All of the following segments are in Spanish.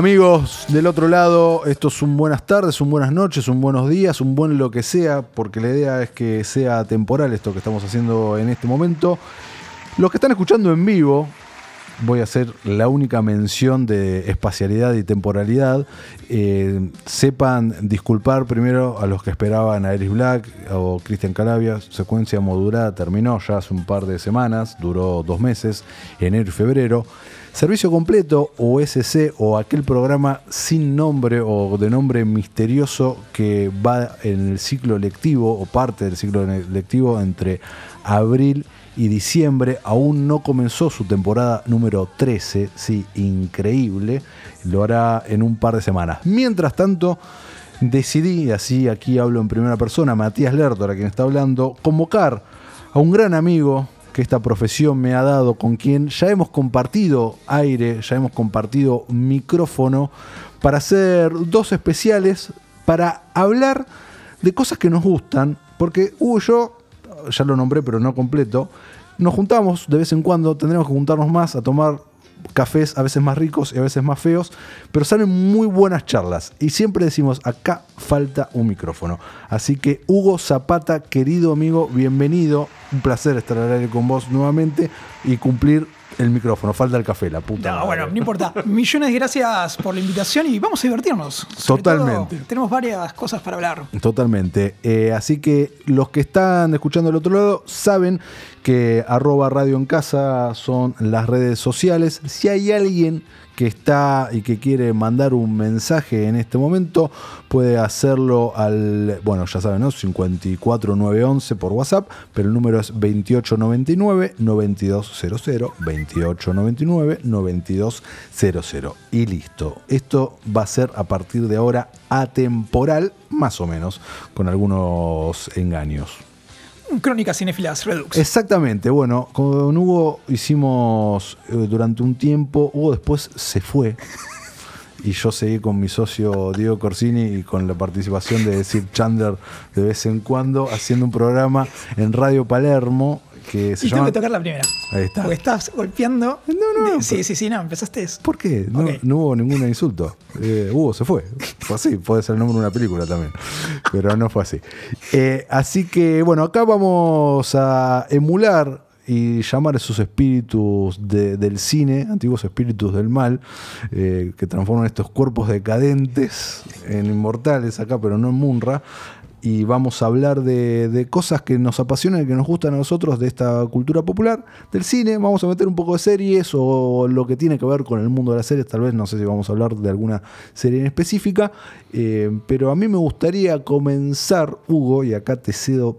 Amigos del otro lado, esto son buenas tardes, un buenas noches, un buenos días, un buen lo que sea, porque la idea es que sea temporal esto que estamos haciendo en este momento. Los que están escuchando en vivo, voy a hacer la única mención de espacialidad y temporalidad. Eh, sepan disculpar primero a los que esperaban a Iris Black o Christian Calabia. Secuencia modulada terminó ya hace un par de semanas, duró dos meses, enero y febrero. Servicio completo o o aquel programa sin nombre o de nombre misterioso que va en el ciclo lectivo o parte del ciclo lectivo entre abril y diciembre. Aún no comenzó su temporada número 13, sí, increíble. Lo hará en un par de semanas. Mientras tanto, decidí, así aquí hablo en primera persona, Matías Lertor, a quien está hablando, convocar a un gran amigo que esta profesión me ha dado, con quien ya hemos compartido aire, ya hemos compartido micrófono, para hacer dos especiales, para hablar de cosas que nos gustan, porque Hugo y yo, ya lo nombré pero no completo, nos juntamos de vez en cuando, tendremos que juntarnos más a tomar cafés a veces más ricos y a veces más feos, pero salen muy buenas charlas y siempre decimos, acá falta un micrófono. Así que Hugo Zapata, querido amigo, bienvenido, un placer estar al aire con vos nuevamente y cumplir el micrófono, falta el café, la puta. No, bueno, no importa. Millones de gracias por la invitación y vamos a divertirnos. Totalmente. tenemos varias cosas para hablar. Totalmente. Eh, así que los que están escuchando del otro lado saben que arroba radio en casa son las redes sociales. Si hay alguien que está y que quiere mandar un mensaje en este momento, puede hacerlo al, bueno, ya saben, ¿no? 54911 por WhatsApp, pero el número es 2899 9200 2899 9200 y listo. Esto va a ser a partir de ahora atemporal, más o menos, con algunos engaños. Crónicas Cinefilas Redux. Exactamente, bueno, con Hugo hicimos eh, durante un tiempo, Hugo después se fue y yo seguí con mi socio Diego Corsini y con la participación de decir Chandler de vez en cuando haciendo un programa en Radio Palermo que se y tengo que tocar la primera. Ahí está. Porque estás golpeando. No, no. sí, sí, sí, no, empezaste eso. ¿Por qué? No, hubo ningún insulto. Eh, Hugo se fue. Fue así, puede ser el nombre de una película también. Pero no fue así. Eh, así que, bueno, acá vamos a emular y llamar a esos espíritus del cine, antiguos espíritus del mal, eh, que transforman estos cuerpos decadentes en inmortales acá, pero no en Munra, y vamos a hablar de, cosas que nos apasionan y que nos gustan a nosotros de esta cultura popular, del cine, vamos a meter un poco de series o lo que tiene que ver con el mundo de las series, tal vez no sé si vamos a hablar de alguna serie en específica, eh, pero a mí me gustaría comenzar, Hugo, y acá te cedo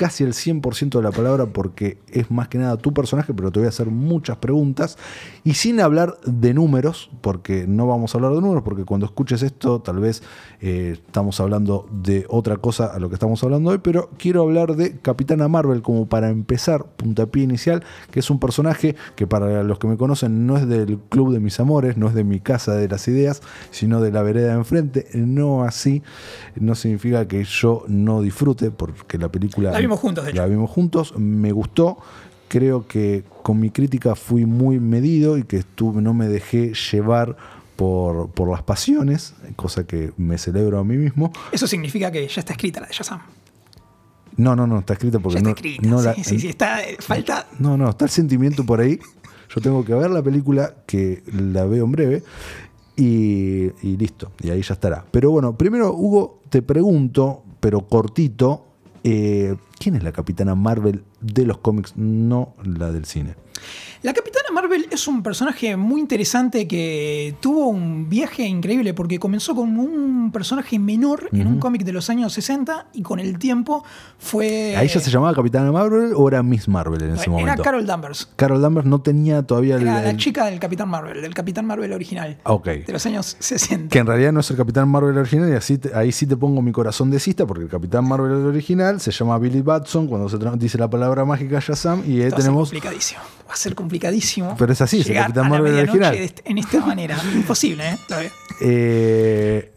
casi el 100% de la palabra porque es más que nada tu personaje, pero te voy a hacer muchas preguntas. Y sin hablar de números, porque no vamos a hablar de números, porque cuando escuches esto tal vez eh, estamos hablando de otra cosa a lo que estamos hablando hoy, pero quiero hablar de Capitana Marvel como para empezar, puntapié inicial, que es un personaje que para los que me conocen no es del club de mis amores, no es de mi casa de las ideas, sino de la vereda de enfrente, no así, no significa que yo no disfrute, porque la película juntos, La vimos juntos, me gustó. Creo que con mi crítica fui muy medido y que estuve, no me dejé llevar por, por las pasiones, cosa que me celebro a mí mismo. Eso significa que ya está escrita la de Shazam. No, no, no, está escrita porque está no, escrita, no sí, sí, sí, está, falta. No, no, está el sentimiento por ahí. Yo tengo que ver la película, que la veo en breve, y, y, listo, y ahí ya estará. Pero bueno, primero, Hugo, te pregunto, pero cortito, eh, ¿quién es la capitana Marvel de los cómics, no la del cine? La Capitana Marvel es un personaje muy interesante que tuvo un viaje increíble porque comenzó como un personaje menor en un cómic de los años 60 y con el tiempo fue... ¿A ella se llamaba Capitana Marvel o era Miss Marvel en ese momento? Era Carol Danvers. Carol Danvers no tenía todavía... Era la chica del Capitán Marvel, del Capitán Marvel original. Ok. De los años 60. Que en realidad no es el Capitán Marvel original y así ahí sí te pongo mi corazón de cista porque el Capitán Marvel original se llama Billy Batson cuando se dice la palabra mágica Shazam y ahí tenemos... Va a ser complicadísimo. Pero es así, es el Capitán Marvel original. En esta manera, imposible, ¿eh? eh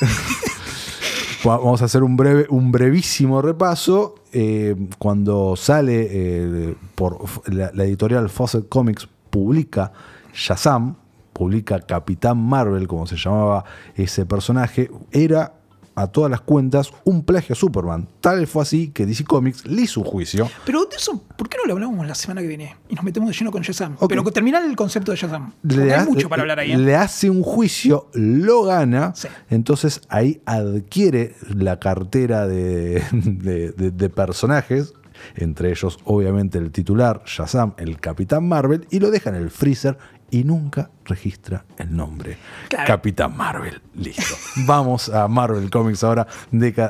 vamos a hacer un breve, un brevísimo repaso. Eh, cuando sale eh, por la, editorial Fawcett Comics publica Shazam, publica Capitán Marvel, como se llamaba ese personaje, era a todas las cuentas un plagio a Superman. Tal fue así que DC Comics le hizo un juicio. Pero de eso, ¿por qué no lo hablamos la semana que viene? Y nos metemos de lleno con Shazam. Ok. Pero terminar el concepto de Shazam. Le hay ha- mucho para hablar ahí. ¿eh? Le hace un juicio, lo gana, Sí. entonces ahí adquiere la cartera de, de- de- de personajes, entre ellos obviamente el titular, Shazam, el Capitán Marvel, y lo deja en el freezer y nunca registra el nombre. Claro. Capitán Marvel, listo. Vamos a Marvel Comics ahora,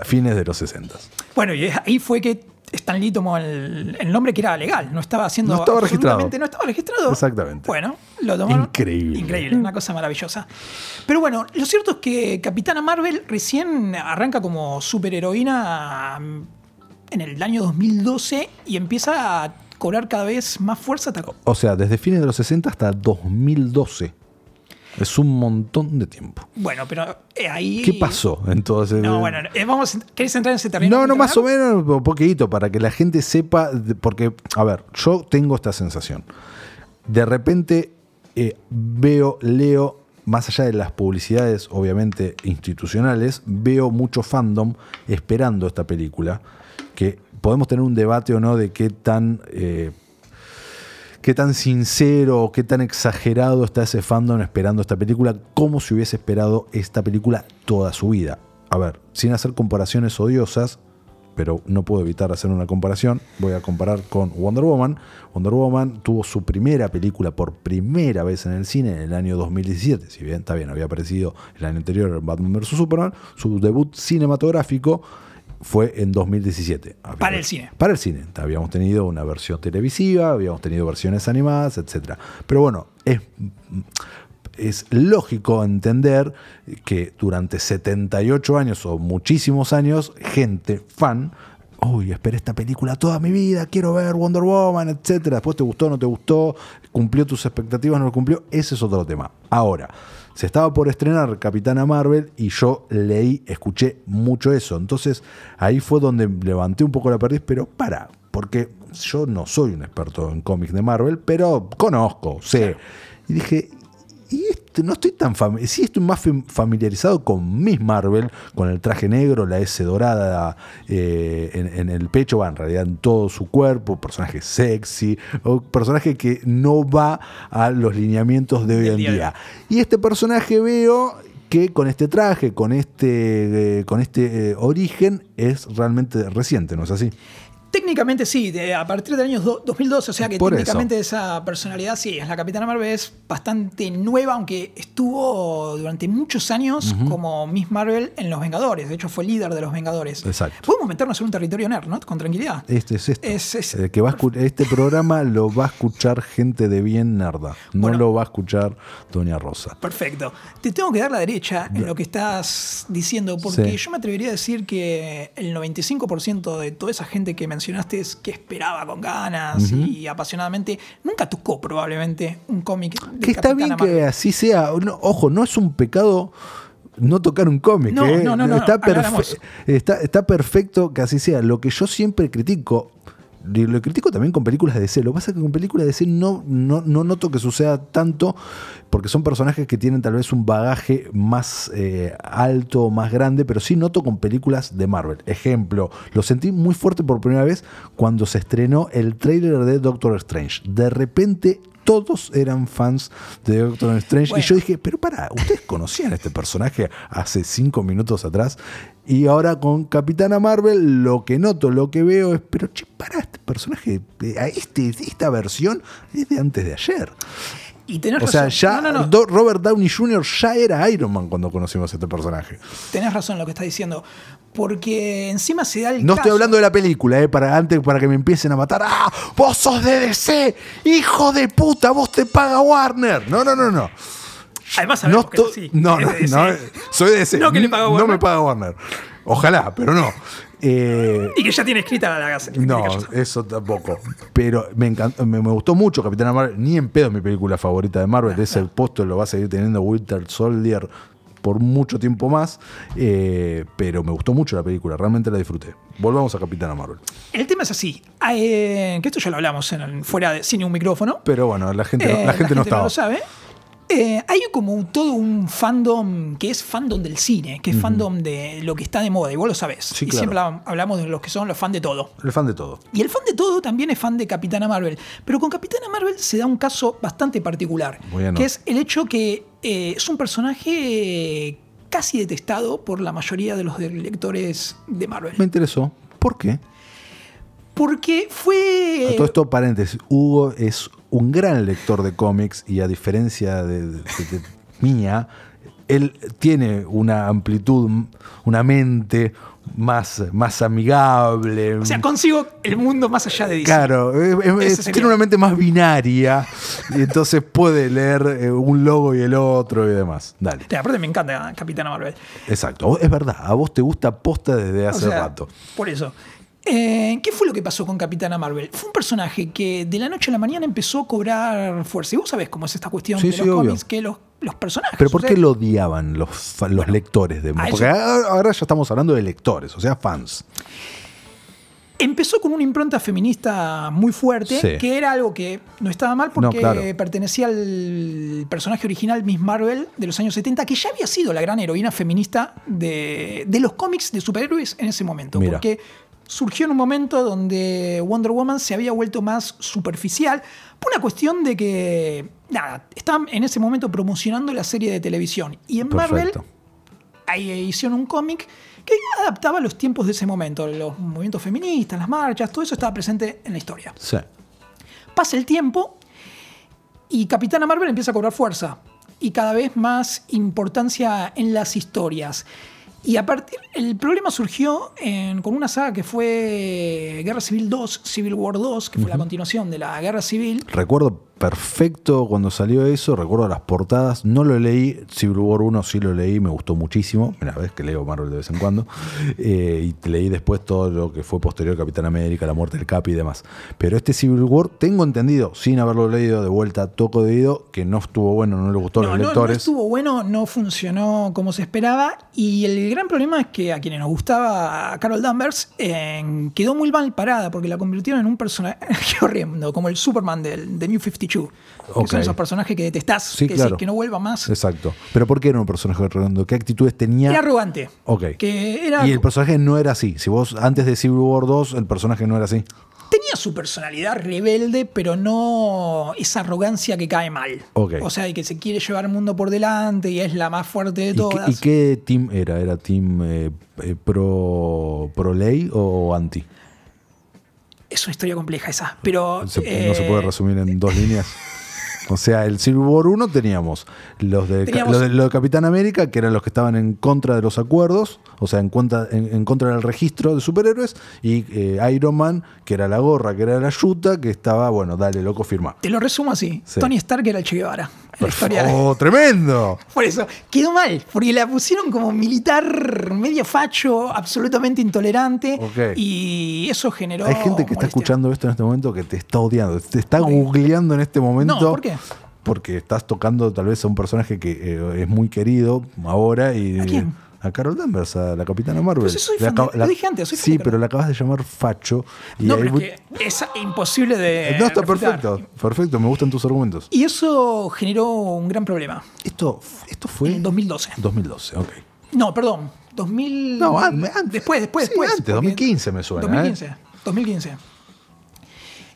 fines de los 60. Bueno, y ahí fue que Stan Lee tomó el, el nombre que era legal. No estaba haciendo. No estaba registrado. No estaba registrado. Exactamente. Bueno, lo tomaron. Increíble. Increíble, una cosa maravillosa. Pero bueno, lo cierto es que Capitana Marvel recién arranca como superheroína mm, en el año 2012 y empieza a cobrar cada vez más fuerza. O sea, desde fines de los 60 hasta 2012. Es un montón de tiempo. Bueno, pero eh, ahí. ¿Qué pasó entonces? No, bueno, eh, vamos, ¿querés entrar en ese terreno? No, no, más o menos. un poquito, para que la gente sepa, porque, a ver, yo tengo esta sensación. De repente eh, veo, leo, más allá de las publicidades, obviamente, institucionales, veo mucho fandom esperando esta película, que podemos tener un debate o no de qué tan... eh, qué tan sincero o qué tan exagerado está ese fandom esperando esta película, como si hubiese esperado esta película toda su vida. A ver, sin hacer comparaciones odiosas, pero no puedo evitar hacer una comparación, voy a comparar con Wonder Woman. Wonder Woman tuvo su primera película por primera vez en el cine en el año 2017, si bien está bien, había aparecido el año anterior en Batman vs. Superman, su debut cinematográfico fue en 2017. Para el cine. Para el cine. Habíamos tenido una versión televisiva, habíamos tenido versiones animadas, etc. Pero bueno, es, es lógico entender que durante 78 años o muchísimos años, gente fan, uy, esperé esta película toda mi vida, quiero ver Wonder Woman, etc. Después te gustó, no te gustó, cumplió tus expectativas, no lo cumplió, ese es otro tema. Ahora, se estaba por estrenar Capitana Marvel y yo leí, escuché mucho eso. Entonces ahí fue donde levanté un poco la perdiz, pero para, porque yo no soy un experto en cómics de Marvel, pero conozco, sé. Y dije, y este, no estoy tan familiarizado, sí estoy más fam- familiarizado con Miss Marvel, con el traje negro, la S dorada eh, en, en el pecho, va, en realidad en todo su cuerpo, personaje sexy, o personaje que no va a los lineamientos de hoy en día. Y este personaje veo que con este traje, con este, eh, con este eh, origen, es realmente reciente, ¿no es así? Técnicamente sí, de- a partir del año do- 2012, o sea que Por técnicamente esa personalidad sí, es la Capitana Marvel es bastante nueva, aunque estuvo durante muchos años como Miss Marvel en Los Vengadores, de hecho fue líder de Los Vengadores. Exacto. Podemos meternos en un territorio nerd, ¿no? Con tranquilidad. Este es esto. Es- es- El que va a este programa lo va a escuchar gente de bien nerda. No Bueno. lo va a escuchar Doña Rosa. Perfecto. Te tengo que dar la derecha en lo que estás diciendo, porque Sí. yo me atrevería a decir que el 95% de toda esa gente que mencionaste es que esperaba con ganas y apasionadamente, nunca tocó probablemente un cómic de Que está bien que así sea. No, ojo, no es un pecado no tocar un cómic. No, ¿eh? no, no, no, está, perfe- está, está perfecto que así sea. Lo que yo siempre critico, y lo critico también con películas de DC, lo que pasa es que con películas de DC no, no, no noto que suceda tanto, porque son personajes que tienen tal vez un bagaje más eh, alto, más grande, pero sí noto con películas de Marvel. Ejemplo, lo sentí muy fuerte por primera vez cuando se estrenó el tráiler de Doctor Strange. De repente todos eran fans de Doctor Strange. Bueno. Y yo dije, pero para, ¿ustedes conocían a este personaje hace cinco minutos atrás? Y ahora con Capitana Marvel, lo que noto, lo que veo es, pero che, para, este personaje, a este, esta versión es de antes de ayer. Y tenés O sea, razón. ya No, no, no. Do- Robert Downey Jr. ya era Iron Man cuando conocimos a este personaje. Tenés razón en lo que estás diciendo. Porque encima se da el No caso- estoy hablando de la película, eh, para antes para que me empiecen a matar. ¡Ah! ¡Vos sos de DC! ¡Hijo de puta! ¡Vos te paga Warner! No, no, no, no. Además No, que sí, no, no, de no, soy de DC. No que le paga No me paga Warner. Ojalá, pero no. Eh, Y que ya tiene escrita la casa. no, eso tampoco. Pero me, encantó, me, me gustó mucho Capitana Marvel. Ni en pedo es mi película favorita de Marvel. Ese puesto lo va a seguir teniendo Winter Soldier por mucho tiempo más. Eh, pero me gustó mucho la película. Realmente la disfruté. Volvamos a Capitana Marvel. El tema es así. eh, que esto ya lo hablamos en el- fuera de, sin un micrófono. Pero bueno, la gente, Eh, la gente no estaba. lo sabe. Eh, hay como todo un fandom que es fandom del cine, que es fandom de lo que está de moda, y vos lo sabés. Sí, y claro. siempre hab- hablamos de los que son los fans de todo. El fan de todo. Y el fan de todo también es fan de Capitana Marvel. Pero con Capitana Marvel se da un caso bastante particular, que es el hecho que eh, es un personaje casi detestado por la mayoría de los lectores de Marvel. Me interesó. ¿Por qué? Porque fue... A todo esto, paréntesis, Hugo es un gran lector de cómics y a diferencia de, de- de mía, él tiene una amplitud, una mente más, más amigable. O sea, consigo el mundo más allá de DC. Claro, es- es- Ese es- sería. tiene una mente más binaria y entonces puede leer eh, un logo y el otro y demás. Dale. Te- Aparte me encanta Capitana Marvel. Exacto. Es verdad, a vos te gusta posta desde O hace sea, rato. Por eso. Eh, ¿Qué fue lo que pasó con Capitana Marvel? Fue un personaje que de la noche a la mañana empezó a cobrar fuerza. Y vos sabés cómo es esta cuestión Sí, de sí, los obvio. cómics, que los, los personajes. Pero ¿por o sea, qué lo odiaban los, los lectores de a Porque eso- ahora ahora ya estamos hablando de lectores, o sea, fans. Empezó con una impronta feminista muy fuerte, Sí. que era algo que no estaba mal porque No, claro. pertenecía al personaje original Miss Marvel de los años 70, que ya había sido la gran heroína feminista de, de los cómics de superhéroes en ese momento. Mira. Porque surgió en un momento donde Wonder Woman se había vuelto más superficial por una cuestión de que, nada, estaban en ese momento promocionando la serie de televisión. Y en Marvel ahí hicieron un cómic que adaptaba los tiempos de ese momento, los movimientos feministas, las marchas, todo eso estaba presente en la historia. Sí. Pasa el tiempo y Capitana Marvel empieza a cobrar fuerza y cada vez más importancia en las historias. Y a partir, el problema surgió en- con una saga que fue Guerra Civil 2, Civil War 2, que fue la continuación de la Guerra Civil. Recuerdo perfecto cuando salió eso, recuerdo las portadas, no lo leí, Civil War 1 sí lo leí, me gustó muchísimo, una vez que leo Marvel de vez en cuando, eh, y leí después todo lo que fue posterior Capitán América, la muerte del Cap y demás. Pero este Civil War, tengo entendido, sin haberlo leído, de vuelta toco de oído, que no estuvo bueno, no le gustó a No, los no, no lectores. estuvo bueno, no funcionó como se esperaba. Y el gran problema es que a quienes nos gustaba Carol Danvers eh, quedó muy mal parada porque la convirtieron en un personaje horrendo, como el Superman del, de New 52. Que Ok. son esos personajes que detestás, Sí, que, claro. decís que no vuelva más. Exacto. Pero ¿por qué era un personaje redondo? ¿Qué actitudes tenía? Era arrogante. Ok. Que era, Y el personaje no era así. Si vos antes de Civil War 2, el personaje no era así. tenía su personalidad rebelde, pero no esa arrogancia que cae mal. Ok. O sea, de que se quiere llevar el mundo por delante y es la más fuerte de ¿Y qué, todas. y qué team era? ¿Era team eh, eh, pro, pro ley o anti? Es una historia compleja esa. Pero. Se- no se puede eh, resumir en dos líneas. O sea, el Civil War 1 teníamos los de, Teníamos- los de, los de Capitán América, que eran los que estaban en contra de los acuerdos, o sea, en, cuenta, en, en contra del registro de superhéroes, y eh, Iron Man, que era la gorra, que era la yuta, que estaba, bueno, dale, loco, firma. Te lo resumo así. Sí. Tony Stark era el Che Guevara. La historia ¡Oh, tremendo! Por eso, quedó mal, porque la pusieron como militar medio facho, absolutamente intolerante, Ok. y eso generó. Hay gente que está escuchando esto en este momento que te está odiando, te está googleando en este momento. No, ¿por qué? Porque estás tocando tal vez a un personaje que eh, es muy querido ahora y ¿A quién? A Carol Danvers, a la Capitana Marvel. Si soy fan de- lo dije antes, soy fan Sí, de pero la acabas de llamar facho. Y No, pero es que es imposible de. no, está refutar. perfecto, perfecto, me gustan tus argumentos. Y eso generó un gran problema. Esto, esto fue En 2012. 2012, ok. No, perdón. 2000. No, an- antes. Después, después, Sí, después. antes, porque- 2015 me suena, ¿eh? 2015.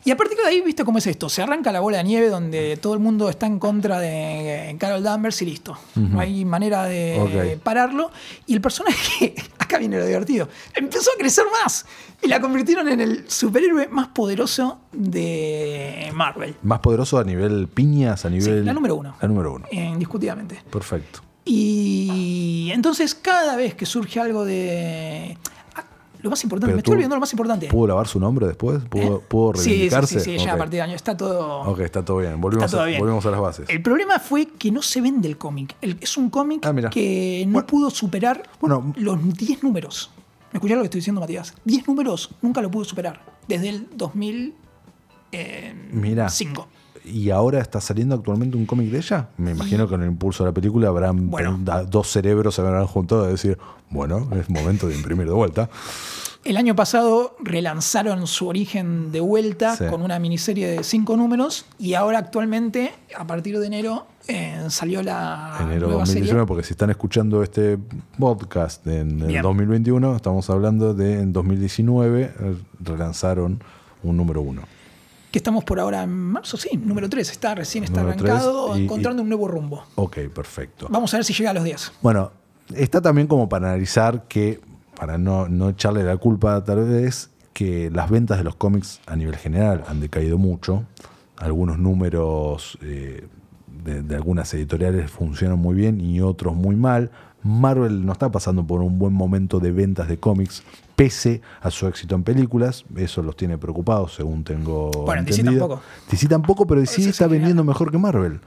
2015. Y a partir de ahí, ¿viste cómo es esto? Se arranca la bola de nieve donde todo el mundo está en contra de eh, Carol Danvers y listo. No hay manera de pararlo. Y el personaje, acá viene lo divertido, empezó a crecer más. Y la convirtieron en el superhéroe más poderoso de Marvel. Más poderoso a nivel piñas, a nivel. la número uno. La número uno. Indiscutidamente. Perfecto. Y entonces cada vez que surge algo de... Lo más importante, Pero me estoy olvidando lo más importante. ¿Pudo lavar su nombre después? ¿Pudo, pudo Sí, sí, reivindicarse? sí, sí, ya a partir de año está todo... Ok, está todo bien. Volvimos, Está todo a, bien. volvimos a las bases. El problema fue que no se vende el cómic. Es un cómic Ah, que no Bueno. pudo superar Bueno. los 10 números. ¿Me escuchás lo que estoy diciendo, Matías? 10 números nunca lo pudo superar. Desde el 2005. Mira. ¿Y ahora está saliendo actualmente un cómic de ella? Me imagino que con el impulso de la película habrán Bueno. dos cerebros se habrán juntado a decir, bueno, es momento de imprimir de vuelta. El año pasado relanzaron su origen de vuelta Sí. con una miniserie de cinco números y ahora actualmente, a partir de enero, eh, salió la enero nueva 2019, serie. porque si están escuchando este podcast en el Bien. 2021, estamos hablando de en 2019 eh, relanzaron un número uno. Que estamos por ahora en marzo, sí, número 3. Está, recién está Número arrancado, y- encontrando un nuevo rumbo. Ok, perfecto. Vamos a ver si llega a los 10. Bueno, está también como para analizar que, para no, no echarle la culpa tal vez, que las ventas de los cómics a nivel general han decaído mucho. Algunos números eh, de, de algunas editoriales funcionan muy bien y otros muy mal. Marvel no está pasando por un buen momento de ventas de cómics, pese a su éxito en películas. Eso los tiene preocupados, según tengo Bueno, DC tampoco. DC tampoco, pero DC está vendiendo mejor que Marvel.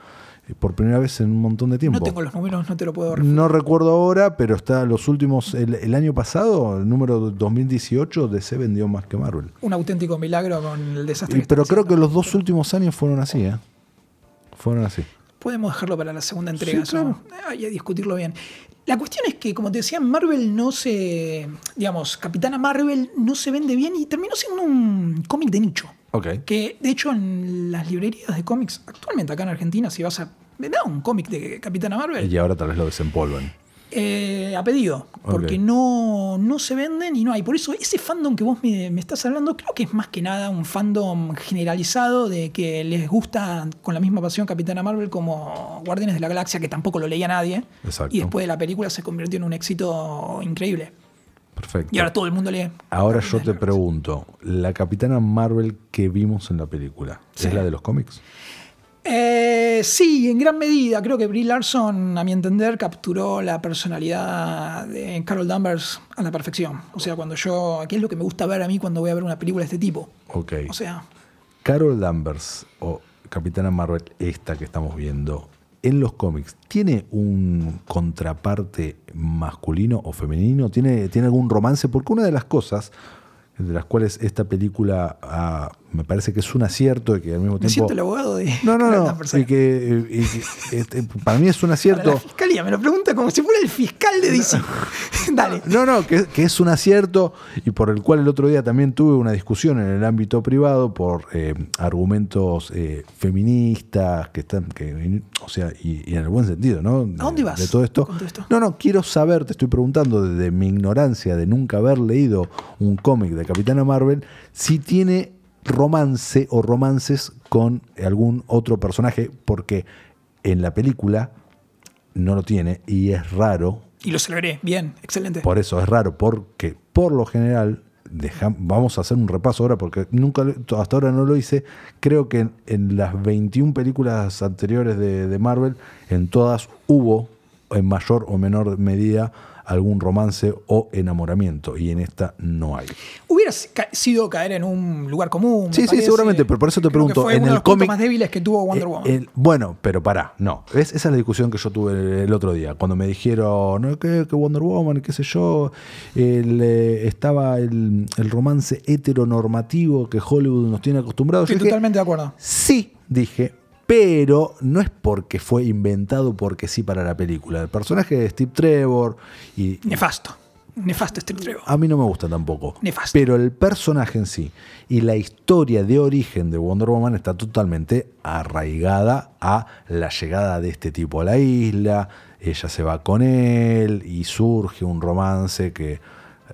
eh, Por primera vez en un montón de tiempo. No tengo los números, no te lo puedo refutar. No recuerdo ahora, pero está los últimos. El, el año pasado, el número 2018, DC vendió más que Marvel. Un auténtico milagro con el desastre. Y- pero creo que los dos últimos años fueron así, ¿eh? Fueron así. Podemos dejarlo para la segunda entrega, Sí, eso, eh, y a discutirlo bien. La cuestión es que, como te decía, Marvel no se. Digamos, Capitana Marvel no se vende bien y terminó siendo un cómic de nicho. Ok. Que, de hecho, en las librerías de cómics, actualmente acá en Argentina, si vas a. Me da un cómic de Capitana Marvel. Y ahora tal vez lo desempolvan. Eh, a pedido, porque no, no se venden y no hay. Por eso ese fandom que vos me, me estás hablando, creo que es más que nada un fandom generalizado de que les gusta con la misma pasión Capitana Marvel como Guardianes de la Galaxia, que tampoco lo leía nadie. Exacto. Y después de la película se convirtió en un éxito increíble. Perfecto. Y ahora todo el mundo lee. Ahora yo te pregunto: ¿la capitana Marvel que vimos en la película Sí. es la de los cómics? Eh, sí, en gran medida. Creo que Brie Larson, a mi entender, capturó la personalidad de Carol Danvers a la perfección. O sea, cuando yo. ¿Qué es lo que me gusta ver a mí cuando voy a ver una película de este tipo? Ok. O sea, Carol Danvers o Capitana Marvel, esta que estamos viendo, en los cómics, ¿tiene un contraparte masculino o femenino? ¿Tiene, ¿Tiene algún romance? Porque una de las cosas de las cuales esta película ah, me parece que es un acierto y que al mismo me tiempo... siento el abogado de. No, no, no. Y que, y que, este, para mí es un Para acierto. la fiscalía, me lo pregunta como si fuera el fiscal de DC. Dale. No, no, que, que es un acierto y por el cual el otro día también tuve una discusión en el ámbito privado por eh, argumentos eh, feministas que están, que, o sea, y, y en el buen sentido, ¿no? ¿A dónde vas De todo esto. con todo esto? No, no, quiero saber, te estoy preguntando desde mi ignorancia de nunca haber leído un cómic de Capitana Marvel, si tiene romance o romances con algún otro personaje, porque en la película no lo tiene y es raro Y lo celebré. Bien, excelente. por eso es raro, porque por lo general, deja- vamos a hacer un repaso ahora, porque nunca hasta ahora no lo hice. Creo que en, en las 21 películas anteriores de, de Marvel, en todas hubo, en mayor o menor medida, algún romance o enamoramiento, y en esta no hay. Hubiera sido caer en un lugar común. Sí, sí, parece. seguramente, pero por eso te Creo que pregunto, Fue en uno el cómic- más débiles que tuvo Wonder Eh, Woman. el- bueno, pero pará, no. ¿Ves? Esa es la discusión que yo tuve el, otro día. Cuando me dijeron, no, que, que Wonder Woman, qué sé yo, el, eh, estaba el, el romance heteronormativo que Hollywood nos tiene acostumbrados. Estoy Yo dije, totalmente de acuerdo. sí, dije, pero no es porque fue inventado porque sí para la película. El personaje de Steve Trevor y, Nefasto. Nefasto este Trevor. a mí no me gusta tampoco. Nefasto. Pero el personaje en sí y la historia de origen de Wonder Woman está totalmente arraigada a la llegada de este tipo a la isla. Ella se va con él y surge un romance que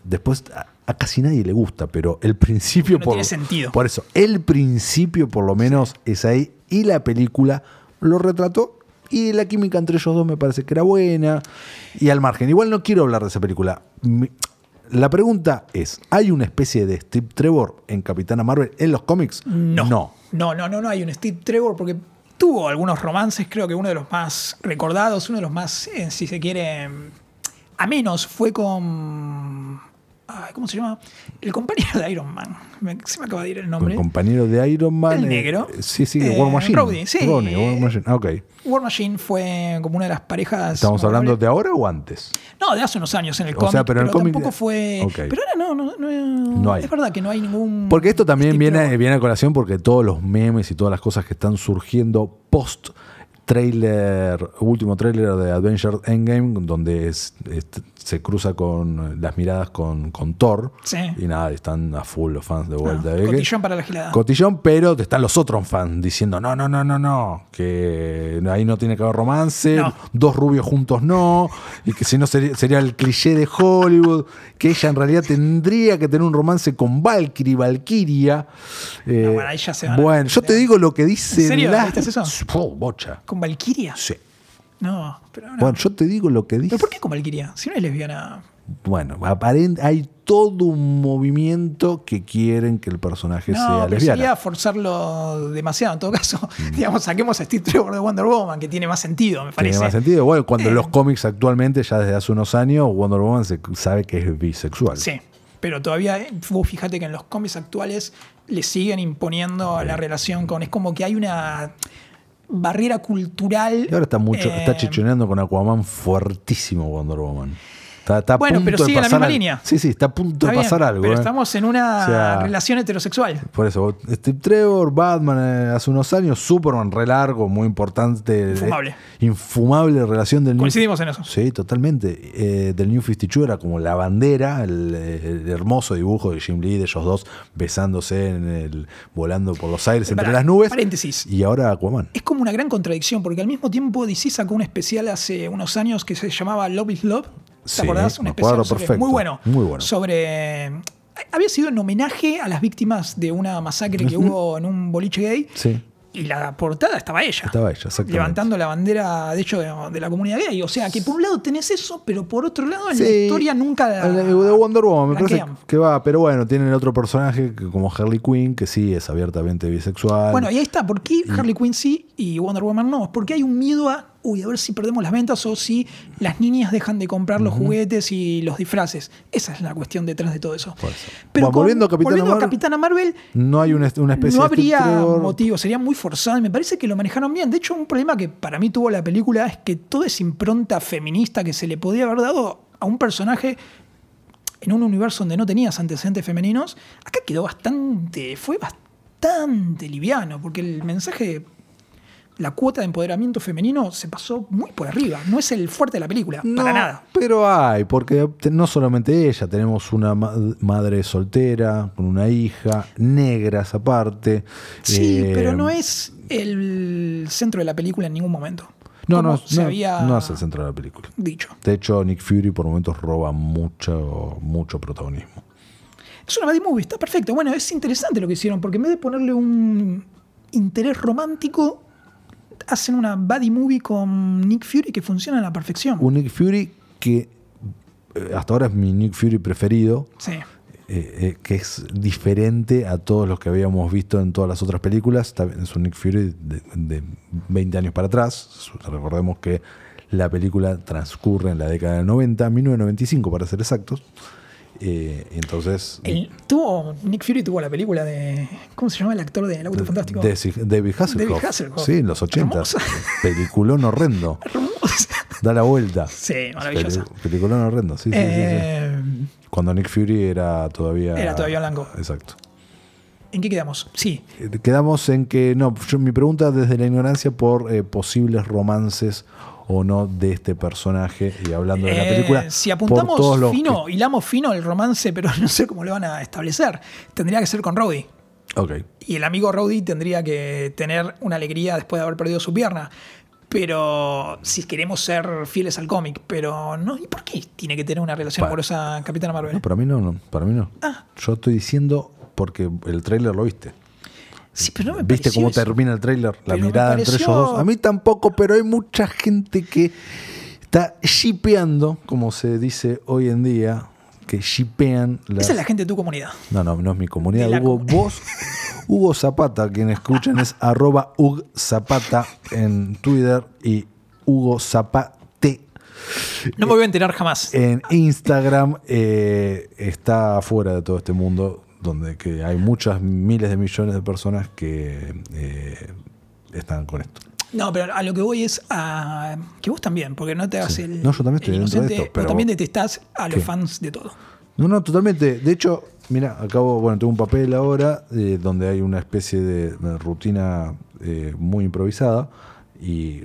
después a, casi nadie le gusta, pero el principio No por, tiene sentido. por eso, el principio por lo menos es ahí y la película lo retrató y la química entre ellos dos me parece que era buena y al margen. Igual no quiero hablar de esa película. La pregunta es, ¿hay una especie de Steve Trevor en Capitana Marvel en los cómics? No. No. No, no, no, no hay un Steve Trevor porque tuvo algunos romances, creo que uno de los más recordados, uno de los más, eh, si se quiere, a menos fue con... ay, ¿Cómo se llama? El compañero de Iron Man. Me- se me acaba de ir el nombre. el compañero de Iron Man. El eh, negro. sí, sí, Eh, War Machine. Sí. Ronnie, War Machine. Ah, ok. War Machine fue como una de las parejas. ¿Estamos hablando de ahora o antes? No, de hace unos años en el O cómic. sea, pero en el cómic tampoco fue. Ok. Pero ahora no, no, no, No hay. Es verdad que no hay ningún. Porque esto también viene, viene a colación porque todos los memes y todas las cosas que están surgiendo post trailer, último trailer de Adventure Endgame, donde es, es- se cruza con las miradas con, con Thor. Sí. Y nada, están a full los fans de No, vuelta. ¿eh? Que- cotillón para la gilada. Cotillón, pero están los otros fans diciendo, no, no, no, no, no, que ahí no tiene que haber romance, No. dos rubios juntos no, y que si no sería, sería el cliché de Hollywood, que ella en realidad tendría que tener un romance con Valkyrie, Valkyria. Eh, No, bueno, ahí ya se van bueno, yo te digo lo que dice ¿En serio? la- ¿Viste eso? Oh, bocha. ¿Con Valkyria? Sí. No, pero no. Bueno, yo te digo lo que dice. ¿Pero por qué Valkyria? Si no es lesbiana. Bueno, aparent- hay todo un movimiento que quieren que el personaje No, sea pero lesbiana. sería forzarlo demasiado. En todo caso, digamos, saquemos a Steve Trevor de Wonder Woman, que tiene más sentido, me Tiene parece. más sentido. Bueno, cuando Eh. los cómics actualmente, ya desde hace unos años, Wonder Woman se sabe que es bisexual. Sí, pero todavía, eh, vos fíjate que en los cómics actuales le siguen imponiendo la relación con. Es como que hay una barrera cultural. Y ahora está mucho, eh, está chichoneando con Aquaman fuertísimo Wonder Woman. Está, está Bueno, pero sigue la misma al- línea. Sí, sí, está a punto está de bien, pasar algo. Pero ¿eh? estamos en una O sea, relación heterosexual. Por eso, Steve Trevor, Batman eh, hace unos años, Superman re largo, muy importante. Infumable. eh, infumable relación del New- Coincidimos en eso. Sí, totalmente. Del New 52 era como la bandera, el, el hermoso dibujo de Jim Lee, de ellos dos besándose, en el, volando por los aires entre las nubes. paréntesis. Y ahora Aquaman. Es como una gran contradicción, porque al mismo tiempo DC sacó un especial hace unos años que se llamaba Love is Love. ¿Te Sí, acordás? Un especial sobre- perfecto. muy bueno. Muy bueno. Sobre. Había sido en homenaje a las víctimas de una masacre que hubo en un boliche gay. Sí. Y la portada estaba ella. Estaba ella. Levantando la bandera, de hecho, de, de la comunidad gay. O sea, que por un lado tenés eso, pero por otro lado en la historia nunca la. de Wonder Woman, me parece que va, pero bueno, tienen otro personaje que como Harley Quinn, que sí es abiertamente bisexual. Bueno, y ahí está. ¿Por qué Harley Quinn sí y Wonder Woman no? Porque hay un miedo a, uy, a ver si perdemos las ventas o si las niñas dejan de comprar los juguetes y los disfraces. Esa es la cuestión detrás de todo eso. Pero Bueno, con- volviendo a Capitana volviendo a Marvel, Capitana Marvel, no hay una, una especie no de habría Trevor. motivo, sería muy forzado. y Me parece que lo manejaron bien. De hecho, un problema que para mí tuvo la película es que toda esa impronta feminista que se le podía haber dado a un personaje en un universo donde no tenías antecedentes femeninos, acá quedó bastante, fue bastante liviano, porque el mensaje, la cuota de empoderamiento femenino se pasó muy por arriba. No es el fuerte de la película, No, para nada. Pero hay, porque no solamente ella, tenemos una ma- madre soltera, con una hija, negras aparte. Sí, eh, pero no es el centro de la película en ningún momento. No, no, se no, había no es el centro de la película. dicho. De hecho, Nick Fury por momentos roba mucho, mucho protagonismo. Es una buddy movie, está perfecto. Bueno, es interesante lo que hicieron, porque en vez de ponerle un interés romántico, hacen una buddy movie con Nick Fury que funciona a la perfección. Un Nick Fury que eh, hasta ahora es mi Nick Fury preferido, Sí. eh, eh, que es diferente a todos los que habíamos visto en todas las otras películas. Es un Nick Fury de, de 20 años para atrás. Recordemos que la película transcurre en la década del 90, 1995 para ser exactos. Eh, entonces, El- tuvo, Nick Fury tuvo la película de. ¿Cómo se llama el actor del Auto Fantástico? de- David Hasselhoff. David Hasselhoff. Sí, en los 80. Hermosa. Peliculón horrendo. Hermosa. Da la vuelta. Sí, maravillosa. Peli- Peliculón horrendo, sí, sí, sí, sí. Eh, Cuando Nick Fury era todavía. Era todavía blanco. Exacto. ¿En qué quedamos? Sí. Eh, Quedamos en que. No, yo- mi pregunta desde la ignorancia por eh, posibles romances o no de este personaje y hablando de la Eh, película. si apuntamos todos los fino, que- hilamos fino el romance, pero no sé cómo lo van a establecer. Tendría que ser con Rowdy. Y el amigo Rowdy tendría que tener una alegría después de haber perdido su pierna. Pero si queremos ser fieles al cómic, pero no. ¿Y por qué tiene que tener una relación Pa- amorosa Capitana Marvel? No, para mí no, no, para mí no. Ah. Yo estoy diciendo porque el tráiler lo viste. Sí, pero no me ¿Viste cómo eso. termina el tráiler? La Pero mirada entre ellos dos. A mí tampoco, pero hay mucha gente que está shipeando, como se dice hoy en día, que shipean las... Esa es la gente de tu comunidad. No, no, no es mi comunidad. Hugo, vos, Hugo Zapata, quien escuchan es arroba Ug Zapata en Twitter y Hugo Zapate No me voy a enterar jamás. en Instagram. eh, está fuera de todo este mundo donde que hay muchas miles de millones de personas que eh, están con esto. No, pero a lo que voy es a. Que vos también, porque no te hagas Sí. el. No, yo también estoy el dentro de esto, pero- también detestás a los ¿Qué? fans de todo. No, no, totalmente. De hecho, mira, acabo, bueno, tengo un papel ahora eh, donde hay una especie de, de rutina eh, muy improvisada y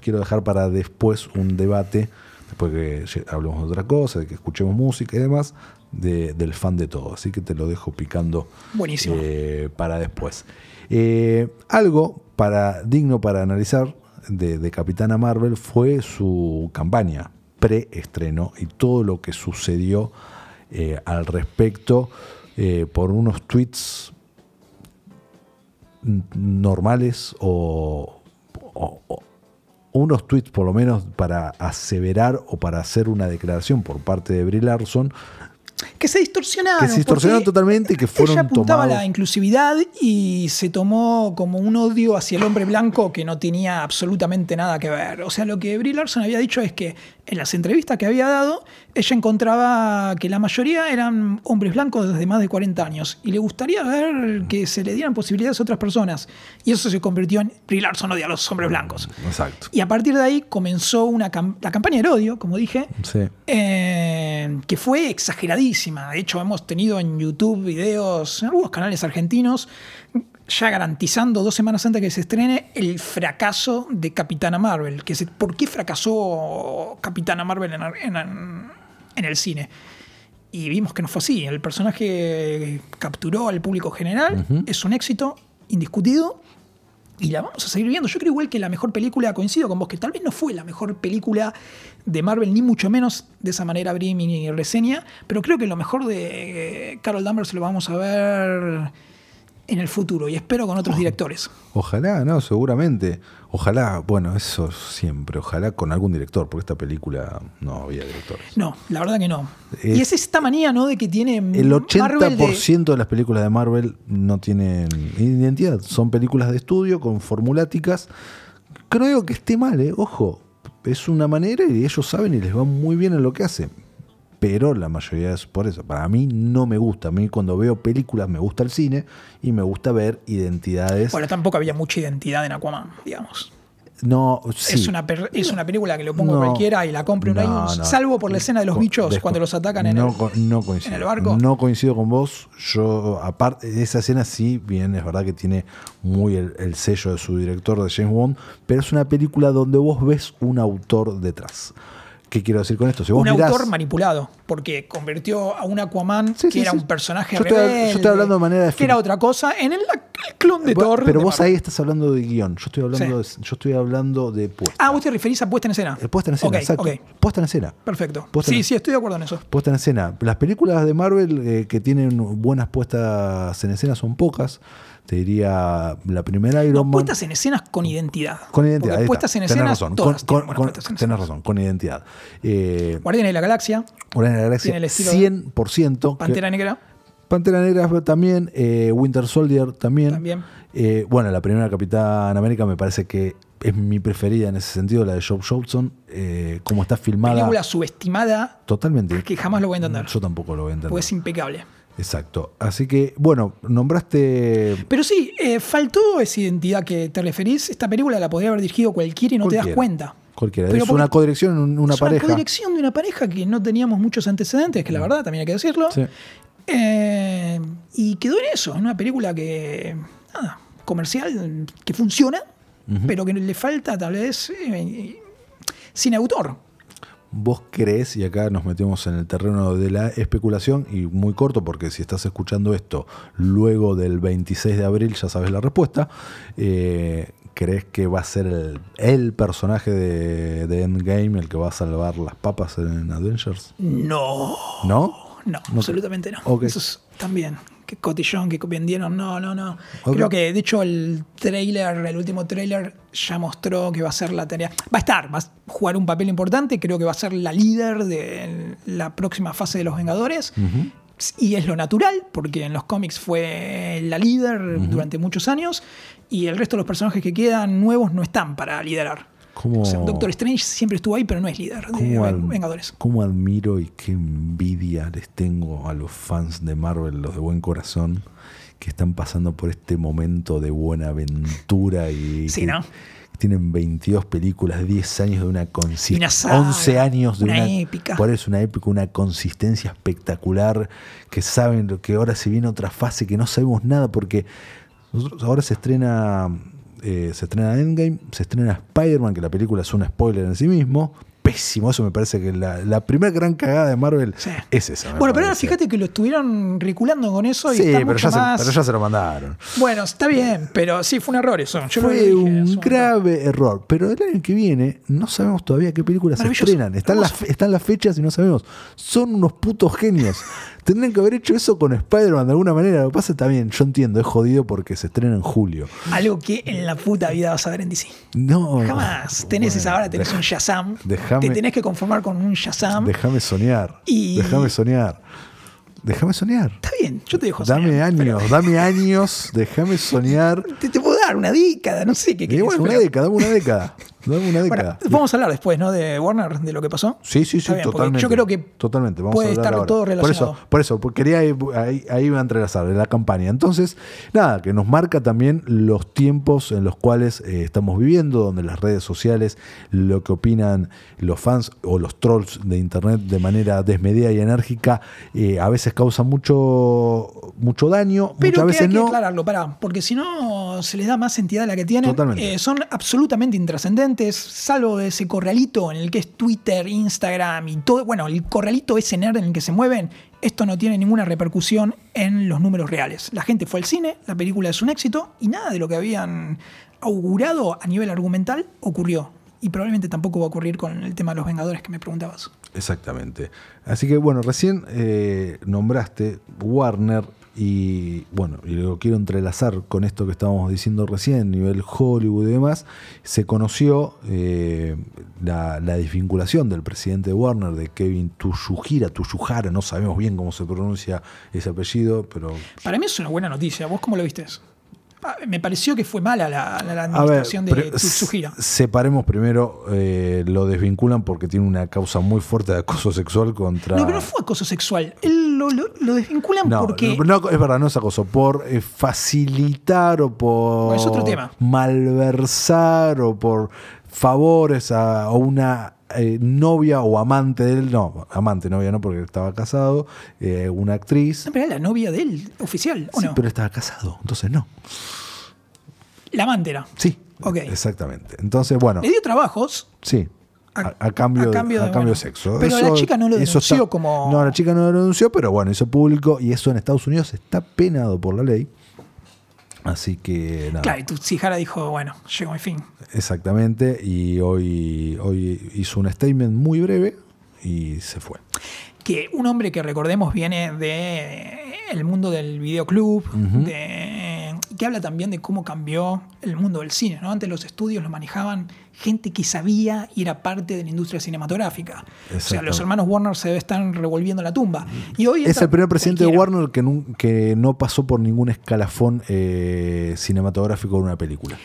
quiero dejar para después un debate, después que hablemos de otra cosa, de que escuchemos música y demás, del fan de todo. Así que te lo dejo picando Buenísimo. Eh, para después. Eh, algo para, digno para analizar de, Capitana Marvel fue su campaña pre-estreno y todo lo que sucedió eh, al respecto por unos tweets normales o, unos tweets por lo menos para aseverar o para hacer una declaración por parte de Brie Larson que se distorsionaron. Que se distorsionaron totalmente y que fueron ella apuntaba a la inclusividad y se tomó como un odio hacia el hombre blanco que no tenía absolutamente nada que ver. O sea, lo que Brie Larson había dicho es que en las entrevistas que había dado, ella encontraba que la mayoría eran hombres blancos desde más de 40 años y le gustaría ver que se le dieran posibilidades a otras personas. Y eso se convirtió en Brie Larson odia a los hombres blancos. Exacto. Y a partir de ahí comenzó una la campaña del odio, como dije, eh, que fue exageradísima. De hecho, hemos tenido en YouTube videos, en algunos canales argentinos, ya garantizando dos semanas antes de que se estrene el fracaso de Capitana Marvel. Que ¿Por qué fracasó Capitana Marvel en, el cine? Y vimos que no fue así. El personaje capturó al público general, es un éxito indiscutido. Y la vamos a seguir viendo. Yo creo igual que la mejor película, coincido con vos, que tal vez no fue la mejor película de Marvel, ni mucho menos de esa manera abrí mi reseña, pero creo que lo mejor de Carol Danvers lo vamos a ver en el futuro y espero con otros directores. Ojalá, no, seguramente. Ojalá, bueno, eso siempre, ojalá con algún director, porque esta película no había directores. No, la verdad que no. y es esta manía, ¿no? De que tiene. El 80% de... las películas de Marvel no tienen identidad. Son películas de estudio con formuláticas. Creo que esté mal, ¿eh? Ojo, es una manera y ellos saben y les va muy bien en lo que hacen pero la mayoría es por eso. Para mí no me gusta. A mí cuando veo películas me gusta el cine y me gusta ver identidades. Bueno, tampoco había mucha identidad en Aquaman, digamos. No, sí. es, una es una película que lo pongo cualquiera y la compro no, salvo por la escena de los bichos cuando los atacan en, el, coincido, en el barco. No coincido con vos. Yo, aparte de esa escena, sí, bien, es verdad que tiene muy el, el sello de su director, de James Bond, pero es una película donde vos ves un autor detrás. ¿Qué quiero decir con esto? un autor manipulado, porque convirtió a un Aquaman, que era un personaje yo yo estoy hablando de manera que era otra cosa, en el, clon de Thor. Pero vos ahí estás hablando de guion. Yo estoy hablando, de, yo estoy hablando de puesta. Ah, vos te referís a puesta en escena. Eh, puesta en escena, exacto. Puesta en escena. Perfecto. sí, sí, estoy de acuerdo en eso. Puesta en escena. Las películas de Marvel eh, que tienen buenas puestas en escena son pocas te diría la primera Iron Man. Puestas en escenas con identidad. Con identidad. puestas en escenas. Razón. Todas con, con, tenés razón, con identidad. Eh, Guardianes de la Galaxia. Guardianes de la Galaxia. Tiene el 100%. Pantera Negra. Pantera Negra también. Eh, Winter Soldier también. También. Eh, bueno, la primera Capitán América me parece que es mi preferida en ese sentido, la de Joe Johnson. Eh, como está filmada. Película subestimada. Totalmente. Que jamás lo voy a entender. Yo tampoco lo voy a entender. Pues es impecable. Exacto. Así que, bueno, nombraste. Pero sí, eh, faltó esa identidad que te referís. Esta película la podría haber dirigido cualquiera y no te das cuenta. Cualquiera. es una codirección, una es pareja. Una codirección de una pareja que no teníamos muchos antecedentes, que la mm. verdad también hay que decirlo. Eh, y quedó en eso, en una película que. Nada, comercial, que funciona, pero que le falta tal vez. Eh, sin autor vos crees, y acá nos metemos en el terreno de la especulación, y muy corto, porque si estás escuchando esto luego del 26 de abril ya sabes la respuesta, eh, ¿crees que va a ser el, personaje de, Endgame el que va a salvar las papas en Avengers? No. ¿No? No, absolutamente no. Eso es también cotillón que vendieron. No, no, no. Creo que, de hecho, el trailer, el último trailer, ya mostró que va a ser la tarea. Va a estar, va a jugar un papel importante. Creo que va a ser la líder de la próxima fase de los Vengadores. Y es lo natural, porque en los cómics fue la líder durante muchos años. Y el resto de los personajes que quedan nuevos no están para liderar. Doctor Strange siempre estuvo ahí, pero no es líder de Vengadores. ¿Cómo admiro y qué envidia les tengo a los fans de Marvel, los de buen corazón, que están pasando por este momento de buena aventura y tienen 22 películas, 10 años de una consistencia, 11 años de una, épica. Por eso una épica, una consistencia espectacular, que saben que ahora se viene otra fase, que no sabemos nada, porque ahora se estrena eh, se estrena Endgame, se estrena Spider-Man, que la película es un spoiler en sí mismo. Pésimo, eso me parece que la, la primera gran cagada de Marvel Sí. es esa. Bueno, pero ahora fíjate que lo estuvieron reculando con eso y Sí, está pero mucho ya, se, pero ya se lo mandaron. Bueno, está bien, pero sí, fue un error eso. Yo Fue dije, un grave error. Pero el año que viene no sabemos todavía qué películas se estrenan. Están las, están las fechas y no sabemos. Son unos putos genios. Tendrían que haber hecho eso con Spider-Man de alguna manera. Lo que pasa está bien, yo entiendo, es jodido porque se estrena en julio. Algo que en la puta vida vas a ver en DC. No. Jamás. Tenés Bueno, esa hora, tenés deja- un Shazam. Te tenés que conformar con un Shazam. Déjame soñar. Y- Déjame soñar. Déjame soñar. Está bien, yo te dejo Dame soñar, pero años, dame años, déjame soñar. Te, te puedo dar una década, no sé qué querés, bueno, una década, dame una década. Bueno, vamos a hablar después, ¿no? De Warner, de lo que pasó. Sí, sí, sí, bien, totalmente. Yo creo que totalmente. Vamos puede a estar ahora. todo Por relacionado. eso, por eso, porque quería ahí, ahí iba a entrelazar la campaña. Entonces, nada, que nos marca también los tiempos en los cuales eh, estamos viviendo, donde las redes sociales, lo que opinan los fans o los trolls de internet de manera desmedida y enérgica, eh, a veces causan mucho, mucho daño, Pero muchas que veces hay que aclararlo, pará, porque si no se les da más entidad a la que tienen. Totalmente. Eh, son absolutamente intrascendentes, salvo de ese corralito en el que es Twitter, Instagram y todo. Bueno, el corralito ese nerd en el que se mueven, esto no tiene ninguna repercusión en los números reales. La gente fue al cine, la película es un éxito y nada de lo que habían augurado a nivel argumental ocurrió. Y probablemente tampoco va a ocurrir con el tema de los Vengadores que me preguntabas. Exactamente. Así que bueno, recién eh, nombraste Warner y bueno, y lo quiero entrelazar con esto que estábamos diciendo recién, nivel Hollywood y demás. Se conoció eh, la, la desvinculación del presidente de Warner, de Kevin Tuyujira, Tuyujara, no sabemos bien cómo se pronuncia ese apellido, pero Para mí es una buena noticia. ¿Vos cómo lo viste? Ah, Me pareció que fue mala la, la- la A ver, administración de Tsuhira. separemos primero, eh, lo desvinculan porque tiene una causa muy fuerte de acoso sexual contra... No, pero no fue acoso sexual. Él lo, lo- lo desvinculan No, porque. no, no, es verdad, no es acoso. Por eh, facilitar o por Es otro tema. malversar o por favores a, a una eh, novia o amante de él. No, amante, novia no, porque estaba casado. eh, una actriz. No, pero era la novia de él, oficial, ¿o Sí, no? pero estaba casado, entonces no. La amante era. Sí, Ok. exactamente. Entonces, bueno, Le dio trabajos. sí. A, cambio, a cambio de, a cambio bueno. de sexo. Pero la chica no lo denunció como- No, la chica no lo denunció, pero bueno, hizo público y eso en Estados Unidos está penado por la ley. Así que nada. Claro, y Tsuhira dijo, bueno, llegó mi fin. Exactamente, y hoy, hoy hizo un statement muy breve y se fue. Que un hombre que recordemos viene de el mundo del videoclub, de, que habla también de cómo cambió el mundo del cine. ¿no? Antes los estudios lo manejaban gente que sabía y era parte de la industria cinematográfica. O sea, los hermanos Warner se están revolviendo la tumba. Y hoy Es el primer presidente de. Warner que, nun- que no pasó por ningún escalafón eh, cinematográfico de una película.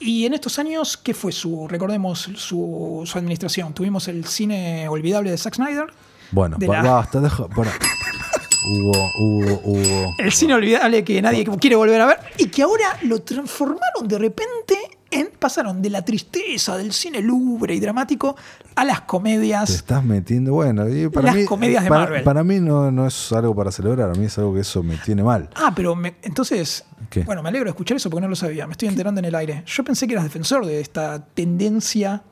Y en estos años, ¿qué fue su, recordemos, su, su administración? Tuvimos el cine olvidable de Zack Snyder, Bueno, De ba- la- basta, deja. Bueno, hubo, hubo, hubo. el cine olvidable que nadie quiere volver a ver, y que ahora lo transformaron de repente en, pasaron de la tristeza del cine lúgubre y dramático a las Te comedias. estás metiendo, bueno, y para Las mí, comedias de para, Marvel. para mí no, no es algo para celebrar, a mí es algo que eso me tiene mal. Ah, pero me- entonces, ¿Qué? bueno, me alegro de escuchar eso porque no lo sabía, me estoy enterando en el aire. Yo pensé que eras defensor de esta tendencia.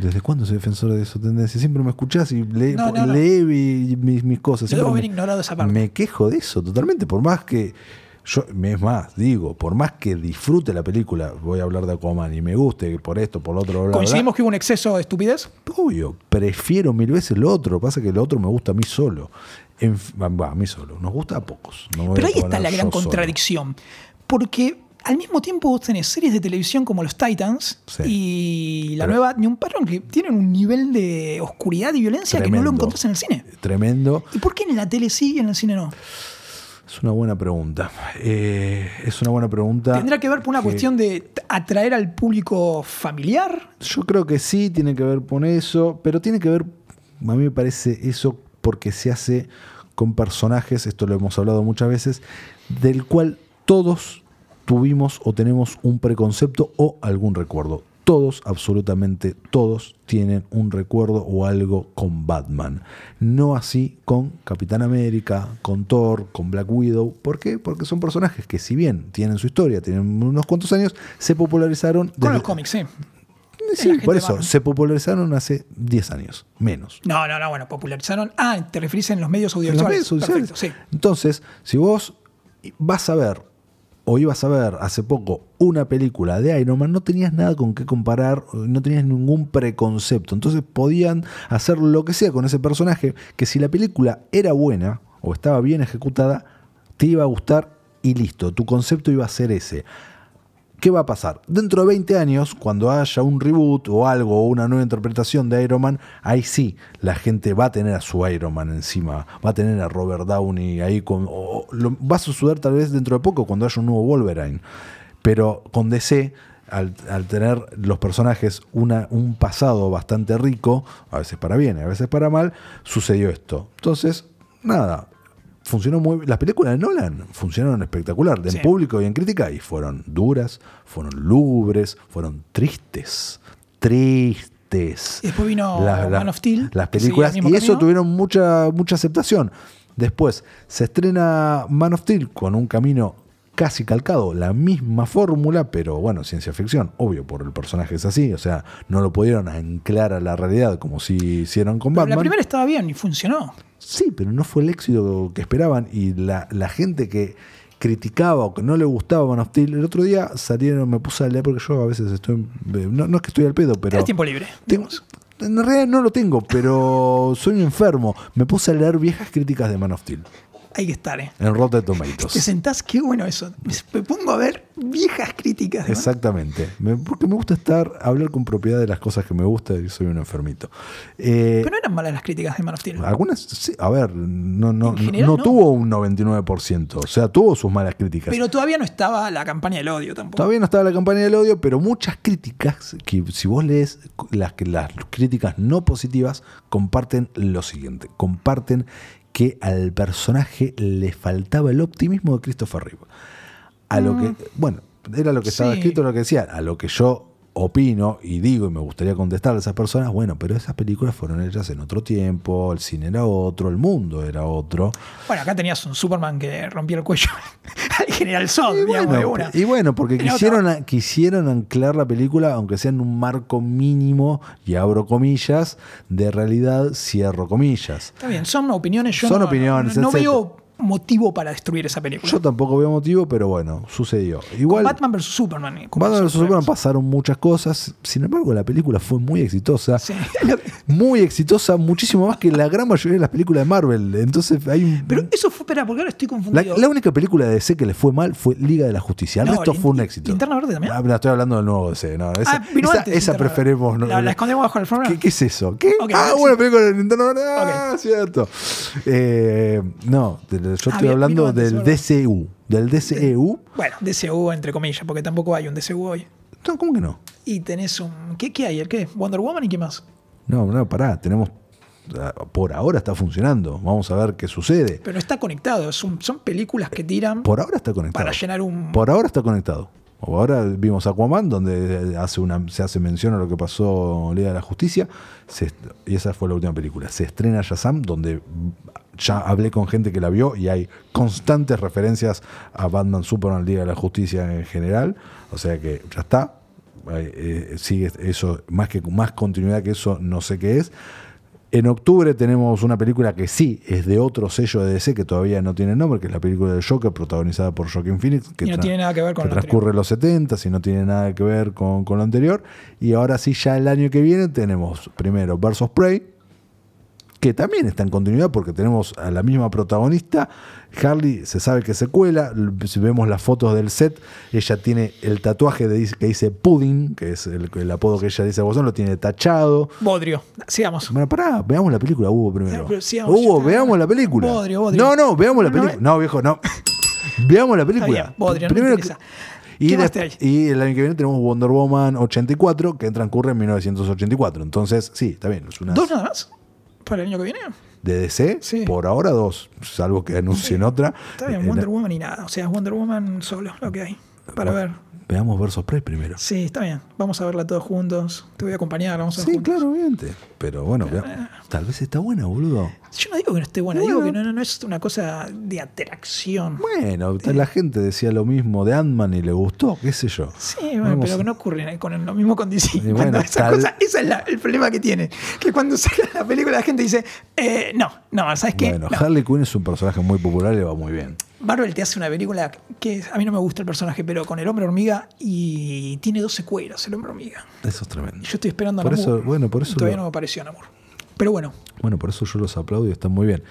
¿Desde cuándo soy defensor de esa tendencia? Siempre me escuchás y lee, No, no, mi- mis, mis cosas. Siempre haber me- ignorado esa parte. Me quejo de eso totalmente, por más que yo, es más, digo, por más que disfrute la película, voy a hablar de Aquaman y me guste por esto, por lo otro, bla, ¿Coincidimos que hubo un exceso de estupidez? Obvio, prefiero mil veces lo otro. Pasa que lo otro me gusta a mí solo. En, a mí solo. Nos gusta a pocos. No Pero ahí está la gran solo. contradicción. Porque al mismo tiempo vos tenés series de televisión como los Titans Sí. y la Pero- nueva Ni un Patrón que tienen un nivel de oscuridad y violencia que no lo encontrás en el cine. Tremendo. ¿Y por qué en la tele sí y en el cine no? Es una buena pregunta. Eh, es una buena pregunta. ¿Tendrá que ver por una que- cuestión de atraer al público familiar? Yo creo que sí, tiene que ver con eso, pero tiene que ver, a mí me parece eso porque se hace con personajes, esto lo hemos hablado muchas veces, del cual todos tuvimos o tenemos un preconcepto o algún recuerdo. todos, absolutamente todos, tienen un recuerdo o algo con Batman. No así con Capitán América, con Thor, con Black Widow. ¿Por qué? Porque son personajes que si bien tienen su historia, tienen unos cuantos años, se popularizaron... Con los cómics, sí. Sí, por eso, se popularizaron hace 10 años, menos. No, no, no, bueno, popularizaron. Ah, te referís en los medios audiovisuales. En los medios audiovisuales. sí. Entonces, si vos vas a ver o ibas a ver hace poco una película de Iron Man, no tenías nada con qué comparar, no tenías ningún preconcepto. Entonces podían hacer lo que sea con ese personaje, que si la película era buena o estaba bien ejecutada, te iba a gustar y listo, tu concepto iba a ser ese. ¿Qué va a pasar? Dentro de 20 años, cuando haya un reboot o algo, o una nueva interpretación de Iron Man, ahí sí, la gente va a tener a su Iron Man encima, va a tener a Robert Downey ahí con... lo, va a suceder tal vez dentro de poco, cuando haya un nuevo Wolverine. Pero con DC, al, tener los personajes un pasado bastante rico, a veces para bien, a veces para mal, sucedió esto. Entonces, nada, funcionó muy Las películas de Nolan funcionaron espectacular, en público y en crítica, y fueron duras, fueron lúgubres, fueron tristes. Tristes. Y después vino Man of Steel. Las películas, y eso tuvieron mucha, mucha aceptación. Después se estrena Man of Steel con un camino casi calcado, la misma fórmula, pero bueno, ciencia ficción, obvio, por el personaje es así, o sea, no lo pudieron anclar a la realidad como si hicieron con Batman. La primera estaba bien y funcionó. Sí, pero no fue el éxito que esperaban y la, gente que criticaba o que no le gustaba Man of Steel, el otro día salieron, me puse a leer porque yo a veces estoy, no, no es que estoy al pedo, pero... Tienes tiempo libre. en realidad no lo tengo, pero soy un enfermo. Me puse a leer viejas críticas de Man of Steel hay que estar, ¿eh? En Rotten Tomatoes. Te sentás, qué bueno eso. Me pongo a ver viejas críticas. Exactamente. porque me gusta estar, hablar con propiedad de las cosas que me gustan y soy un enfermito. Eh, Pero no eran malas las críticas de Man of Steel. Algunas, sí, a ver, no, no, no, tuvo un 99%. O sea, tuvo sus malas críticas. Pero todavía no estaba la campaña del odio tampoco. Todavía no estaba la campaña del odio, pero muchas críticas, que si vos lees las, las críticas no positivas, comparten lo siguiente. Comparten que al personaje le faltaba el optimismo de Christopher Reeve. A lo que, mm. bueno, era lo que estaba escrito, lo que decía, a lo que yo opino y digo y me gustaría contestar a esas personas, bueno, pero esas películas fueron hechas en otro tiempo, el cine era otro, el mundo era otro. Bueno, acá tenías un Superman que rompía el cuello al General Zod, digamos, bueno, Y bueno, porque quisieron, quisieron anclar la película, aunque sea en un marco mínimo, y abro comillas, de realidad cierro comillas. Está bien, son opiniones, yo son opiniones, no veo motivo para destruir esa película. Yo tampoco veo motivo, pero bueno, sucedió. Igual, Batman vs. Superman. Eh, Batman vs. Superman pasaron muchas cosas. Sin embargo, la película fue muy exitosa. muy exitosa, muchísimo más que la gran mayoría de las películas de Marvel. Entonces hay un... Pero eso fue, espera, porque ahora estoy confundido. La, única película de DC que le fue mal fue Liga de la Justicia. El resto fue un éxito. ¿Linterna Verde también? Ah, estoy hablando del nuevo DC. No, esa, ah, esa, preferimos. La, la, escondemos bajo el ¿Qué, ¿Qué, es eso? ¿Qué? ah, una película de Linterna Verde. Ah, cierto. Eh, no, yo estoy hablando del DCU. Del DCEU. Bueno, DCU entre comillas, porque tampoco hay un DCU hoy. No, ¿cómo que no? Y tenés un. ¿Qué, qué hay? ¿El qué? ¿Wonder Woman y qué más? No, no, pará. Tenemos. Por ahora está funcionando. Vamos a ver qué sucede. Pero está conectado. Son, son películas que tiran. Por ahora está conectado. Para llenar un. Por ahora está conectado. Ahora vimos Aquaman, donde hace una, se hace mención a lo que pasó en Liga de la Justicia. y esa fue la última película. Se estrena Shazam, donde ya hablé con gente que la vio y hay constantes referencias a Batman Superman, Día de la Justicia en general. O sea que ya está. Eh, sigue eso, más que más continuidad que eso, no sé qué es. En octubre tenemos una película que sí es de otro sello de DC que todavía no tiene nombre, que es la película de Joker, protagonizada por Joaquin Phoenix, que, no tiene nada que ver con transcurre los 70 y no tiene nada que ver con, con, lo anterior. Y ahora sí, ya el año que viene tenemos primero Versus Prey, que también está en continuidad porque tenemos a la misma protagonista. Harley se sabe que se cuela, si vemos las fotos del set, ella tiene el tatuaje de, que dice Pudding, que es el, apodo que ella dice a vos, lo tiene tachado. Bodrio, sigamos. Bueno, pará, veamos la película, Hugo, primero. Hugo, veamos la película. Bodrio, Bodrio. No, no, veamos la película. No, viejo, no. veamos la película. Bodrio, primero, y, y, el año que viene tenemos Wonder Woman 84, que transcurre en 1984. Entonces, sí, está bien. Es una... ¿Dos nada más? ¿Para el año que viene? ¿De DC? Sí. Por ahora dos, salvo que anuncien otra. Está bien, Wonder Woman y nada. O sea, Wonder Woman solo, lo que hay. para ver. Veamos Versus Prey primero. Sí, está bien. Vamos a verla todos juntos. Te voy a acompañar, vamos a Sí, juntos. claro, obviamente. Pero bueno, vea- tal vez está buena, boludo. Yo no digo que no esté buena, Bueno. digo que no, no, es una cosa de atracción. Bueno, la gente decía lo mismo de Ant-Man y le gustó, qué sé yo. Sí, bueno, Vamos pero a- que no ocurre con lo mismo con DC. Bueno, Cuando esa tal- cosa- ese es la- el problema que tiene. Que cuando saca la película la gente dice, eh, no, no, ¿sabes qué? Bueno, No. Harley Quinn es un personaje muy popular y le va muy bien. Marvel te hace una película que a mí no me gusta el personaje, pero con el hombre hormiga y tiene dos secuelas, el hombre hormiga. Eso es tremendo. Y yo estoy esperando a eso- bueno, por eso Todavía lo- no me apareció Namor. Pero bueno, Bueno, por eso yo los aplaudo y están muy bien.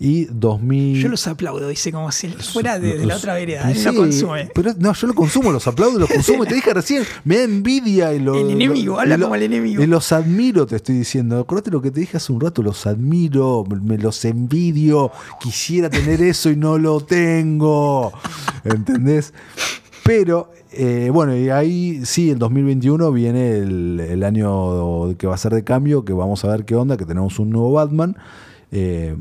Y 2000... yo los aplaudo, dice como si fuera de, de la otra vereda. Él Sí, lo consume. Pero no, yo lo consumo, los aplaudo, los consumo. Te dije recién, me da envidia y lo, El enemigo, lo- habla lo- como el enemigo. Y los admiro, te estoy diciendo. Acordate lo que te dije hace un rato, los admiro, me los envidio. Quisiera tener eso y no lo tengo. ¿Entendés? Pero, eh, bueno, y ahí sí, el 2021 viene el, el año que va a ser de cambio, que vamos a ver qué onda, que tenemos un nuevo Batman. Eh,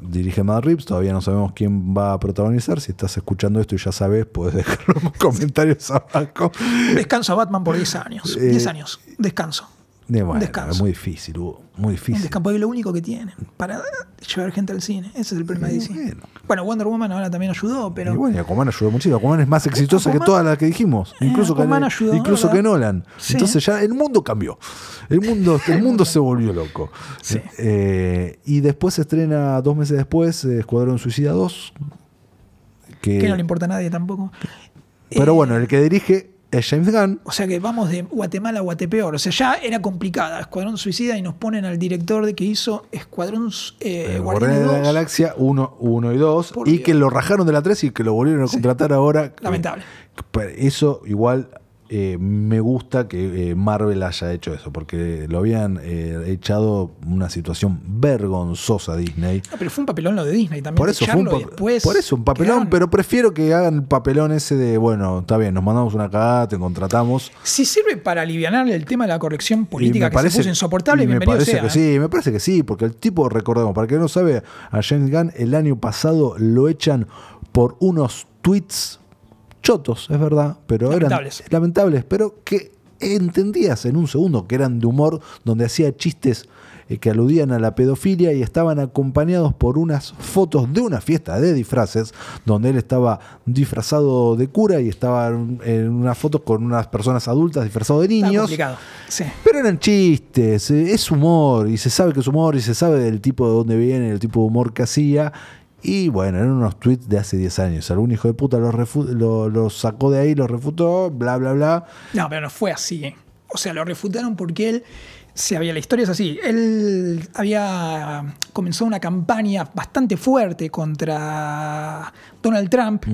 dirige Matt Reeves, todavía no sabemos quién va a protagonizar. Si estás escuchando esto y ya sabes, puedes dejarlo en los comentarios abajo. Descanso a Batman por 10 años. Eh, 10 años. Descanso. De, bueno, Descanso. es muy difícil, Hugo, muy Un difícil. descanso es lo único que tienen para llevar gente al cine. Ese es el problema de DC. bueno. Bueno, Wonder Woman ahora también ayudó, pero. Y bueno, Aquaman ayudó muchísimo. Aquaman es más exitosa que todas las que dijimos. Eh, Incluso, que, ayudó, incluso ¿verdad? que Nolan. Sí. Entonces ya el mundo cambió. El mundo, el mundo se volvió loco. Sí. Eh, y después se estrena dos meses después eh, Escuadrón Suicida 2. Que, que no le importa a nadie tampoco. pero Eh, bueno, el que dirige es James Gunn. O sea que vamos de Guatemala a Guatepeor. O sea, ya era complicada Escuadrón Suicida y nos ponen al director de que hizo Escuadrón eh, Eh, Guardianes de la 2. Galaxia 1 y 2 Por y Dios. que lo rajaron de la 3 y que lo volvieron a contratar ahora. Lamentable. Pero Eso igual eh, me gusta que eh, Marvel haya hecho eso, porque lo habían eh, echado una situación vergonzosa a Disney. No, pero fue un papelón lo de Disney también. Por eso, fue un, después por eso un papelón, quedaron- pero prefiero que hagan el papelón ese de, bueno, está bien, nos mandamos una cagada, te contratamos. Si sirve para aliviar el tema de la corrección política me que parece- se puso insoportable, y me bienvenido parece sea. que sí, me parece que sí, porque el tipo, recordemos, para que no sabe, a James Gunn el año pasado lo echan por unos tweets chotos, es verdad, pero Lamentables. eran lamentables, pero que entendías en un segundo que eran de humor, donde hacía chistes eh, que aludían a la pedofilia y estaban acompañados por unas fotos de una fiesta de disfraces, donde él estaba disfrazado de cura y estaba en unas fotos con unas personas adultas disfrazados de niños. Sí. Pero eran chistes, eh, es humor, y se sabe que es humor, y se sabe del tipo de dónde viene, el tipo de humor que hacía. Y bueno, eran unos tweets de hace 10 años. Algún hijo de puta los lo, sacó de ahí, los refutó, bla, bla, bla. No, pero no fue así. ¿eh? O sea, lo refutaron porque él se había. La historia es así. Él había comenzado una campaña bastante fuerte contra Donald Trump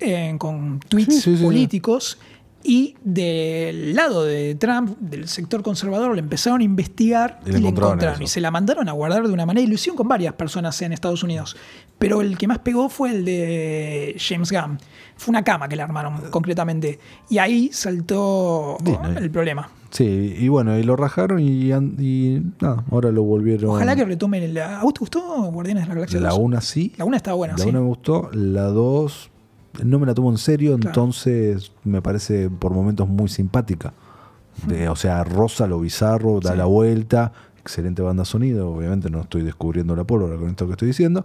eh, con tweets Sí, sí, sí. Y del lado de Trump, del sector conservador, le empezaron a investigar Y le encontraron. Y se la mandaron a guardar de una manera. Y lo hicieron con varias personas en Estados Unidos. Pero el que más pegó fue el de James Gunn. Fue una cama que le armaron concretamente. Y ahí saltó Disney. el problema. Sí, y bueno, y lo rajaron y, an- y nada, ahora lo volvieron. Ojalá que retomen la. ¿A vos te gustó Guardianes de la Galaxia La 2? 1 sí. La 1 estaba buena, la sí. 1 me gustó, la 2 no me la tomo en serio, Claro. entonces me parece por momentos muy simpática. De- o sea, rosa lo bizarro, da Sí. la vuelta, excelente banda sonido, obviamente no estoy descubriendo la pólvora con esto que estoy diciendo,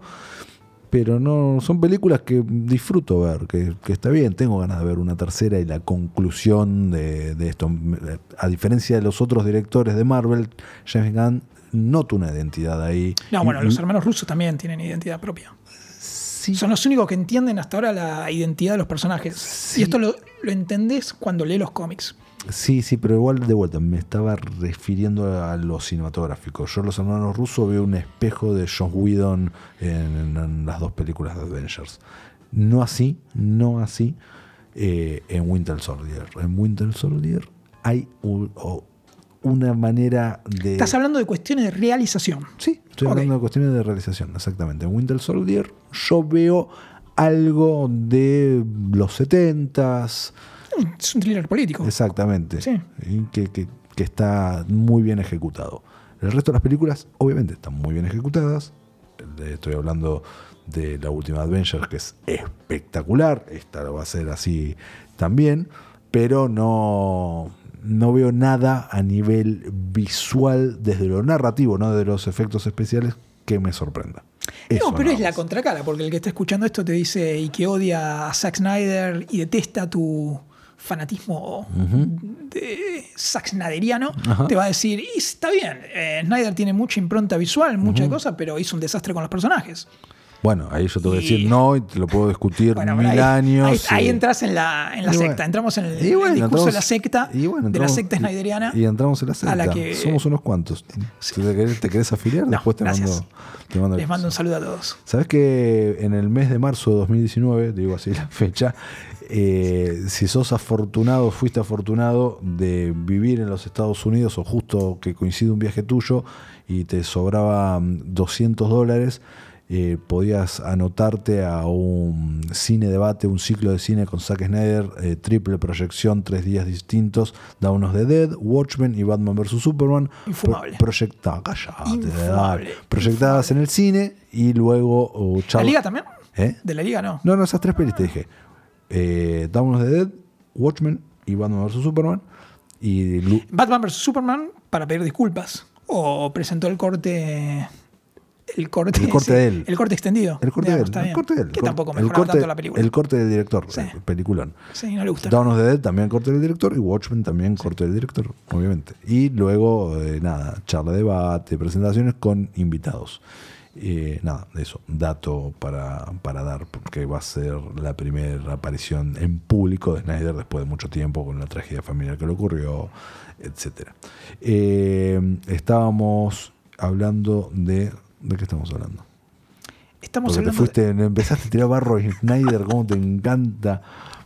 pero no son películas que disfruto ver, que, que está bien, tengo ganas de ver una tercera y la conclusión de, de esto. A diferencia de los otros directores de Marvel, James Gunn nota una identidad ahí. No, bueno, los hermanos rusos también tienen identidad propia. Sí, Son los únicos que entienden hasta ahora la identidad de los personajes. Sí. Y esto lo, lo entendés cuando lees los cómics. Sí, sí, pero igual de vuelta, me estaba refiriendo a lo cinematográfico. Yo, los hermanos rusos, veo un espejo de John Whedon en, en las dos películas de Avengers. No así, no así eh, en Winter Soldier. En Winter Soldier hay un- una manera de. Estás hablando de cuestiones de realización. Sí, estoy hablando de cuestiones de realización, exactamente. En Winter Soldier yo veo algo de los 70s, Es un thriller político. Exactamente. Sí. Que, que- que está muy bien ejecutado. El resto de las películas, obviamente, están muy bien ejecutadas. Eh, Estoy hablando de la última Adventure, que es espectacular. Esta va a ser así también, pero no, no veo nada a nivel visual desde lo narrativo, no de los efectos especiales, que me sorprenda. no, pero es la contracara, porque el que está escuchando esto te dice y que odia a Zack Snyder y detesta tu fanatismo de Zack Snyderiano, te va a decir, y está bien, eh, Snyder tiene mucha impronta visual, muchas cosas, pero hizo un desastre con los personajes. Bueno, ahí yo te voy a decir no y te lo puedo discutir mil años. Ahí, entras en la, en la secta, entramos en el, discurso de la secta, de la secta snyderiana. Y entramos en la secta. Somos unos cuantos. Si te querés, afiliar, después te mando, te mando, Les mando un saludo a todos. ¿Sabes que en el mes de marzo de 2019, digo así la fecha, eh, si sos afortunado, fuiste afortunado de vivir en los Estados Unidos o justo que coincide un viaje tuyo y te sobraban 200 dólares, eh, podías anotarte a un cine debate, un ciclo de cine con Zack Snyder, eh, triple proyección, tres días distintos, Dawn of the Dead, Watchmen y Batman vs. Superman. Infumable. Proyectadas en el cine y luego... Uh, ¿La Liga también? ¿Eh? ¿De la Liga no? No, no, esas tres pelis te dije. Eh, Dawn of the Dead, Watchmen y Batman vs. Superman. Y Batman vs. Superman para pedir disculpas. O presentó el corte el corte, el corte de él. El corte extendido. El corte de él. El corte de él. Que tampoco mejoraba tanto la película. El corte del director, sí. peliculón. Sí, no le gusta. Dawn of the Dead también corte del director y Watchmen también corte del director, obviamente. Y luego, eh, nada, charla de debate, presentaciones con invitados. Eh, nada, eso, dato para, para dar, porque va a ser la primera aparición en público de Snyder después de mucho tiempo con la tragedia familiar que le ocurrió, etc. Eh, estábamos hablando de ¿De qué estamos hablando? Estamos porque hablando. Te fuiste, empezaste a tirar barro y Snyder, cómo te encanta.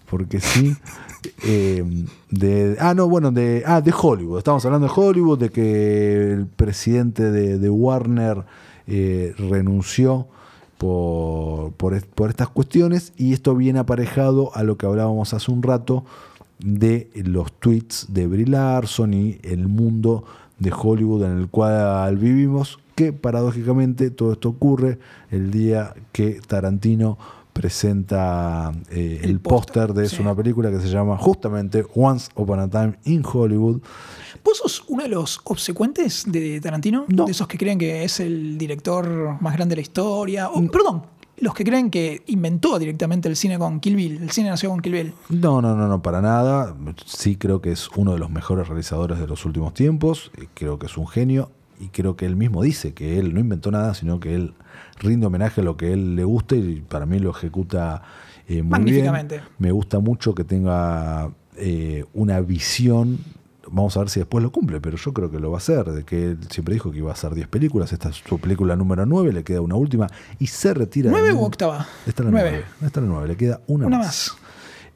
Porque sí. Eh, de, ah, no, bueno, de, ah, de Hollywood. Estamos hablando de Hollywood, de que el presidente de, Warner eh, renunció por, por, por, estas cuestiones. Y esto viene aparejado a lo que hablábamos hace un rato de los tweets de Brie Larson y el mundo de Hollywood en el cual vivimos que paradójicamente todo esto ocurre el día que Tarantino presenta eh, el, póster de una película que se llama justamente Once Upon a Time in Hollywood. ¿Vos sos uno de los obsecuentes de Tarantino? No. De esos que creen que es el director más grande de la historia. perdón, los que creen que inventó directamente el cine con Kill Bill. El cine nació con Kill Bill. No, no, no, no, para nada. Sí creo que es uno de los mejores realizadores de los últimos tiempos. Creo que es un genio y creo que él mismo dice que él no inventó nada, sino que él rinde homenaje a lo que él le gusta y para mí lo ejecuta eh, muy Magníficamente. bien. Me gusta mucho que tenga eh, una visión. Vamos a ver si después lo cumple, pero yo creo que lo va a hacer. De que él siempre dijo que iba a hacer 10 películas. Esta es su película número 9, le queda una última y se retira. ¿9 u octava? Esta es la 9. Esta es la 9, le queda una, una más.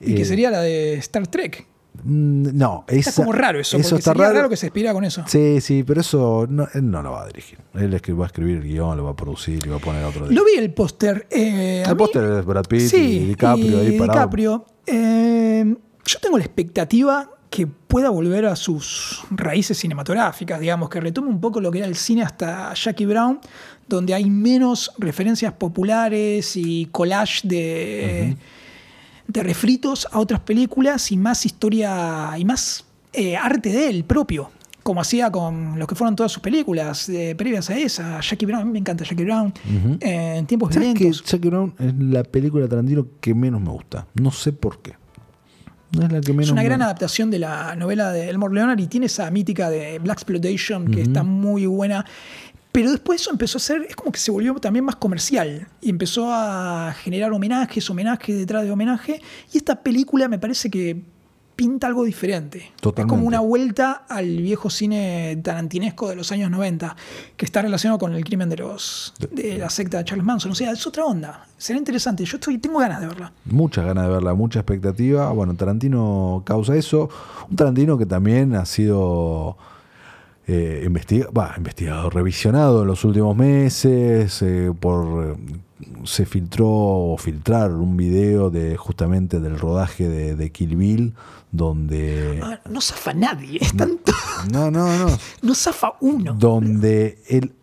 Y que eh, sería la de Star Trek. Mm, no, esa, está como raro eso, eso está raro. que se inspira con eso. Sí, sí, pero eso no, él no lo va a dirigir. Él va a escribir el guion, lo va a producir y va a poner otro día. Lo vi el póster. Eh, el póster es Brad Pitt y DiCaprio ahí parado. DiCaprio. Eh, yo tengo la expectativa que pueda volver a sus raíces cinematográficas, digamos, que retome un poco lo que era el cine hasta Jackie Brown, donde hay menos referencias populares y collage de de refritos a otras películas y más historia y más eh, arte de él propio, como hacía con lo que fueron todas sus películas eh, previas a esa. Jackie Brown, me encanta Jackie Brown, eh, en tiempos violentos. Jackie Brown es la película de Tarantino que menos me gusta. No sé por qué. No es, la que menos es una gran adaptación de la novela de Elmore Leonard y tiene esa mítica de Black Exploitation que está muy buena. Pero después eso empezó a ser, es como que se volvió también más comercial y empezó a generar homenajes, homenajes detrás de homenaje. Y esta película me parece que pinta algo diferente. Es como una vuelta al viejo cine tarantinesco de los años 90, que está relacionado con el crimen de los de la secta de Charles Manson. O sea, es otra onda. Será interesante. Yo estoy, tengo ganas de verla. Muchas ganas de verla, mucha expectativa. Bueno, Tarantino causa eso. Un Tarantino que también ha sido eh, investigado, revisionado en los últimos meses, eh, por eh, se filtró o filtraron un video de justamente del rodaje de, Kill Bill donde ah, no zafa nadie, es tanto. No no no no. Zafa uno. Donde él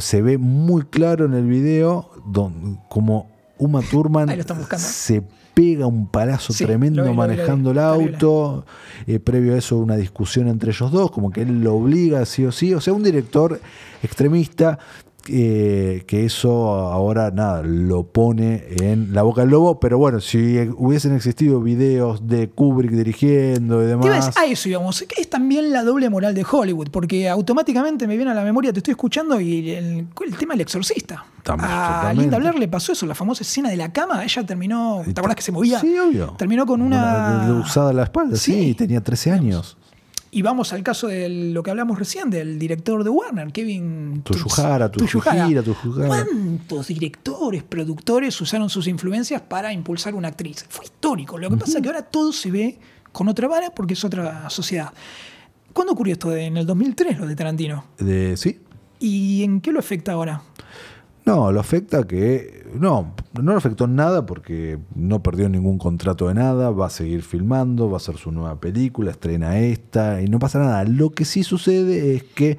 se ve muy claro en el video don- como Uma Thurman se pega un palazo Sí, tremendo lo vi, lo vi, lo vi. manejando el auto. Eh, previo a eso, una discusión entre ellos dos, como que él lo obliga sí o sí. O sea, un director extremista. Eh, que eso ahora nada lo pone en la boca del lobo pero bueno si hubiesen existido videos de Kubrick dirigiendo y demás a eso íbamos. que Es también la doble moral de Hollywood, porque automáticamente me viene a la memoria, te estoy escuchando, y el, el tema del exorcista. También, a totalmente. Linda Blair le pasó eso, la famosa escena de la cama, ella terminó, ¿te acuerdas que se movía? Sí, obvio. Terminó con una... usada la espalda, sí, Sí. tenía 13 años. Y vamos al caso de lo que hablamos recién, del director de Warner, Kevin Tuyuhara, Tuyuhira, Tuyuhara. ¿Cuántos directores, productores usaron sus influencias para impulsar una actriz? Fue histórico. Lo que pasa es que ahora todo se ve con otra vara porque es otra sociedad. ¿Cuándo ocurrió esto? En el 2003, lo de Tarantino. De, sí, ¿Y en qué lo afecta ahora? No, lo afecta que. No, no lo afectó en nada porque no perdió ningún contrato de nada, va a seguir filmando, va a hacer su nueva película, estrena esta y no pasa nada. Lo que sí sucede es que.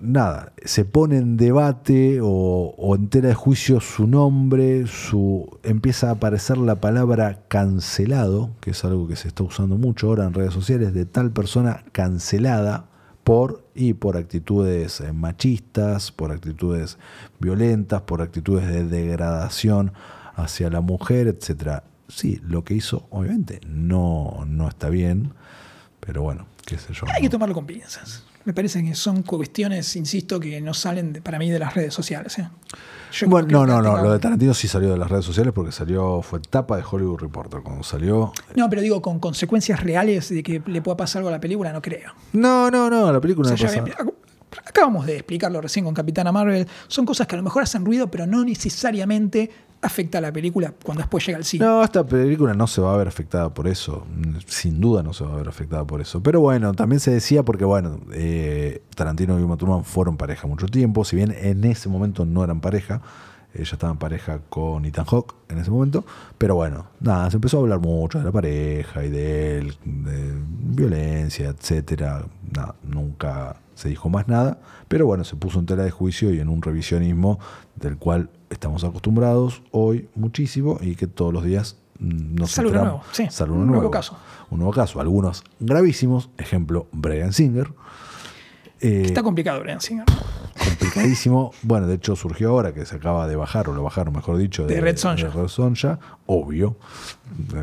Nada, se pone en debate o, o entera de juicio su nombre, su empieza a aparecer la palabra cancelado, que es algo que se está usando mucho ahora en redes sociales, de tal persona cancelada por y por actitudes eh, machistas, por actitudes violentas, por actitudes de degradación hacia la mujer, etcétera. Sí, lo que hizo obviamente no, no está bien, pero bueno, qué sé yo. Hay que tomarlo con pinzas. Me parece que son cuestiones, insisto, que no salen de- para mí de las redes sociales. ¿eh? Yo Bueno, no, no, no, lo de Tarantino sí salió de las redes sociales porque salió, fue tapa de Hollywood Reporter cuando salió. No, pero digo, con consecuencias reales de que le pueda pasar algo a la película, no creo. No, no, no, la película O no sea, ya pasa- acabamos de explicarlo recién con Capitana Marvel. Son cosas que a lo mejor hacen ruido, pero no necesariamente afecta a la película cuando después llega al cine. No, esta película no se va a ver afectada por eso. Sin duda no se va a ver afectada por eso. Pero bueno, también se decía porque, bueno, eh, Tarantino y Uma Thurman fueron pareja mucho tiempo. Si bien en ese momento no eran pareja, ella estaba en pareja con Ethan Hawke en ese momento. Pero bueno, nada, se empezó a hablar mucho de la pareja y de él, de violencia, etcétera. Nada, nunca se dijo más nada. Pero bueno, se puso en tela de juicio y en un revisionismo del cual estamos acostumbrados hoy muchísimo y que todos los días mm, nos enteramos. nuevo, sí, Sale un nuevo. caso. Un nuevo caso. Algunos gravísimos. Ejemplo, Brian Singer. Eh, Está complicado, Brian Singer. complicadísimo. Bueno, de hecho surgió ahora que se acaba de bajar, o lo bajaron, mejor dicho, De Red Sonja. de Red Sonja. Obvio.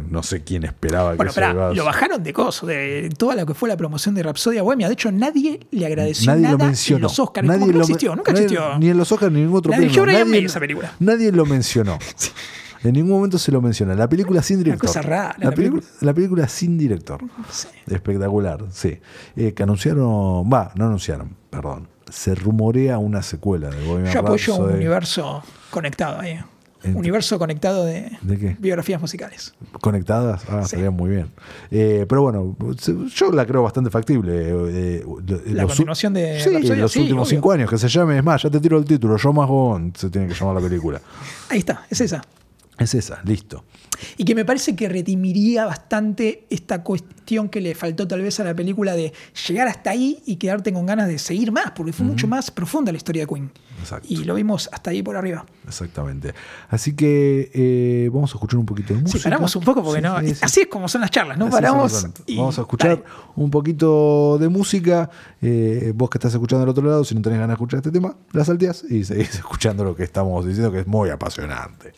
No sé quién esperaba Bueno, que eso iba a- lo bajaron de coso, de toda lo que fue la promoción de Rapsodia Bohemia. De hecho, nadie le agradeció Nadie nada lo mencionó. en los Oscars. Nadie no lo- existió, nunca nadie- existió. Ni en los Oscars ni en ningún otro La premio. dirigió Brian nadie, May esa película. nadie lo mencionó. En ningún momento se lo menciona. La película sin director. cosa rara, La, la película, película. la película sin director. Sí. Espectacular, sí. Eh, que anunciaron, va, no anunciaron, perdón. Se rumorea una secuela de Bohemian Yo apoyo un universo conectado ahí. Ent- Universo conectado de, ¿De qué? biografías musicales. conectadas. Ah, Sí. estaría muy bien. Eh, pero bueno, yo la creo bastante factible. eh, eh, La los- continuación de Sí, Rhapsody, los sí, últimos obvio. cinco años, que se llame, es más, ya te tiro el título, yo más Bond se tiene que llamar la película. Ahí está, es esa. Es esa, listo. Y que me parece que redimiría bastante esta cuestión que le faltó tal vez a la película de llegar hasta ahí y quedarte con ganas de seguir más, porque fue mucho más profunda la historia de Queen. Exacto. Y lo vimos hasta ahí por arriba. Exactamente. Así que eh, vamos a escuchar un poquito de música. Sí, paramos un poco porque Sí, no. sí, sí. Así es como son las charlas, no Así paramos. y- Vamos a escuchar dale. un poquito de música. Eh, vos que estás escuchando del otro lado, si no tenés ganas de escuchar este tema, la salteás y seguís escuchando lo que estamos diciendo, que es muy apasionante.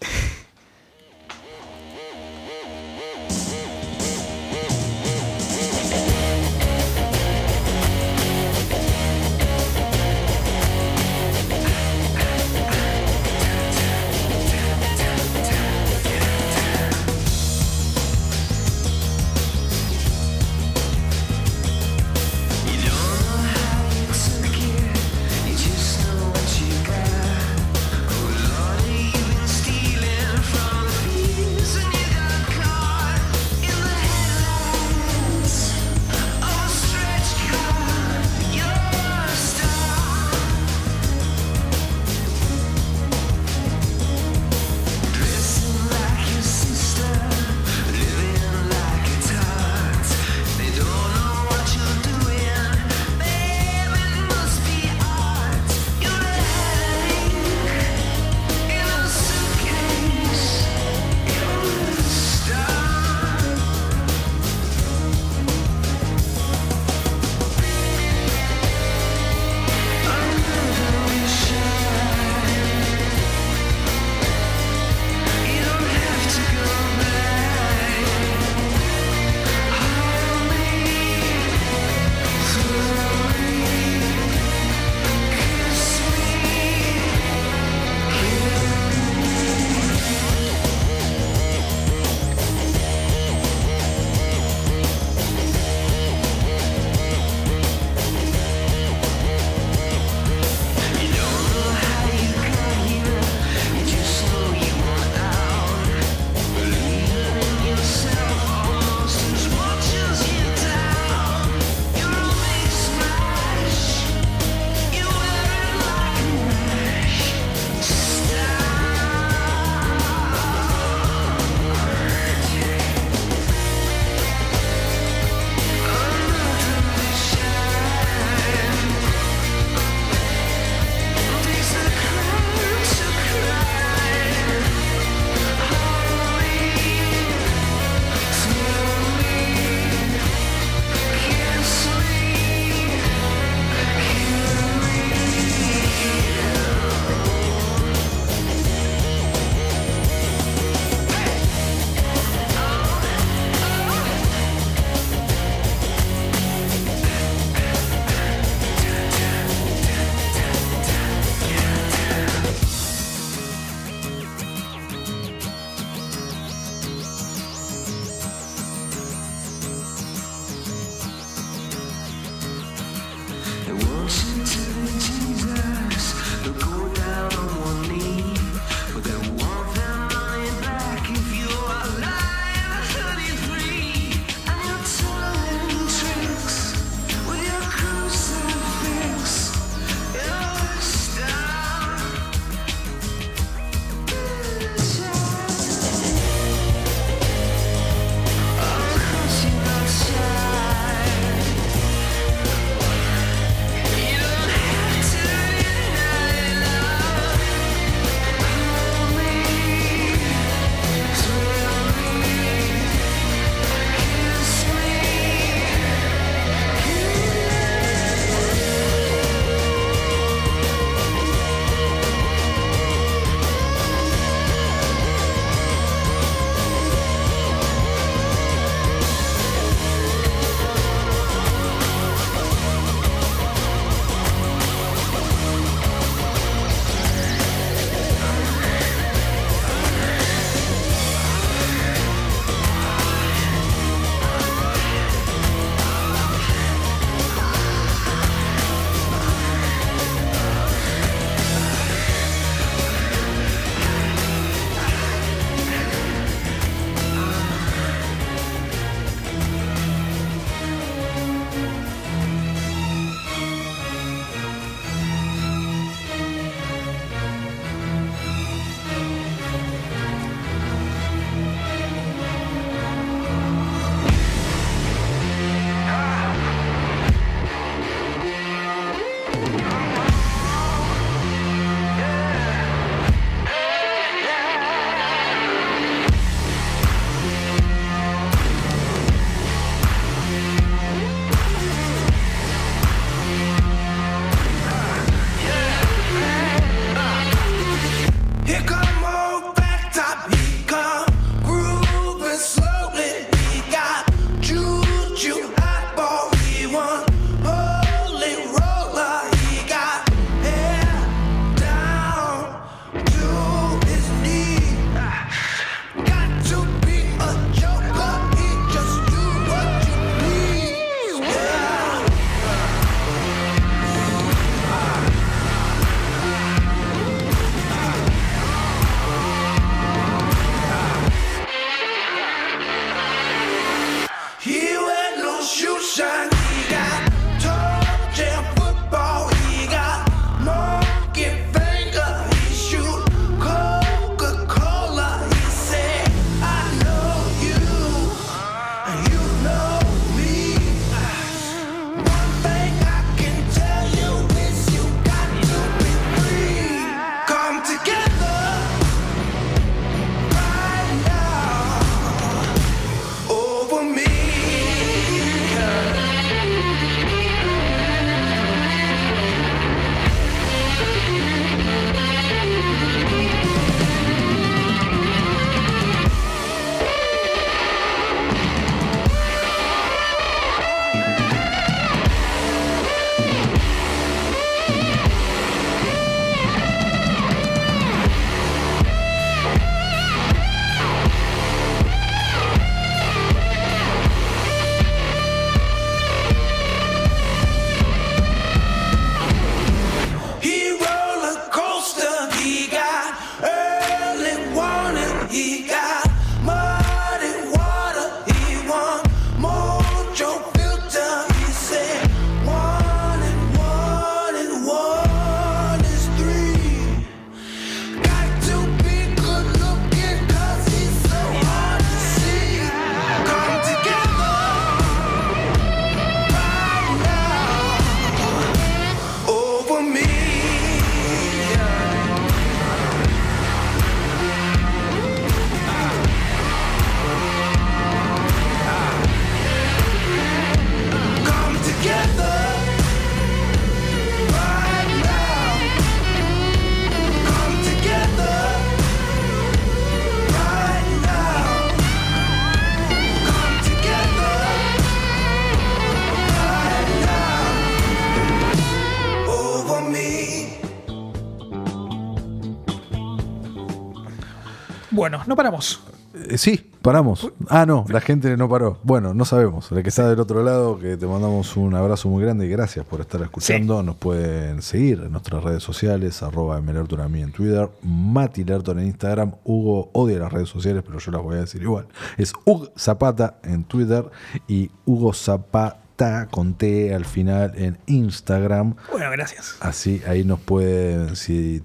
Bueno, no paramos. Eh, sí, paramos. Ah, no, la gente no paró. Bueno, no sabemos. La que está del otro lado, que te mandamos un abrazo muy grande y gracias por estar escuchando. Nos pueden seguir en nuestras redes sociales, arroba Lerton a mí en Twitter, Mati Lerton en Instagram, Hugo odia las redes sociales, pero yo las voy a decir igual. Es Hugo Zapata en Twitter y Hugo Zapata con T al final en Instagram. Bueno, gracias. Así ahí nos pueden, si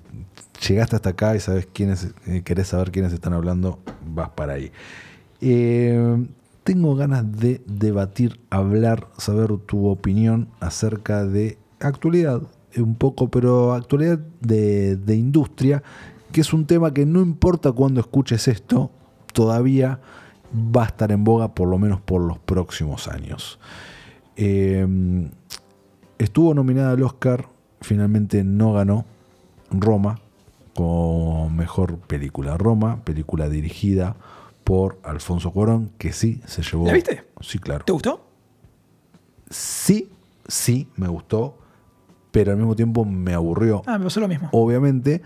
llegaste hasta acá y sabes quiénes, eh, querés saber quiénes están hablando, vas para ahí. Eh, tengo ganas de debatir, hablar, saber tu opinión acerca de actualidad, un poco, pero actualidad de, de industria, que es un tema que no importa cuándo escuches esto, todavía va a estar en boga por lo menos por los próximos años. Eh, estuvo nominada al Oscar, finalmente no ganó Roma, con mejor película. Roma, película dirigida por Alfonso Cuarón, que sí se llevó. ¿La viste? Sí, claro. ¿Te gustó? Sí, sí, me gustó, pero al mismo tiempo me aburrió. Ah, me pasó lo mismo. Obviamente,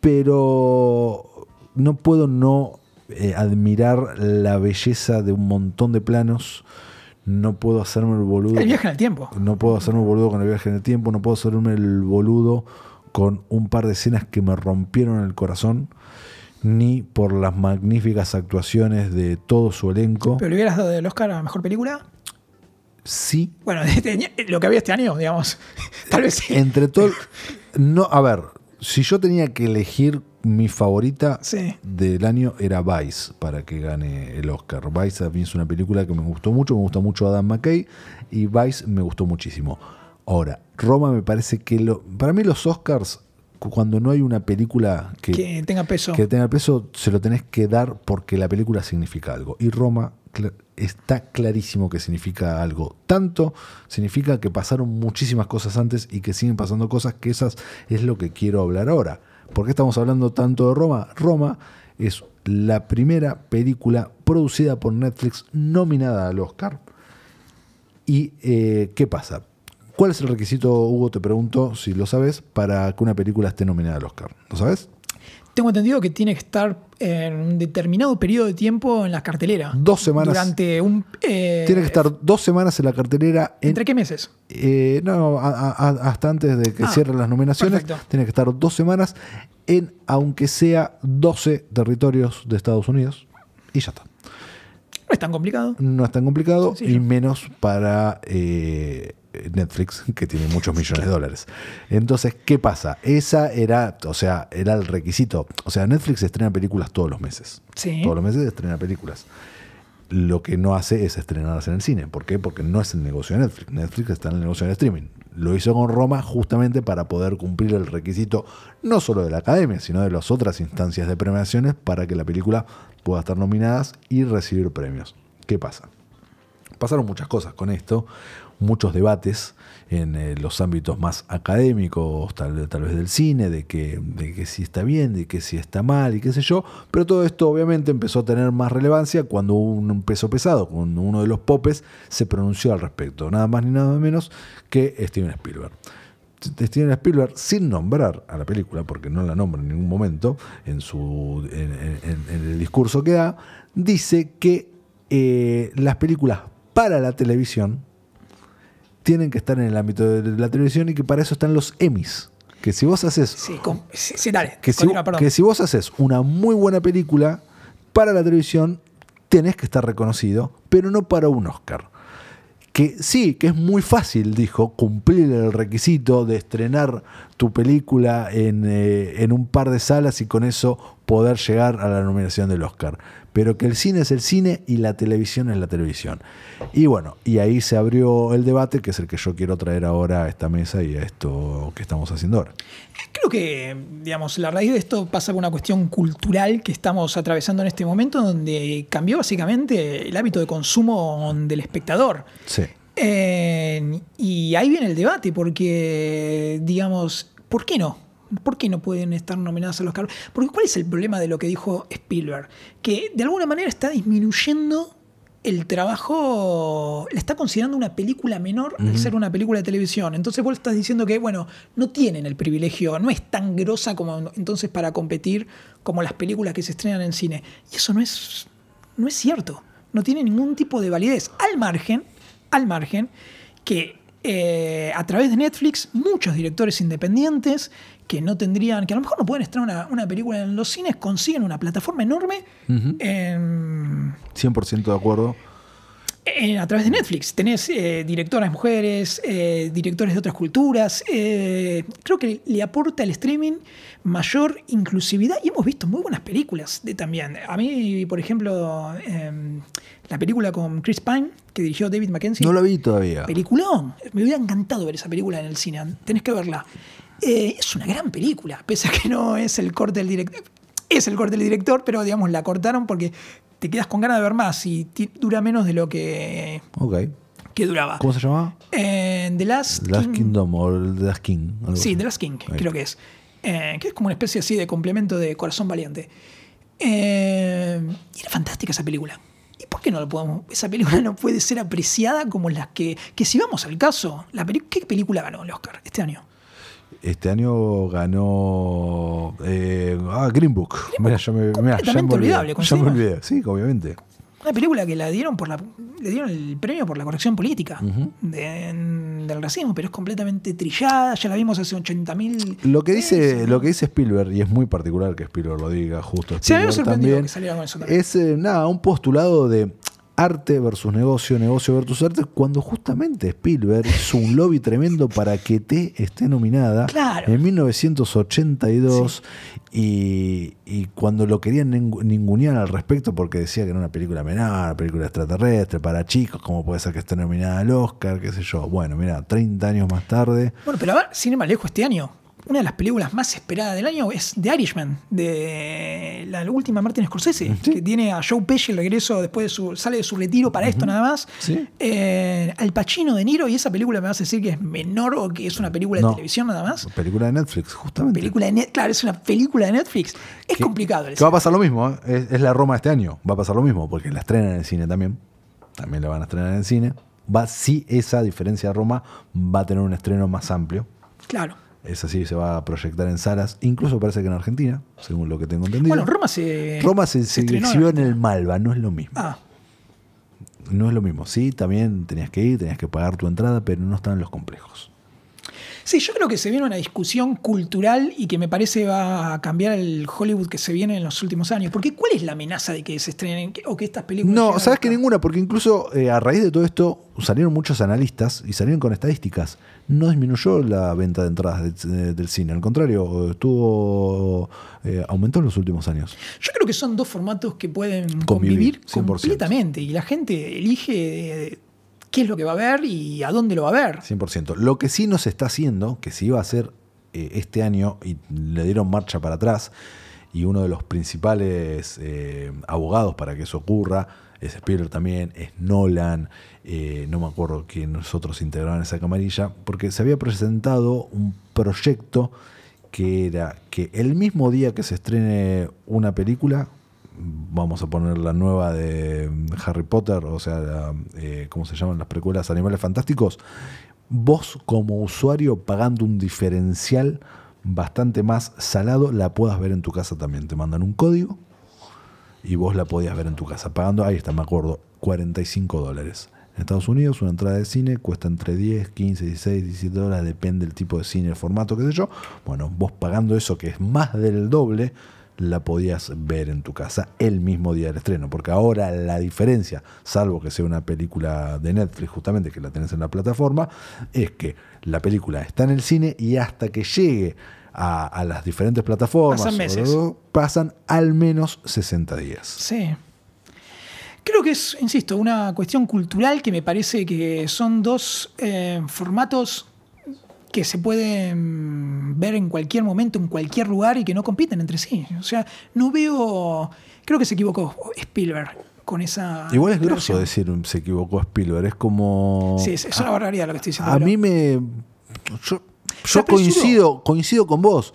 pero no puedo no eh, admirar la belleza de un montón de planos. No puedo hacerme el boludo. El viaje en el tiempo. No puedo hacerme el boludo con el viaje en el tiempo. No puedo hacerme el boludo con un par de escenas que me rompieron el corazón, ni por las magníficas actuaciones de todo su elenco. ¿Pero le hubieras dado el Oscar a Mejor Película? Sí. Bueno, este lo que había este año, digamos. Tal vez sí. Entre todo. No, a ver, si yo tenía que elegir mi favorita Sí. del año era Vice para que gane el Oscar. Vice a mí es una película que me gustó mucho, me gusta mucho Adam McKay y Vice me gustó muchísimo. Ahora, Roma me parece que lo, para mí los Oscars cu- cuando no hay una película que, Que tenga peso. que tenga peso, se lo tenés que dar porque la película significa algo. Y Roma está clarísimo que significa algo. Tanto significa que pasaron muchísimas cosas antes y que siguen pasando cosas, que esas es lo que quiero hablar ahora. ¿Por qué estamos hablando tanto de Roma? Roma es la primera película producida por Netflix nominada al Oscar. ¿Y eh, qué pasa? ¿Cuál es el requisito, Hugo? Te pregunto, si lo sabes, para que una película esté nominada al Oscar. ¿Lo sabes? Tengo entendido que tiene que estar en un determinado periodo de tiempo en la cartelera. Dos semanas. Durante un. eh, Tiene que estar dos semanas en la cartelera. En, ¿Entre qué meses? eh, no, a- a- hasta antes de que Ah, cierren las nominaciones. perfecto. Tiene que estar dos semanas en, aunque sea 12 territorios de Estados Unidos. Y ya está. No es tan complicado. No es tan complicado Sencillo. y menos para eh, Netflix, que tiene muchos millones de dólares. Entonces, ¿qué pasa? Esa era, o sea, era el requisito. O sea, Netflix estrena películas todos los meses. Sí. Todos los meses estrena películas. Lo que no hace es estrenarlas en el cine. ¿Por qué? Porque no es el negocio de Netflix. Netflix está en el negocio del streaming. Lo hizo con Roma justamente para poder cumplir el requisito no solo de la academia, sino de las otras instancias de premiaciones para que la película pueda estar nominadas y recibir premios. ¿Qué pasa? Pasaron muchas cosas con esto, muchos debates en eh, los ámbitos más académicos, tal, vez del cine, de que, si está bien, de que si está mal y qué sé yo, pero todo esto obviamente empezó a tener más relevancia cuando un peso pesado, cuando uno de los popes se pronunció al respecto, nada más ni nada menos que Steven Spielberg. Steven Spielberg, sin nombrar a la película, porque no la nombra en ningún momento en, su, en el discurso que da, dice que eh, las películas para la televisión tienen que estar en el ámbito de la televisión y que para eso están los Emmys. Que si vos haces Sí, con- sí, sí, dale. continúa, que si vos haces una muy buena película para la televisión, tenés que estar reconocido, pero no para un Oscar. Que sí, que es muy fácil, dijo, cumplir el requisito de estrenar tu película en, eh, en un par de salas y con eso poder llegar a la nominación del Oscar. Pero que el cine es el cine y la televisión es la televisión. Y bueno, y ahí se abrió el debate, que es el que yo quiero traer ahora a esta mesa y a esto que estamos haciendo ahora. Creo que, digamos, la raíz de esto pasa por una cuestión cultural que estamos atravesando en este momento, donde cambió básicamente el hábito de consumo del espectador. Sí. Eh, y ahí viene el debate, porque, digamos, ¿por qué no? ¿Por qué no pueden estar nominadas a los Oscar? Porque ¿cuál es el problema de lo que dijo Spielberg? Que de alguna manera está disminuyendo el trabajo le está considerando una película menor al ser una película de televisión. Entonces vos estás diciendo que, bueno, no tienen el privilegio, no es tan grosa como entonces para competir como las películas que se estrenan en cine. Y eso no es, no es cierto. No tiene ningún tipo de validez. Al margen, al margen, que eh, a través de Netflix muchos directores independientes que no tendrían, que a lo mejor no pueden estrenar una, película en los cines, consiguen una plataforma enorme. 100% de acuerdo. a través de Netflix. Tenés eh, directoras mujeres, eh, directores de otras culturas. Eh, creo que le aporta el streaming mayor inclusividad y hemos visto muy buenas películas de también. A mí, por ejemplo, em, la película con Chris Pine, que dirigió David Mackenzie. No la vi todavía. Peliculón. Me hubiera encantado ver esa película en el cine. Tenés que verla. Eh, es una gran película, pese a que no es el corte del director. Es el corte del director, pero digamos, la cortaron porque te quedas con ganas de ver más y dura menos de lo que, que duraba. ¿Cómo se llama? Eh, The Last, Last Kingdom o The Last King. Sí, The Last King, creo que es. Eh, que es como una especie así de complemento de Corazón Valiente. era fantástica esa película. ¿Y por qué no lo podemos? Esa película no puede ser apreciada como las que. Que si vamos al caso, la ¿qué película ganó el Oscar este año? Este año ganó eh, ah, Green Book. Mira, ya me, mira, ya me olvidé. Ya me olvidé. Sí, obviamente. Una película que la dieron por la, le dieron el premio por la corrección política del racismo, pero es completamente trillada, ya la vimos hace 80.000. Lo que dice, lo que dice Spielberg, y es muy particular que Spielberg lo diga justo Spielberg sí, también, que saliera con eso también. es eh, nada, un postulado de arte versus negocio, negocio versus arte, cuando justamente Spielberg hizo un lobby tremendo para que T esté nominada en 1982 y, cuando lo querían ningunear al respecto porque decía que era una película menor, una película extraterrestre para chicos, ¿cómo puede ser que esté nominada al Oscar? qué sé yo. Bueno, mira, 30 años más tarde. Bueno, pero a ver, Cine Malejo este año una de las películas más esperadas del año es The Irishman, de la última Martin Scorsese, que tiene a Joe Pesci el regreso después de su, sale de su retiro para esto nada más. Eh, al Pacino de Niro, y esa película me vas a decir que es menor o que es una película de televisión nada más. Película de Netflix, justamente. Película de claro, es una película de Netflix. Es complicado. Que va a pasar lo mismo, ¿eh? es, la Roma este año, va a pasar lo mismo, porque la estrenan en el cine también. También la van a estrenar en el cine. Va, sí, esa diferencia de Roma va a tener un estreno más amplio. Claro. Es así, se va a proyectar en salas, incluso parece que en Argentina, según lo que tengo entendido. Bueno, Roma se. Roma se, exhibió en el Malva, no es lo mismo. Ah. No es lo mismo. Sí, también tenías que ir, tenías que pagar tu entrada, pero no están los complejos. Sí, yo creo que se viene una discusión cultural y que me parece va a cambiar el Hollywood que se viene en los últimos años. Porque ¿cuál es la amenaza de que se estrenen o que estas películas... No, sabes que ninguna, porque incluso eh, a raíz de todo esto salieron muchos analistas y salieron con estadísticas. No disminuyó la venta de entradas del cine, al contrario, estuvo eh, aumentó en los últimos años. Yo creo que son dos formatos que pueden convivir, completamente y la gente elige qué es lo que va a ver y a dónde lo va a ver. 100%. Lo que sí nos está haciendo, que se iba a hacer eh, este año y le dieron marcha para atrás, y uno de los principales eh, abogados para que eso ocurra es Spielberg también, es Nolan, eh, no me acuerdo quién nosotros integraban esa camarilla, porque se había presentado un proyecto que era que el mismo día que se estrene una película, vamos a poner la nueva de Harry Potter, o sea, eh, ¿cómo se llaman las precuelas? Animales Fantásticos, vos como usuario pagando un diferencial bastante más salado, la puedas ver en tu casa también. Te mandan un código y vos la podías ver en tu casa, pagando, ahí está, me acuerdo, 45 dólares. En Estados Unidos una entrada de cine cuesta entre 10, 15, 16, 17 dólares, depende del tipo de cine, el formato, qué sé yo. Bueno, vos pagando eso que es más del doble, la podías ver en tu casa el mismo día del estreno. Porque ahora la diferencia, salvo que sea una película de Netflix, justamente que la tenés en la plataforma, es que la película está en el cine y hasta que llegue a, las diferentes plataformas pasan, meses. pasan al menos 60 días. Sí. Creo que es, insisto, una cuestión cultural que me parece que son dos eh, formatos que se pueden ver en cualquier momento, en cualquier lugar y que no compiten entre sí. O sea, no veo. Creo que se equivocó Spielberg con esa. Igual es grosso decir se equivocó Spielberg. Es como. Sí, es, una barbaridad lo que estoy diciendo. A mí me. Yo, coincido, coincido con vos.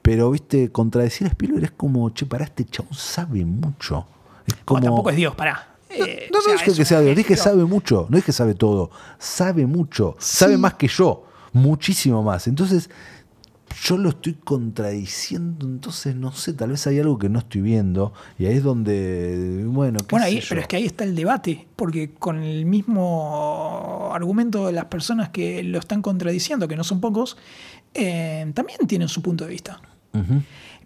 Pero, viste, contradecir a Spielberg es como, che, pará, este chabón sabe mucho. Es como... tampoco es Dios, pará. Eh, No, no sea, es que, es sea Dios, dije que sabe mucho, no es que sabe todo, sabe mucho, sabe más que yo, muchísimo más. Entonces, yo lo estoy contradiciendo, entonces no sé, tal vez hay algo que no estoy viendo, y ahí es donde, bueno, qué Bueno, sé ahí, yo. pero es que ahí está el debate, porque con el mismo argumento de las personas que lo están contradiciendo, que no son pocos, eh, también tienen su punto de vista.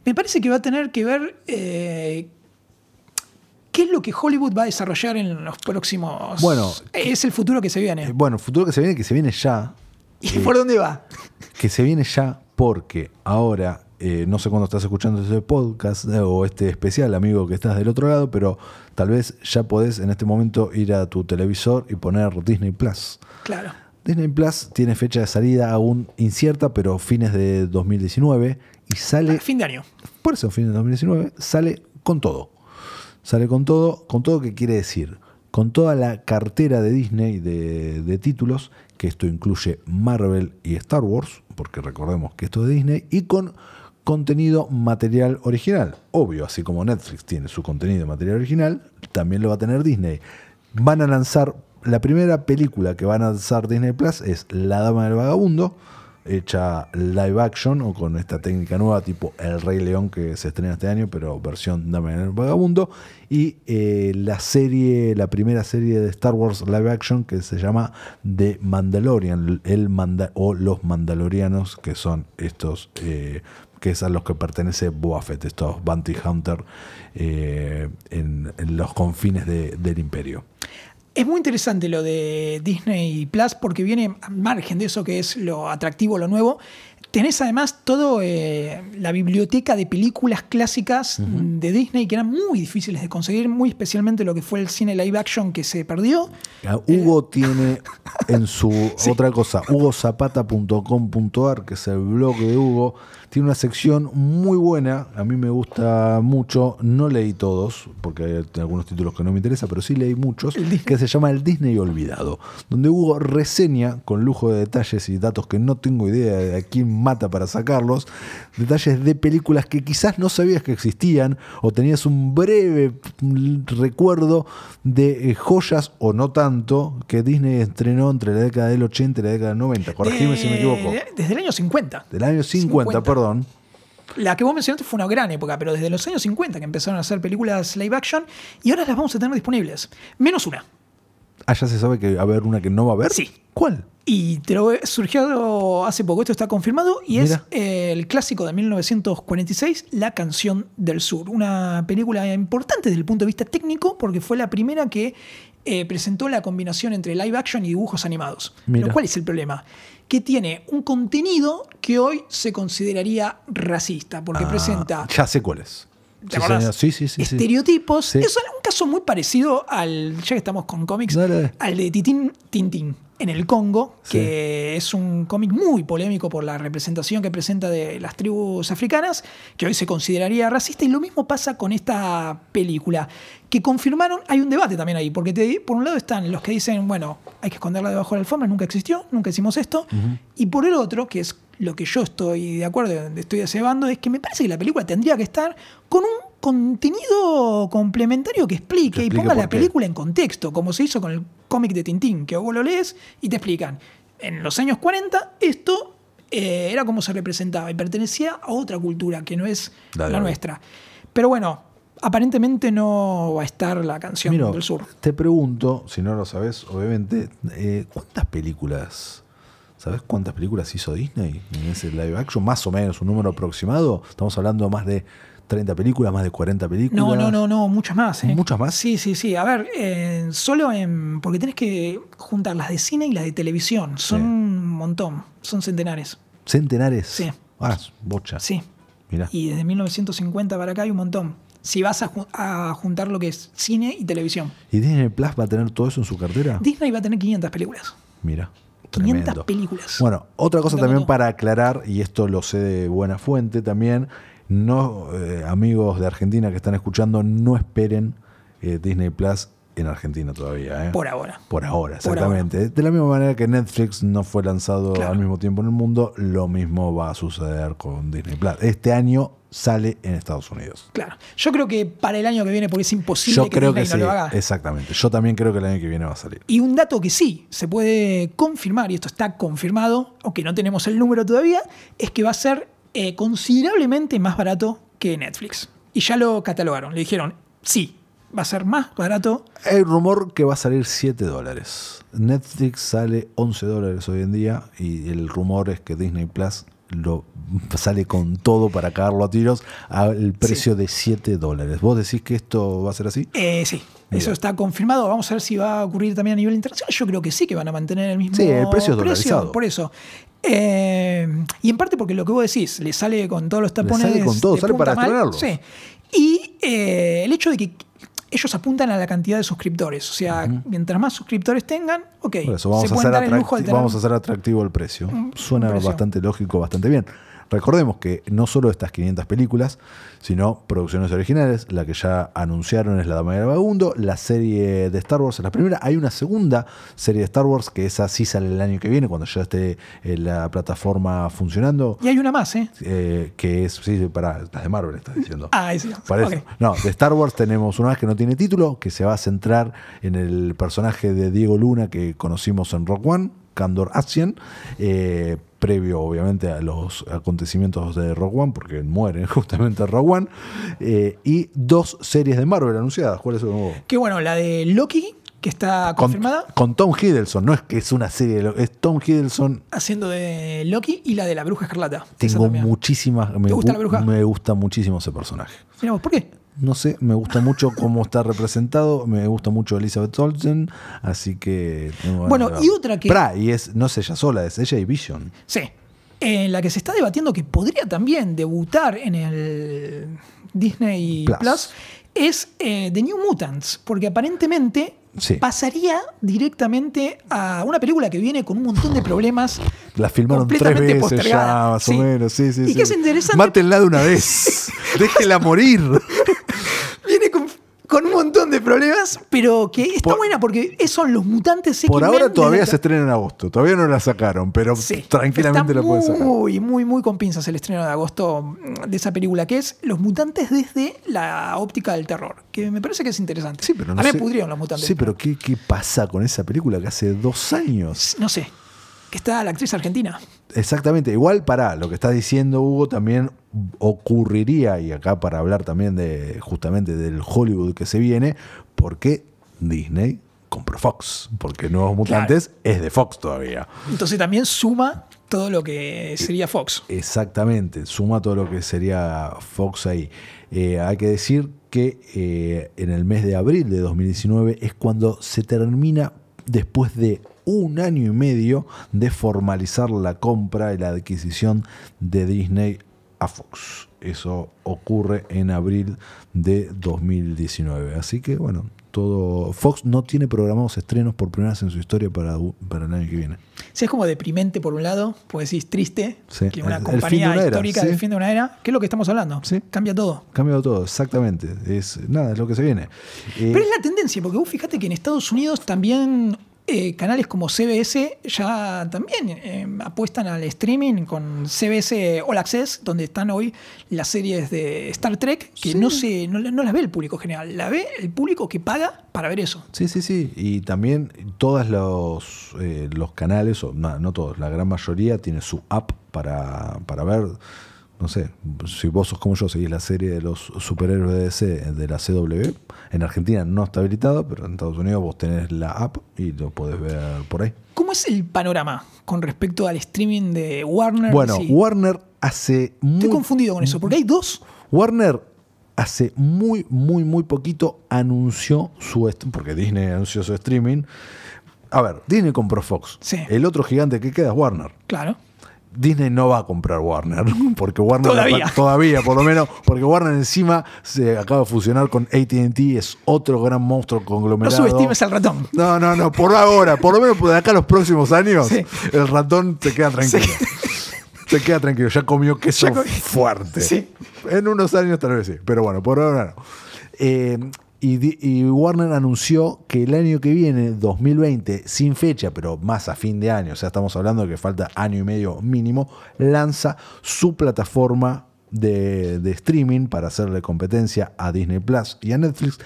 Me parece que va a tener que ver eh, qué es lo que Hollywood va a desarrollar en los próximos... Bueno. es el futuro que se Eh, viene. bueno, futuro que se viene, que se viene ya, ¿Y por dónde va? que se viene ya porque ahora, eh, no sé cuándo estás escuchando este podcast eh, o este especial, amigo que estás del otro lado, pero tal vez ya podés en este momento ir a tu televisor y poner Disney Plus. Claro. Disney Plus tiene fecha de salida aún incierta, pero fines de 2019 y sale, Fin de año. por eso fines de 2019, sale con todo. Sale con todo, con todo que quiere decir, con toda la cartera de Disney de, títulos, que esto incluye Marvel y Star Wars, porque recordemos que esto es de Disney, y con contenido material original. Obvio, así como Netflix tiene su contenido material original, también lo va a tener Disney. Van a lanzar, la primera película que van a lanzar Disney Plus es La Dama del Vagabundo, hecha live action o con esta técnica nueva tipo El Rey León que se estrena este año, pero versión Dama del Vagabundo. Y eh, la serie, la primera serie de Star Wars live action que se llama The Mandalorian, el Manda- o los Mandalorianos, que son estos, eh, que es a los que pertenece Boba estos Bounty Hunter eh, en, los confines de- del imperio. Es muy interesante lo de Disney Plus porque viene a margen de eso que es lo atractivo, lo nuevo. Tenés además toda la biblioteca de películas clásicas de Disney que eran muy difíciles de conseguir, muy especialmente lo que fue el cine live action que se perdió. Hugo tiene en su otra cosa, hugozapata.com.ar, que es el blog de Hugo, tiene una sección muy buena, a mí me gusta mucho, no leí todos, porque hay algunos títulos que no me interesan, pero sí leí muchos, que se llama El Disney Olvidado, donde Hugo reseña con lujo de detalles y datos que no tengo idea de a quién mata para sacarlos, detalles de películas que quizás no sabías que existían o tenías un breve recuerdo de eh, joyas o no tanto que Disney estrenó entre la década del 80 y la década del 90. Corregime De- si me equivoco. Desde el año 50. Del año 50, 50. perdón. La que vos mencionaste fue una gran época, pero desde los años 50 que empezaron a hacer películas live action y ahora las vamos a tener disponibles. Menos una. Ah, ya se sabe que va a haber una que no va a haber. Sí. ¿Cuál? Y te lo surgió hace poco, esto está confirmado, y es Mira. el clásico de 1946, La canción del sur. Una película importante desde el punto de vista técnico, porque fue la primera que eh, presentó la combinación entre live action y dibujos animados. Mira. Pero ¿cuál es el problema? Que tiene un contenido que hoy se consideraría racista, porque Ah, presenta Ya sé cuál es. ¿Te Sí. Sí, sí, estereotipos. Es un caso muy parecido al, ya que estamos con cómics, dale. al de Titín Tintín en el Congo, Sí. que es un cómic muy polémico por la representación que presenta de las tribus africanas, que hoy se consideraría racista, y lo mismo pasa con esta película, que confirmaron, hay un debate también ahí, porque te- por un lado están los que dicen, bueno, hay que esconderla debajo de la alfombra, nunca existió, nunca hicimos esto, y por el otro, que es lo que yo estoy de acuerdo, estoy cebando, es que me parece que la película tendría que estar con un contenido complementario que explique, Que y ponga la película en contexto, como se hizo con el cómic de Tintín, que vos lo lees y te explican. En los años 40 esto eh, era como se representaba y pertenecía a otra cultura que no es La nuestra. Pero bueno, aparentemente no va a estar la canción Miro, del sur. te pregunto, si no lo sabes, obviamente, eh, ¿cuántas películas, sabes cuántas películas hizo Disney en ese live action? Más o menos, un número aproximado. Estamos hablando más de 30 películas, más de 40 películas. No, no, no, no, muchas más. ¿eh? ¿Muchas más? Sí, sí, sí. A ver, eh, solo en. Porque tenés que juntar las de cine y las de televisión. Son Sí. un montón. Son centenares. ¿Centenares? Sí. Ah, bocha. Sí. Mira. Y desde 1950 para acá hay un montón. Si vas a, ju- a juntar lo que es cine y televisión. ¿Y Disney Plus va a tener todo eso en su cartera? Disney va a tener 500 películas. Mira. 500 Tremendo. películas. Bueno, otra cosa también para aclarar, y esto lo sé de buena fuente también, no, eh, amigos de Argentina que están escuchando, no esperen eh, Disney Plus en Argentina todavía. ¿eh? Por ahora. Por ahora, exactamente. De la misma manera que Netflix no fue lanzado al mismo tiempo en el mundo, lo mismo va a suceder con Disney Plus. Este año sale en Estados Unidos. Claro. Yo creo que para el año que viene, porque es imposible que creo Disney no lo haga. Exactamente. Yo también creo que el año que viene va a salir. Y un dato que sí se puede confirmar, y esto está confirmado, aunque no tenemos el número todavía, es que va a ser eh, considerablemente más barato que Netflix. Y ya lo catalogaron. Le dijeron, sí, va a ser más barato. Hay rumor que va a salir 7 dólares. Netflix sale 11 dólares hoy en día y el rumor es que Disney Plus lo sale con todo para cagarlo a tiros al precio de 7 dólares. ¿Vos decís que esto va a ser así? Eh, sí, eso está confirmado. Vamos a ver si va a ocurrir también a nivel internacional. Yo creo que sí, que van a mantener el mismo sí, el precio, dolarizado. Por eso. Eh, y en parte porque lo que vos decís, le sale con todos los tapones. Le sale con todo, sale para estrenarlo. Sí. Y eh, el hecho de que ellos apuntan a la cantidad de suscriptores. O sea, mientras más suscriptores tengan, ok. vamos, a hacer vamos a hacer atractivo el precio. Suena bastante lógico, bastante bien. Recordemos que no solo estas 500 películas, sino producciones originales, la que ya anunciaron es La Dama del Vagabundo, la serie de Star Wars es la primera, hay una segunda serie de Star Wars que esa sí sale el año que viene, cuando ya esté eh, la plataforma funcionando. Y hay una más, ¿eh? eh que es, sí, para las de Marvel, estás diciendo. Ah, sí. No, de Star Wars tenemos una más que no tiene título, que se va a centrar en el personaje de Diego Luna que conocimos en Rock One, Candor Asian. Eh, previo obviamente a los acontecimientos de Rogue One, porque muere justamente Rogue One, eh, y dos series de Marvel anunciadas. ¿Cuáles son? Qué bueno, la de Loki, que está confirmada. Con, Tom Hiddleston, no es que es una serie, es Tom Hiddleston. Haciendo de Loki y la de la Bruja Escarlata. Tengo muchísimas. Me, gusta la bruja? Me gusta muchísimo ese personaje. ¿por qué? No sé, me gusta mucho cómo está representado, me gusta mucho Elizabeth Olsen, así que... Bueno, y otra que... Pra, y es, no es ella sola, es ella y Vision. Sí. En la que se está debatiendo que podría también debutar en el Disney Plus, es eh, The New Mutants, porque aparentemente pasaría directamente a una película que viene con un montón de problemas. La filmaron tres veces ya, más o menos. Sí, sí, y que es interesante. Mátenla de una vez. Déjela morir. con un montón de problemas, pero que está buena porque son los mutantes Por ahora todavía se estrena en agosto, todavía no la sacaron, pero tranquilamente la pueden sacar. Muy, muy, muy con pinzas el estreno de agosto de esa película, que es Los mutantes desde la óptica del terror, que me parece que es interesante. Sí, pero no A mí me pudrieron los mutantes. Sí, pero ¿qué, ¿qué pasa con esa película que hace dos años? No sé que está la actriz argentina. Exactamente, igual para lo que está diciendo Hugo también ocurriría, y acá para hablar también de justamente del Hollywood que se viene, porque Disney compró Fox, porque Nuevos Mutantes es de Fox todavía. Entonces también suma todo lo que sería Fox. Exactamente, suma todo lo que sería Fox ahí. Eh, hay que decir que eh, en el mes de abril de 2019 es cuando se termina, después de un año y medio de formalizar la compra y la adquisición de Disney a Fox. Eso ocurre en abril de 2019. Así que bueno, todo Fox no tiene programados estrenos por primera vez en su historia para, para el año que viene. Sí, es como deprimente por un lado, pues decís triste, que una compañía histórica del fin de una era, ¿qué es lo que estamos hablando? Sí. Cambia todo. Cambia todo, exactamente. Es nada, es lo que se viene. Pero es la tendencia, porque vos fíjate que en Estados Unidos también eh, canales como CBS ya también eh, apuestan al streaming con CBS All Access, donde están hoy las series de Star Trek, que no, se, no, las ve el público general, la ve el público que paga para ver eso. Sí, sí, sí. Y también todos los, eh, los canales, o no, no todos, la gran mayoría tiene su app para, para ver no sé, si vos sos como yo, seguís la serie de los superhéroes de DC de la CW, en Argentina no está habilitado, pero en Estados Unidos vos tenés la app y lo podés ver por ahí. ¿Cómo es el panorama con respecto al streaming de Warner? Bueno, Warner hace... Muy, Estoy confundido con eso, porque hay dos. Warner hace muy, muy, muy poquito anunció su... Porque Disney anunció su streaming. A ver, Disney compró Fox. Sí. El otro gigante que queda es Warner. Claro. Disney no va a comprar Warner, porque Warner todavía, todavía por lo menos, porque Warner encima se acaba de fusionar con AT&T, es otro gran monstruo conglomerado. No subestimes al ratón. No, no, no, por ahora, por lo menos de acá a los próximos años, el ratón te queda tranquilo. Se queda tranquilo, ya comió queso fuerte. Sí. En unos años tal vez sí, pero bueno, por ahora no. Eh, Y, Warner anunció que el año que viene, 2020, sin fecha, pero más a fin de año, o sea, estamos hablando de que falta año y medio mínimo, lanza su plataforma de, de streaming para hacerle competencia a Disney Plus y a Netflix.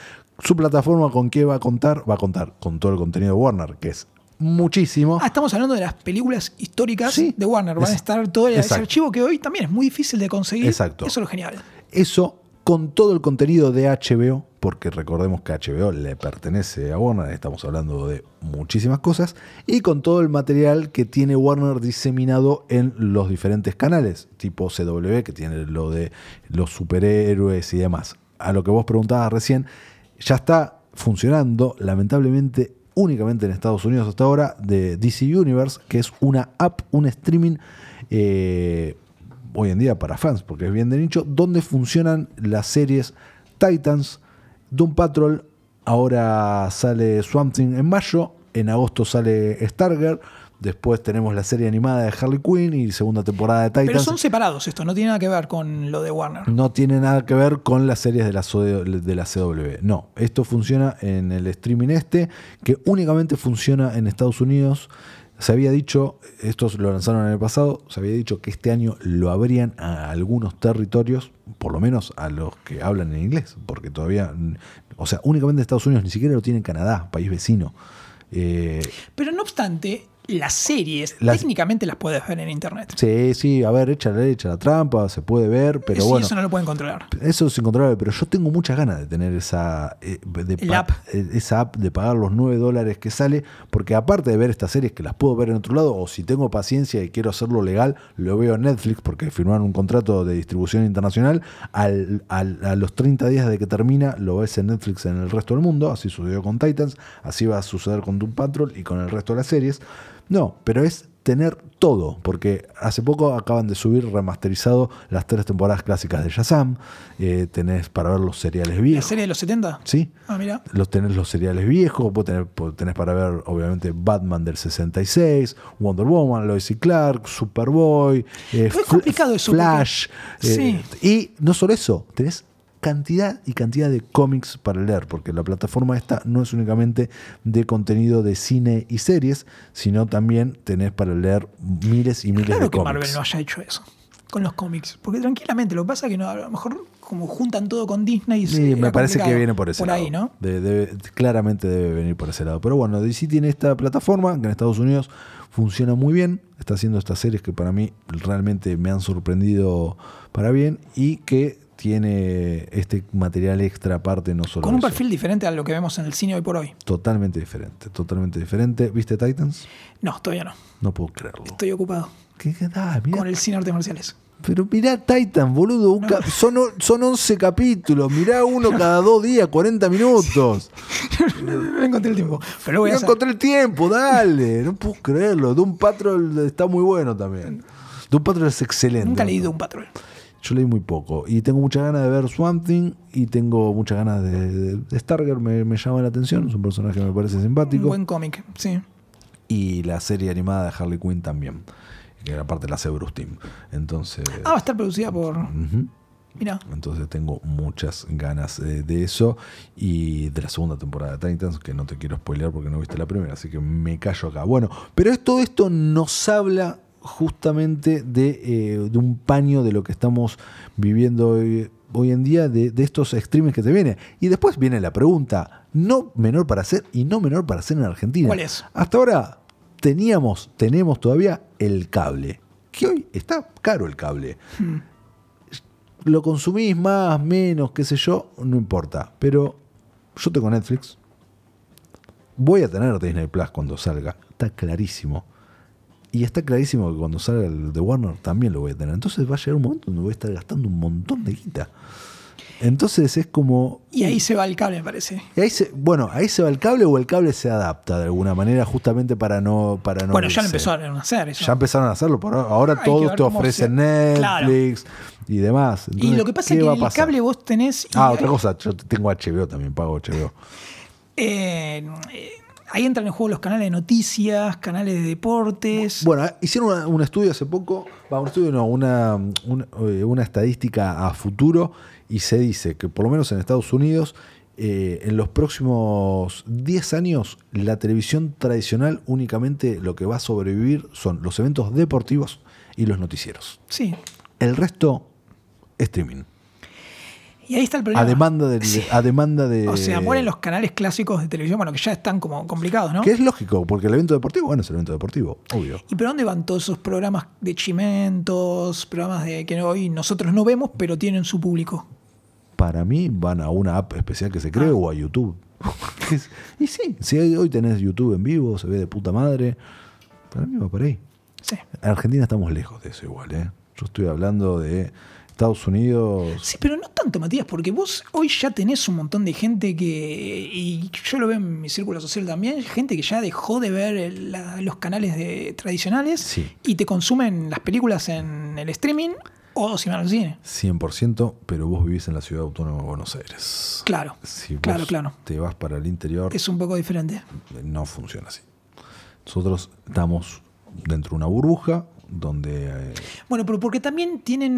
Su plataforma con qué va a contar? Va a contar con todo el contenido de Warner, que es muchísimo. Ah, estamos hablando de las películas históricas Sí. de Warner. Van a Es- estar todo ese exacto. archivo que hoy también es muy difícil de conseguir. Exacto. Eso es lo genial. Eso con todo el contenido de HBO, porque recordemos que HBO le pertenece a Warner, estamos hablando de muchísimas cosas, y con todo el material que tiene Warner diseminado en los diferentes canales, tipo CW, que tiene lo de los superhéroes y demás. A lo que vos preguntabas recién, ya está funcionando, lamentablemente, únicamente en Estados Unidos hasta ahora, de DC Universe, que es una app, un streaming eh, hoy en día para fans, porque es bien de nicho, donde funcionan las series Titans, Doom Patrol, ahora sale Swamp Thing en mayo, en agosto sale Stargirl, después tenemos la serie animada de Harley Quinn y segunda temporada de Titans. Pero son separados esto, no tiene nada que ver con lo de Warner. No tiene nada que ver con las series de la, de la CW. No, esto funciona en el streaming este, que únicamente funciona en Estados Unidos. Se había dicho, estos lo lanzaron en el pasado, se había dicho que este año lo abrían a algunos territorios, por lo menos a los que hablan en inglés, porque todavía, o sea, únicamente en Estados Unidos, ni siquiera lo tiene en Canadá, país vecino. Eh, Pero no obstante, las series Las- técnicamente las puedes ver en internet. sí, sí, a ver, echa la, echa la trampa, se puede ver, pero Sí, bueno. eso no lo pueden controlar. Eso es incontrolable, pero yo tengo muchas ganas de tener esa, eh, de El app. eh, esa app, de pagar los 9 dólares que sale, porque aparte de ver estas series que las puedo ver en otro lado, o si tengo paciencia y quiero hacerlo legal, lo veo en Netflix porque firmaron un contrato de distribución internacional, al, al- a los 30 días de que termina lo ves en Netflix en el resto del mundo, así sucedió con Titans, así va a suceder con Doom Patrol y con el resto de las series. No, pero es tener todo, porque hace poco acaban de subir remasterizado las tres temporadas clásicas de Shazam, eh, tenés para ver los seriales ¿La viejos. serie de los 70? Sí, Ah, mira. los tenés los seriales viejos, vos tenés, tenés para ver, obviamente, Batman del 66, Wonder Woman, Lois y Clark, Superboy, eh, es complicado eso, Flash. porque- eh, Y no solo eso, tenés cantidad y cantidad de cómics para leer, porque la plataforma esta no es únicamente de contenido de cine y series, sino también tenés para leer miles y miles Claro de que cómics. Marvel no haya hecho eso con los cómics. Porque tranquilamente, lo que pasa es que no, a lo mejor como juntan todo con Disney. Sí, era me parece que viene por ese Por lado. ahí, ¿no? De- claramente debe venir por ese lado. Pero bueno, DC tiene esta plataforma que en Estados Unidos funciona muy bien. Está haciendo estas series que para mí realmente me han sorprendido para bien y que tiene este material extra aparte, no solo Con un eso. perfil diferente a lo que vemos en el cine hoy por hoy. Totalmente diferente, totalmente diferente. ¿Viste Titans? No, todavía no. No puedo creerlo. Estoy ocupado ¿Qué, qué da? Mirá con el cine artes marciales. Pero mirá Titan, boludo. son, son 11 capítulos. Mirá uno cada dos días, 40 minutos. no encontré el tiempo. Pero lo voy a No encontré el tiempo, dale. No puedo creerlo. Doom Patrol está muy bueno también. Doom Patrol es excelente. Nunca he leído un patrón. Yo leí muy poco. Y tengo muchas ganas de ver Swamp Thing. Y tengo muchas ganas de, de, Stargirl. Me, me llama la atención. Es un personaje que me parece Un simpático. buen cómic, sí. Y la serie animada de Harley Quinn también. Que era parte de la hace Bruce Team. Entonces. Ah, va a estar producida por. ujú. Mira. Entonces tengo muchas ganas eh, de eso y de la segunda temporada de Titans, que no te quiero spoilear porque no viste la primera, así que me callo acá. Bueno, pero todo esto nos habla justamente de, eh, de un paño de lo que estamos viviendo hoy, hoy en día, de, de estos streamings que te vienen. Y después viene la pregunta, no menor para hacer y no menor para hacer en Argentina. ¿Cuál es? Hasta ahora teníamos, tenemos todavía el cable, que hoy está caro el cable lo consumís más, menos, qué sé yo, no importa. Pero yo tengo Netflix. Voy a tener Disney Plus cuando salga. Está clarísimo. Y está clarísimo que cuando salga el de Warner también lo voy a tener. Entonces va a llegar un momento donde voy a estar gastando un montón de guita. Entonces es como. Y ahí se va el cable, me parece. y ahí se, bueno, ahí se va el cable o el cable se adapta de alguna manera justamente para no. Para no bueno, ya lo empezaron a hacer eso. Ya empezaron a hacerlo. Por ahora Hay todos te ofrecen se- Claro. Netflix y demás. y lo que pasa ¿qué es que el cable vos tenés. y Ah, otra cosa, yo tengo HBO también, pago HBO. eh, eh, ahí entran en juego los canales de noticias, canales de deportes. Bueno, hicieron una- un estudio hace poco, va, un estudio no, una, una, eh, una estadística a futuro y se dice que por lo menos en Estados Unidos eh, en los próximos 10 años la televisión tradicional únicamente lo que va a sobrevivir son los eventos deportivos y los noticieros. Sí. El resto, streaming. Y ahí está el problema. A demanda, del, Sí. a demanda de... O sea, mueren los canales clásicos de televisión, bueno, que ya están como complicados, ¿no? Que es lógico, porque el evento deportivo, bueno, es el evento deportivo, obvio. ¿Y pero dónde van todos esos programas de chimentos, programas de que hoy nosotros no vemos, pero tienen su público? Para mí van a una app especial que se Ah. cree o a YouTube. Y sí, si hoy tenés YouTube en vivo, se ve de puta madre. Para mí va por ahí. Sí. En Argentina estamos lejos de eso igual, ¿eh? Yo estoy hablando de Estados Unidos. Sí, pero no tanto, Matías, porque vos hoy ya tenés un montón de gente que, y yo lo veo en mi círculo social también, gente que ya dejó de ver la- los canales de, tradicionales Sí. y te consumen las películas en el streaming o si van al cine. 100%, pero vos vivís en la ciudad autónoma de Buenos Aires. Claro, Si vos claro, claro. te vas para el interior, Es un poco diferente. no funciona así. Nosotros estamos dentro de una burbuja donde eh, Bueno, pero porque también tienen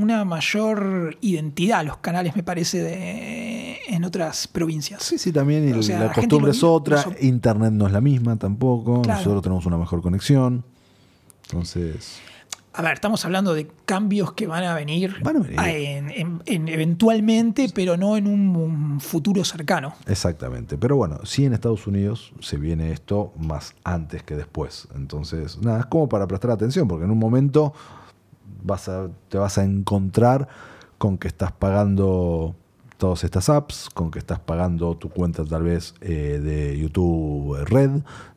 una mayor identidad los canales, me parece, de, en otras provincias. Sí, sí, también O sea, la costumbre es otra, internet no es la misma tampoco, Claro. nosotros tenemos una mejor conexión. Entonces, A ver, estamos hablando de cambios que van a venir, Van a venir. en- en- en eventualmente, pero no en un, un futuro cercano. exactamente. Pero bueno, sí en Estados Unidos se viene esto más antes que después. Entonces, nada, es como para prestar atención, porque en un momento vas a, te vas a encontrar con que estás pagando todas estas apps, con que estás pagando tu cuenta tal vez eh, de YouTube Red,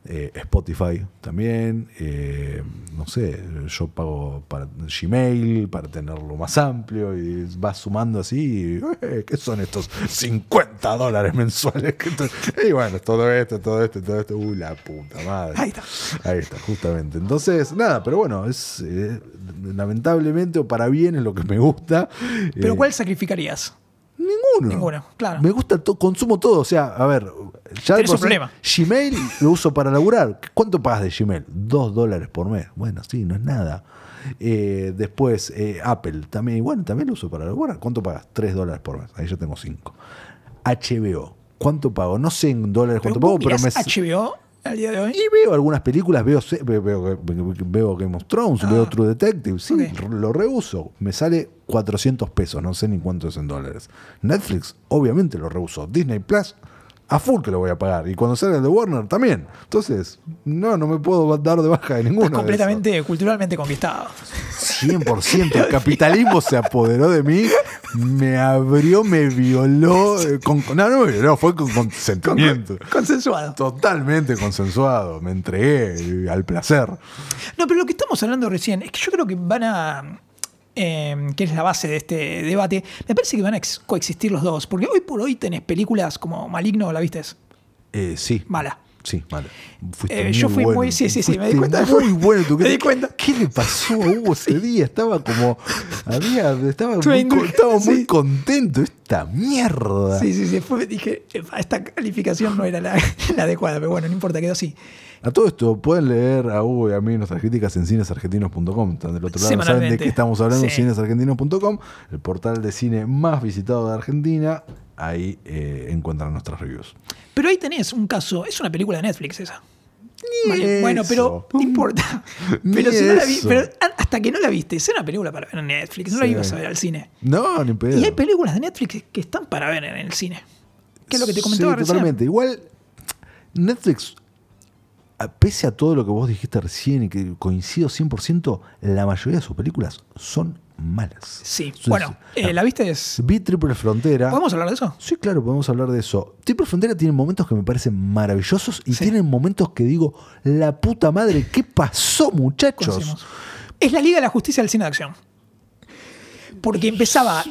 eh, Spotify también, eh, no sé, yo pago para Gmail para tenerlo más amplio y vas sumando así, y, ¿qué son estos 50 dólares mensuales? Y bueno, todo esto, todo esto, todo esto, uy, la puta madre. Ahí está. Ahí está, justamente. Entonces, nada, pero bueno, es lamentablemente o para bien es lo que me gusta. ¿Pero cuál sacrificarías? Ninguno. Ninguno, claro. Me gusta, to- consumo todo. O sea, a ver, ya Tenés un sí, problema. Gmail lo uso para laburar. ¿Cuánto pagas de Gmail? Dos dólares por mes. Bueno, sí, no es nada. Eh, después, eh, Apple también, bueno, también lo uso para laburar. ¿Cuánto pagas? Tres dólares por mes. Ahí yo tengo cinco. HBO, ¿cuánto pago? No sé en dólares ¿Pero cuánto pago, pero me. HBO al día de hoy? Y veo algunas películas, veo, veo, veo, Game of Thrones, Ah. veo True Detective, sí, lo reuso. Me sale 400 pesos, no sé ni cuánto es en dólares. Netflix, obviamente lo reuso. Disney Plus, a full que lo voy a pagar. Y cuando salga el de Warner, también. Entonces, no, no me puedo dar de baja de ninguno. Estás de completamente culturalmente conquistado. esos. 100%. El capitalismo se apoderó de mí, me abrió, me violó. eh, Con, no, no me violó, fue con consentimiento. Consensuado. Totalmente consensuado, me entregué al placer. No, pero lo que estamos hablando recién es que yo creo que van a. eh, que es la base de este debate. Me parece que van a ex- coexistir los dos. Porque hoy por hoy tenés películas como Maligno, ¿la viste? Eh, sí. Mala. Sí, vale. Eh, yo fui bueno. muy- sí, sí, sí, me di cuenta. Muy bueno. ¿Tú Me di cuenta. ¿Qué le pasó a Hugo ese día? Estaba como. Había, estaba, muy, estaba muy sí. contento. Esta mierda. Sí, sí, sí. Después dije, "Epa, esta calificación no era la, la adecuada, pero bueno, no importa, quedó así. A todo esto, pueden leer a Hugo y a mí nuestras críticas en cinesargentinos.com. Están del otro lado, saben de qué estamos hablando, Sí. cinesargentinos.com, el portal de cine más visitado de Argentina. Ahí eh, encuentran nuestras reviews. Pero ahí tenés un caso, es una película de Netflix esa. Vale, bueno, pero no importa. Pero, si no la vi- pero hasta que no la viste, es una película para ver en Netflix, no la ibas a ver al cine. No, ni pedo. Y hay películas de Netflix que están para ver en el cine. Que es lo que te comentaba Sí, recién. totalmente. Igual, Netflix, pese a todo lo que vos dijiste recién y que coincido 100%, la mayoría de sus películas son malas. Sí. Bueno, eh, ¿la viste? Es- Vi Triple Frontera. ¿Podemos hablar de eso? Sí, claro, podemos hablar de eso. Triple Frontera tiene momentos que me parecen maravillosos y Sí. tienen momentos que digo, la puta madre, ¿qué pasó, muchachos? Es la Liga de la Justicia del Cine de Acción. Porque empezaba.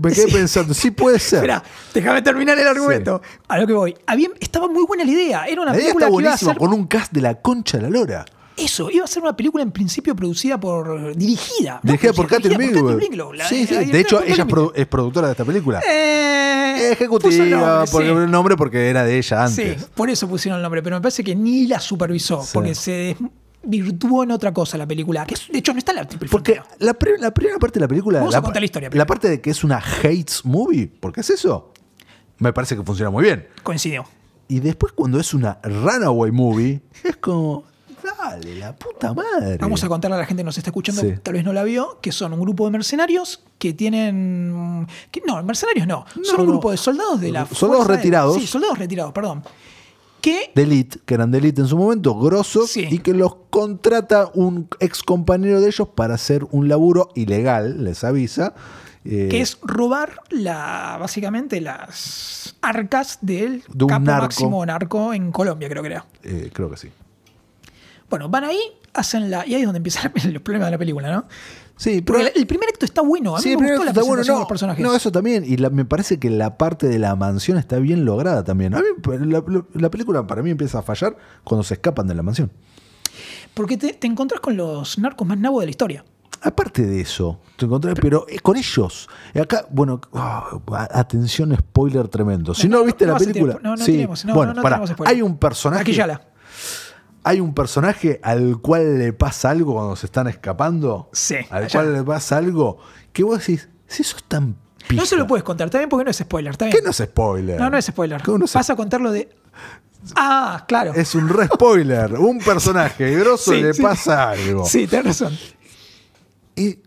Me quedé pensando, sí puede ser. Espera, déjame terminar el argumento. A lo que voy. Había- estaba muy buena la idea. Era una la idea película está que iba a buenísima, ser. con un cast de la concha de la lora. Eso, iba a ser una película en principio producida por. dirigida. ¿no? Dirigida por Catherine por Bigelow. Sí, sí. De hecho, ella es, Control produ- es productora de esta película. Eh, Ejecutiva, nombre, porque sí. el nombre porque era de ella antes. Sí, por eso pusieron el nombre, pero me parece que ni la supervisó, Sí. porque se desvirtuó en otra cosa la película. Que es- de hecho, no está en la triple Porque frontera. la, pri- la primera parte de la película. Vamos a contar la historia La parte de que es una hates movie, ¿por qué es eso? me parece que funciona muy bien. Coincidió. Y después cuando es una runaway movie, es como, dale, la puta madre. Vamos a contarle a la gente que nos está escuchando, Sí. tal vez no la vio, que son un grupo de mercenarios que tienen... que- no, mercenarios no. son un no. grupo de soldados de la... Soldados de- retirados. sí, soldados retirados, perdón. De elite, que eran de elite en su momento, grosos, Sí. y que los contrata un ex compañero de ellos para hacer un laburo ilegal, les avisa. eh, que es robar la básicamente las arcas del De un capo narco. máximo narco en Colombia, creo que era. eh, creo que sí. Bueno, van ahí, hacen la. Y ahí es donde empiezan los problemas de la película, ¿no? Sí, Porque el, el primer acto está bueno. A mí Sí, me gustó la está bueno, presentación de no, los personajes. No, eso también. Y la- me parece que la parte de la mansión está bien lograda también. A mí, la, la- la película para mí empieza a fallar cuando se escapan de la mansión. Porque te, te encontrás con los narcos más nabos de la historia. Aparte de eso, te encontrás, pero eh, con ellos. Acá, bueno, ah, atención, spoiler tremendo. Si No, no, no, viste no la película. no, no sí. tenemos, no, bueno, no, no spoiler. hay un personaje. Maquillala. Hay un personaje al cual le pasa algo cuando se están escapando. Sí, Al allá. cual le pasa algo que vos decís, si eso es tan pija. No se lo puedes contar, bien porque no es spoiler, está bien. ¿Qué no es spoiler? No, no es spoiler. ¿Cómo no es Vas a contarlo de. Ah, claro. Es un re spoiler. un personaje grosso Sí, le sí. pasa algo. Sí, tenés razón. Y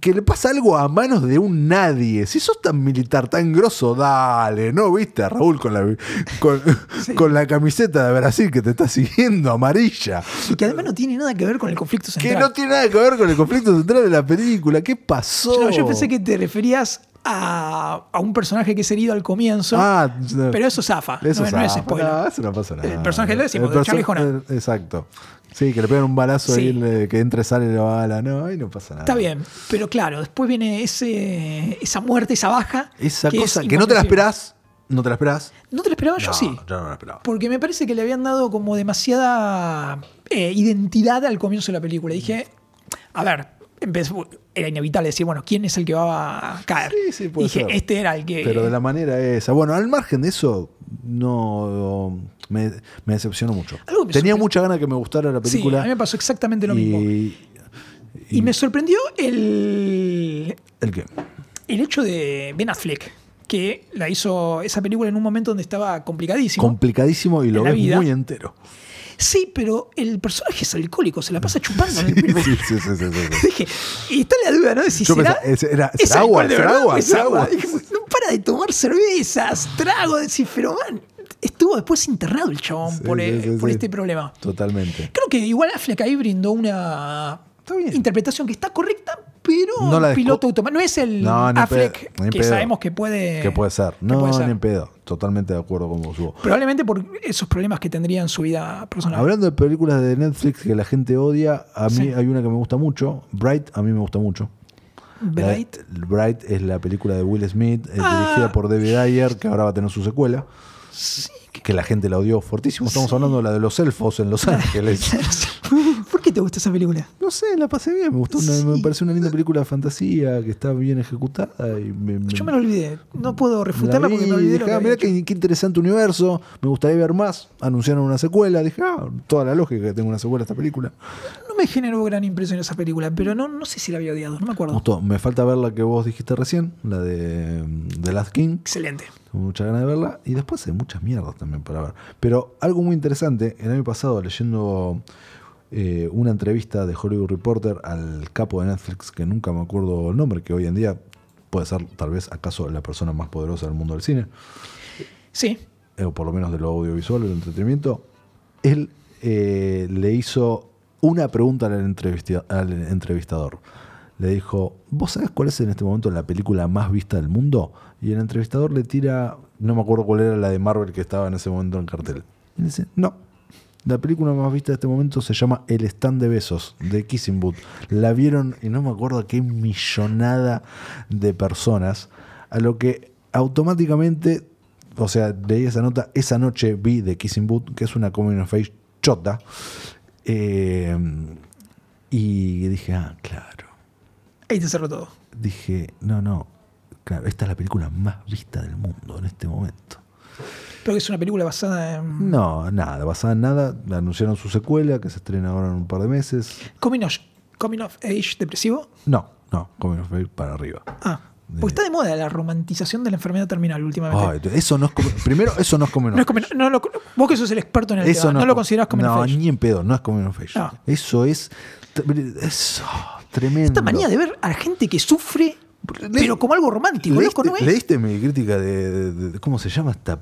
que le pasa algo a manos de un nadie. Si sos tan militar, tan grosso, dale. ¿No viste a Raúl con la, con, con la camiseta de Brasil que te está siguiendo, amarilla? Y que además no tiene nada que ver con el conflicto Que central. no tiene nada que ver con el conflicto central de la película. ¿Qué pasó? No, yo pensé que te referías a, a un personaje que es herido al comienzo. Ah, pero eso zafa. Eso no, no es zafa. spoiler. No, eso no pasa nada. El personaje lo decimos, El de Charlie Hunnam. Exacto. Sí, que le pegan un balazo Sí. ahí, le- que entra y sale la bala. No, ahí no pasa nada. Está bien, pero claro, después viene ese, esa muerte, esa baja. Esa que es cosa que no te la esperás. No te la esperás. ¿No te la esperaba? Yo sí. Yo no la esperaba. Porque me parece que le habían dado como demasiada eh, identidad al comienzo de la película. Dije, a ver, empezó- era inevitable decir, bueno, ¿quién es el que va a caer? Sí, sí, puede Dije, ser. este era el que. Pero de la manera esa. Bueno, al margen de eso, no me, me decepcionó mucho. Algo me Tenía mucha ganas que me gustara la Sí, película. a mí me pasó exactamente lo mismo. y, Y me sorprendió el, ¿El qué? el hecho de Ben Affleck, que la hizo esa película en un momento donde estaba complicadísimo. Complicadísimo y lo ves vida. muy entero. Sí, pero el personaje es alcohólico, se la pasa chupando. Sí, sí, sí, sí, sí, sí. Dije, y está la duda, ¿no? De si Yo será, pensaba, ¿es- era- es ¿será agua? alcohol de ¿Será verdad agua? es ¿Será agua? agua? Dije, no para de tomar cervezas, trago, decir, pero man, estuvo después internado el chabón por, eh, por este problema. Totalmente. Creo que igual Affleck ahí brindó una interpretación que está correcta, pero No la piloto automático. No es el No, Affleck pedo, que sabemos que puede. Que puede ser. No, puede ser. ni en pedo. Totalmente de acuerdo con vos. Probablemente por esos problemas que tendría en su vida personal. Hablando de películas de Netflix que la gente odia, a mí Sí. hay una que me gusta mucho. Bright, a mí me gusta mucho. Bright. La- Bright es la película de Will Smith, eh, Ah. dirigida por David Ayer, que ahora va a tener su secuela. Sí, Que la gente la odió fortísimo. Estamos hablando de la de los elfos en Los Ángeles. ¿Por qué te gusta esa película? No sé, la pasé bien. Me gustó. una- me pareció una linda película de fantasía que está bien ejecutada. Y me, me- Yo me lo olvidé. No puedo refutarla la porque vi me olvidé dije, lo que ah, mirá qué, qué interesante universo. Me gustaría ver más. Anunciaron una secuela. Dije, ah, toda la lógica que tenga una secuela esta película. No me generó gran impresión esa película, pero no, no sé si la había odiado, no me Me acuerdo. gustó. Me falta ver la que vos dijiste recién, la de mm, The Last King. Excelente. Tengo muchas ganas de verla. Y después hay muchas mierdas también para ver. Pero algo muy interesante, el año pasado leyendo eh, una entrevista de Hollywood Reporter al capo de Netflix, que nunca me acuerdo el nombre, que hoy en día puede ser tal vez acaso la persona más poderosa del mundo del cine, Sí. eh, o por lo menos de lo audiovisual, del entretenimiento, él eh, le hizo una pregunta al, al entrevistador. Le dijo, ¿vos sabés cuál es en este momento la película más vista del mundo? Y el entrevistador le tira, no me acuerdo cuál era la de Marvel que estaba en ese momento en cartel. Y le dice, no, la película más vista de este momento se llama El stand de besos, de Kissing Booth. La vieron, y no me acuerdo qué millonada de personas, a lo que automáticamente, o sea, leí esa nota, esa noche vi The Kissing Booth, que es una coming of age chota, eh, y dije, ah, claro. Ahí te cerró todo. Dije, no, no, claro, esta es la película más vista del mundo en este momento. Pero que es una película basada en. No, nada, basada en nada. Anunciaron su secuela, que se estrena ahora en un par de meses. Coming of, coming of Age depresivo. No, no, Coming of Age para arriba. Ah, Porque está de moda la romantización de la enfermedad terminal últimamente. Eso no es como- primero, eso no es coming of No es no lo- vos que sos el experto en el Eso tema, no, es lo co- considerás como No, ni en pedo, no es coming of age. No. Eso es. Es oh, tremendo. Esta manía de ver a gente que sufre, Le- pero como algo romántico, loco, ¿no es? ¿Leíste mi crítica de, de- de- ¿Cómo se llama esta?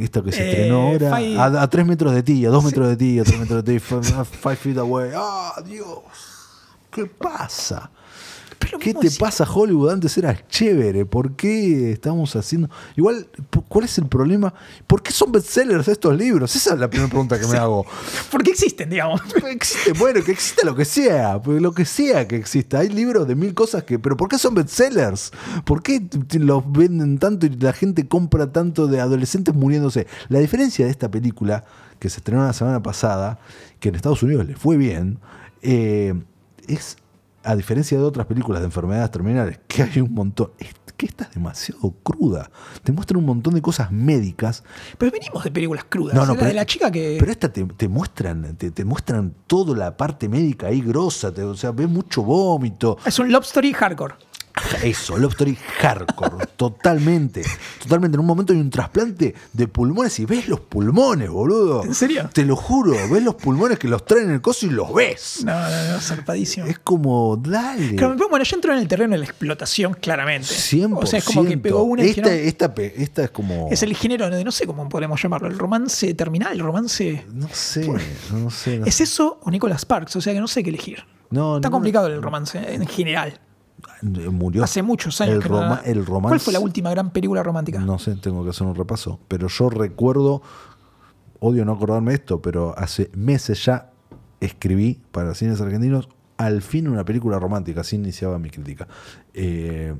Esta que se Eh, estrenó ahora. Five- A, a tres metros de ti, a dos metros de ti, a tres metros de ti, five, five feet away. ¡Ah, Dios! ¿Qué pasa? Pero ¿Qué te pasa, Hollywood? Antes era chévere. ¿Por qué estamos haciendo.? Igual, ¿cuál es el problema? ¿Por qué son bestsellers estos libros? Esa es la primera pregunta que me hago. ¿Por qué existen, digamos? Existe, bueno, que exista lo que sea, pues, lo que sea que exista. Hay libros de mil cosas que. Pero ¿por qué son bestsellers? ¿Por qué los venden tanto y la gente compra tanto de adolescentes muriéndose? La diferencia de esta película, que se estrenó la semana pasada, que en Estados Unidos le fue bien, eh, es. A diferencia de otras películas de enfermedades terminales, que hay un montón. Es que esta es demasiado cruda. Te muestra un montón de cosas médicas Pero venimos de películas crudas. no, no, pero, de la chica que. pero esta te, te muestran, te, te muestran toda la parte médica ahí grosa, te- o sea, ves mucho vómito. Es un love story hardcore. Eso, Love Story hardcore, totalmente. Totalmente. En un momento hay un trasplante de pulmones y ves los pulmones, boludo. ¿En serio? Te lo juro, ves los pulmones que los traen en el coso y los ves. No, no, no, zarpadísimo. Es como, dale. Claro, pero bueno, yo entro en el terreno de la explotación, claramente. 100%. O sea, es como que pegó una esta, esta, esta es como. Es el género, de- no sé cómo podemos llamarlo, el romance terminal, el romance. No sé, no sé. no ¿Es eso o Nicolas Sparks? O sea que no sé qué elegir. No, Está no, complicado el romance en general. Murió. Hace muchos años el, que no roma- da- el romance. ¿Cuál fue la última gran película romántica? No sé, tengo que hacer un repaso. Pero yo recuerdo, odio no acordarme esto, pero hace meses ya escribí para cines argentinos al fin una película romántica, así iniciaba mi crítica. Eh,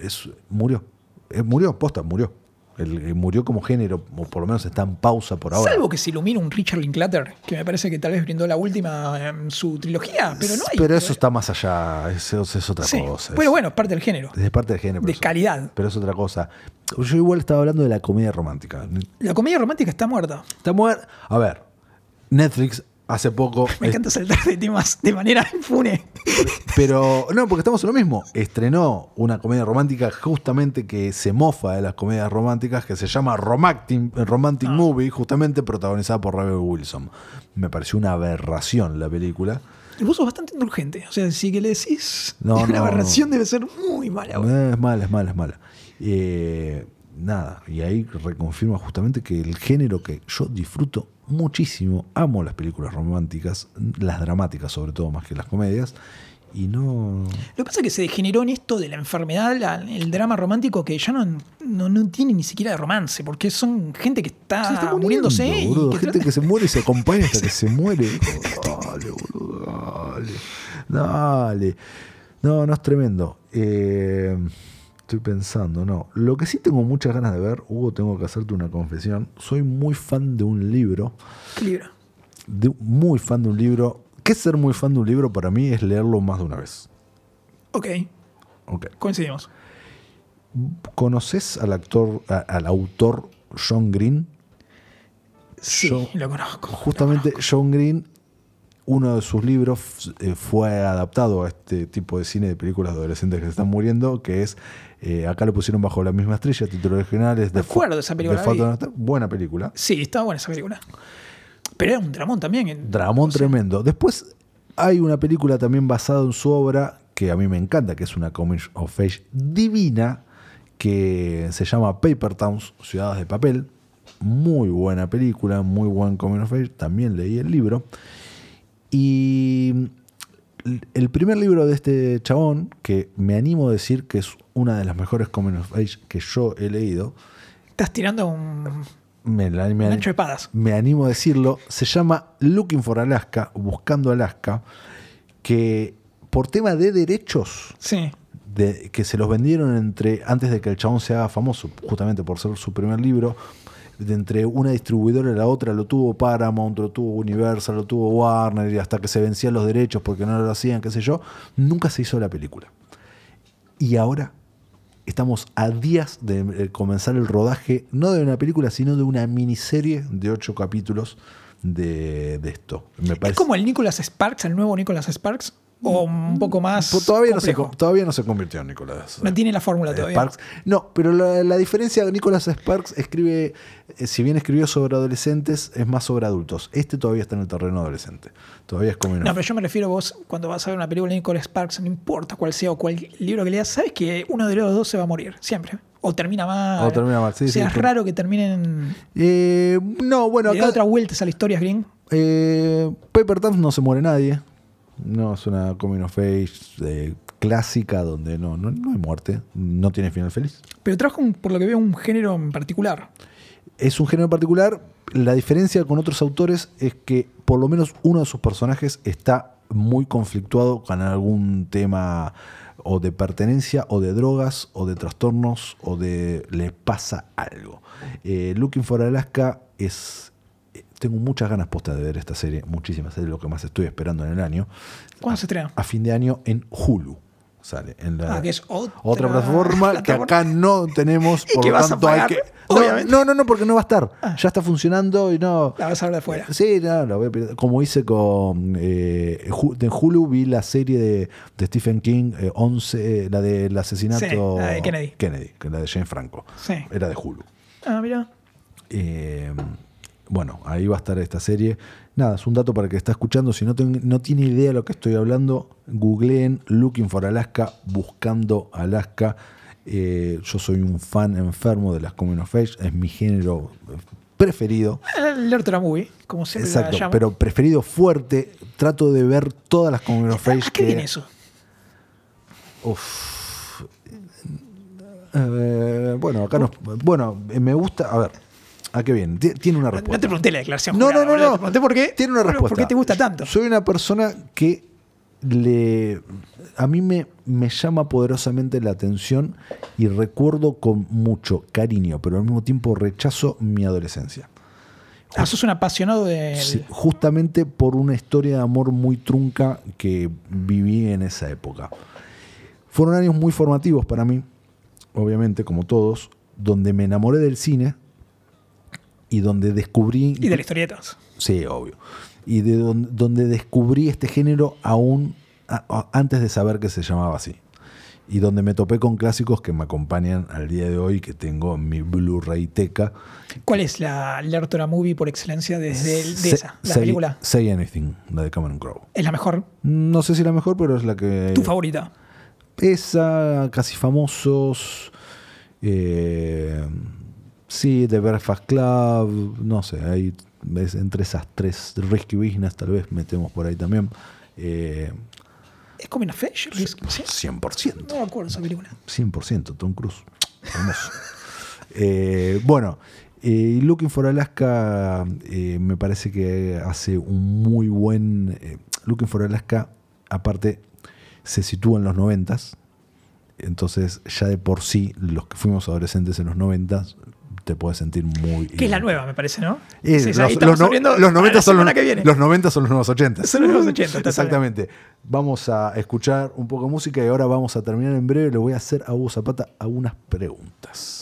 es, murió, Eh, murió, posta, murió. El, eh, murió como género, o por lo menos está en pausa por ahora. Salvo que se ilumina un Richard Linklater, que me parece que tal vez brindó la última en su trilogía, pero no hay. Pero eso está más allá, eso es otra Sí, cosa. Pero bueno, es parte del género. es parte del género. De calidad. Pero es otra cosa. Yo igual estaba hablando de la comedia romántica. La comedia romántica está muerta. Está muerta. A ver, Netflix hace poco. Me encanta saltar de temas de manera impune. Pero no, porque estamos en lo mismo. Estrenó una comedia romántica justamente que se mofa de las comedias románticas, que se llama Romantic, Romantic Ah. Movie, justamente protagonizada por Rebel Wilson. Me pareció una aberración la película. Y vos sos bastante indulgente. O sea, si que le decís No, una no, aberración debe ser muy mala. güey. Es mala, es mala, es mala. Eh, nada, y ahí reconfirma justamente que el género que yo disfruto muchísimo, amo las películas románticas, las dramáticas sobre todo más que las comedias, y no... Lo que pasa es que se degeneró en esto de la enfermedad, la- el drama romántico, que ya no, no, no tiene ni siquiera de romance, porque son gente que está, Se está muriéndose. boludo. que Gente trata- que se muere y se acompaña hasta que se muere. Dale, boludo, dale. Dale. No, no es tremendo. Eh, estoy pensando, no. Lo que sí tengo muchas ganas de ver, Hugo, tengo que hacerte una confesión. Soy muy fan de un libro. ¿Qué libro? De, muy fan de un libro. ¿Qué ser muy fan de un libro? Para mí es leerlo más de una vez. Ok, Ok. coincidimos. ¿Conoces al actor, a- al autor John Green? Sí, Yo- lo conozco. Justamente John Green, uno de sus libros eh, fue adaptado a este tipo de cine de películas de adolescentes que se están muriendo, que es, eh, acá lo pusieron bajo la misma estrella, título original es Me acuerdo de esa película. Buena película. Sí, estaba buena esa película. Pero era un dramón también. Dramón o sea, tremendo. Después hay una película también basada en su obra que a mí me encanta, que es una coming of age divina, que se llama Paper Towns, Ciudades de Papel. Muy buena película, muy buen coming of age. También leí el libro. Y el primer libro de este chabón, que me animo a decir que es una de las mejores coming of age que yo he leído, Estás tirando un, me, la- me- un ancho de espadas. me animo a decirlo, se llama Looking for Alaska, Buscando Alaska, que por tema de derechos, Sí. de, que se los vendieron entre antes de que el chabón se haga famoso, justamente por ser su primer libro, de entre una distribuidora y la otra, lo tuvo Paramount, lo tuvo Universal, lo tuvo Warner, y hasta que se vencían los derechos porque no lo hacían, qué sé yo, nunca se hizo la película. Y ahora estamos a días de eh, comenzar el rodaje, no de una película, sino de una miniserie de ocho capítulos de, de esto. Me Es parece, como el Nicholas Sparks, el nuevo Nicholas Sparks. O un poco más. Todavía, no se, todavía no se convirtió en Nicolás. No tiene la fórmula todavía. Sparks. No, pero la, la diferencia, Nicolás Sparks escribe, eh, si bien escribió sobre adolescentes, es más sobre adultos. Este todavía está en el terreno adolescente. Todavía es como No, pero yo me refiero a vos, cuando vas a ver una película de Nicholas Sparks, no importa cuál sea o cuál libro que leas, sabes que uno de los dos se va a morir, siempre. O termina mal. O termina mal, sí, O sea, sí, es sí. raro que terminen. Eh, no, bueno, Le da acá otra vuelta a la historia, Green. eh, Paper Towns no se muere nadie. No es una coming of age eh, clásica donde no, no, no hay muerte, no tiene final feliz. Pero trajo, un- por lo que veo, un género en particular. es un género en particular. La diferencia con otros autores es que por lo menos uno de sus personajes está muy conflictuado con algún tema o de pertenencia o de drogas o de trastornos o de le pasa algo. Eh, Looking for Alaska es... Tengo muchas ganas postas de ver esta serie, muchísimas, es lo que más estoy esperando en el año. ¿Cuándo se estrena? A fin de año en Hulu. Sale en la, Ah, que es otra, otra plataforma que acá no tenemos, ¿Y por lo tanto hay que. Obviamente. No, no, no, porque no va a estar. Ah. Ya está funcionando y no. La vas a ver de afuera. Sí, no, la voy a pedir. Como hice con. eh, de Hulu vi la serie de, de Stephen King, eh, 11, eh, la del asesinato. Sí, la de Kennedy. Kennedy, que la de Jane Franco. Sí. Era de Hulu. Ah, mira. Eh, bueno, ahí va a estar esta serie. Nada, es un dato para el que está escuchando. Si no, ten- no tiene idea de lo que estoy hablando, googleen Looking for Alaska, buscando Alaska. Eh, yo soy un fan enfermo de las Coming of Age, es mi género preferido. El Ortora Movie, como siempre Exacto, la pero preferido fuerte. Trato de ver todas las Coming of ¿A Age. qué que- viene eso? Uf. Eh, bueno, acá no. Bueno, eh, me gusta. A ver, ¿a qué viene? Ti- Tiene una No respuesta. te pregunté la declaración. No, no, jurada, no, boludo. no. Te pregunté por qué. Tiene una respuesta. ¿Por qué te gusta tanto? Soy una persona que le a mí me, me llama poderosamente la atención y recuerdo con mucho cariño, pero al mismo tiempo rechazo mi adolescencia. Ah, sos un apasionado de. Sí, justamente por una historia de amor muy trunca que viví en esa época. Fueron años muy formativos para mí, obviamente, como todos, donde me enamoré del cine y donde descubrí... Y de las historietas. Sí, obvio. Y de don- donde descubrí este género aún a- a- antes de saber que se llamaba así. Y donde me topé con clásicos que me acompañan al día de hoy, que tengo en mi Blu-ray teca. ¿Cuál es la Lertora Movie por excelencia desde el- de Say- esa? La Say- película. Say Anything, la de Cameron Crowe. Es la mejor. No sé si la mejor, pero es la que... Tu favorita. Esa, Casi Famosos, eh, sí, The Breakfast Club, no sé, ves, entre esas tres, Risky Business tal vez metemos por ahí también. Eh, ¿Es como una Fish? ¿Sí? 100%. No me acuerdo esa película. 100%, Tom Cruise. Hermoso. Eh, bueno, eh, Looking for Alaska eh, me parece que hace un muy buen... Looking for Alaska, aparte, se sitúa en los noventas. Entonces, ya de por sí, los que fuimos adolescentes en los noventas, te puedes sentir muy... Que es la nueva, me parece, ¿no? Eh, Sí, los, ahí los no- los para 90 la son los, que viene. los 90 son los nuevos 80. Son los nuevos 80, está Exactamente. Vamos a escuchar un poco de música y ahora vamos a terminar en breve. Le voy a hacer a Hugo Zapata algunas preguntas.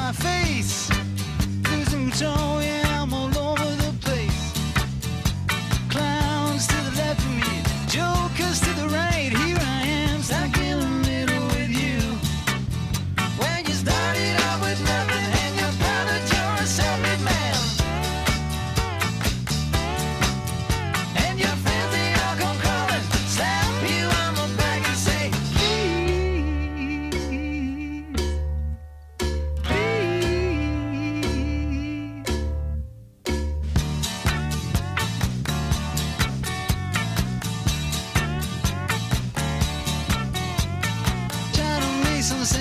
place on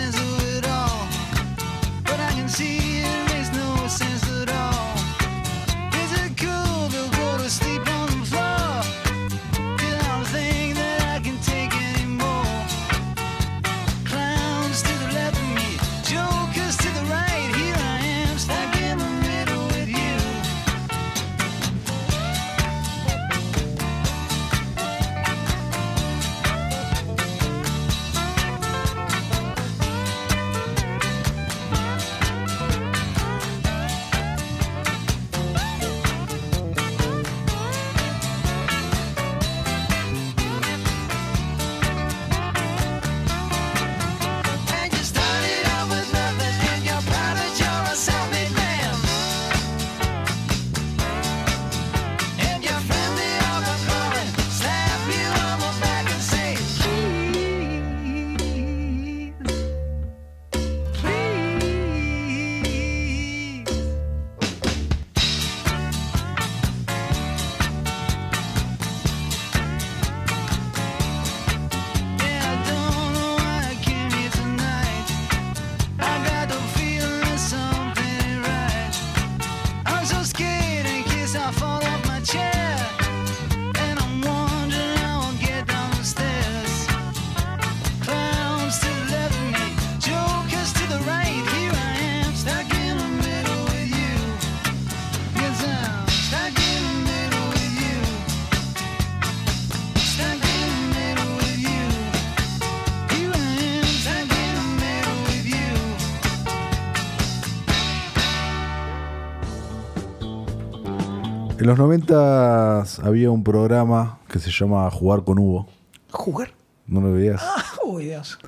En los 90 había un programa que se llama Jugar con Hugo. ¿Jugar? ¿No lo veías? Ah, uy, Dios.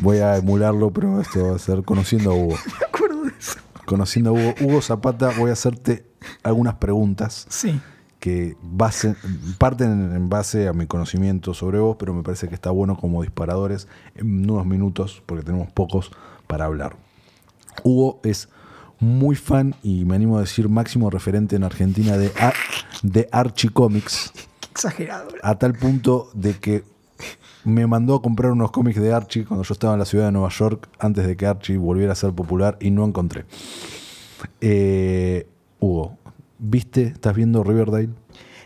Voy a emularlo, pero esto va a ser conociendo a Hugo. Me acuerdo de eso. Conociendo a Hugo. Hugo Zapata, voy a hacerte algunas preguntas Sí. que base- parten en base a mi conocimiento sobre vos, pero me parece que está bueno como disparadores en unos minutos, porque tenemos pocos para hablar. Hugo es muy fan y me animo a decir máximo referente en Argentina de, Ar- de Archie Comics, Qué exagerado. a tal punto de que me mandó a comprar unos cómics de Archie cuando yo estaba en la ciudad de Nueva York, antes de que Archie volviera a ser popular, y no encontré. Eh, Hugo, ¿viste? ¿Estás viendo Riverdale?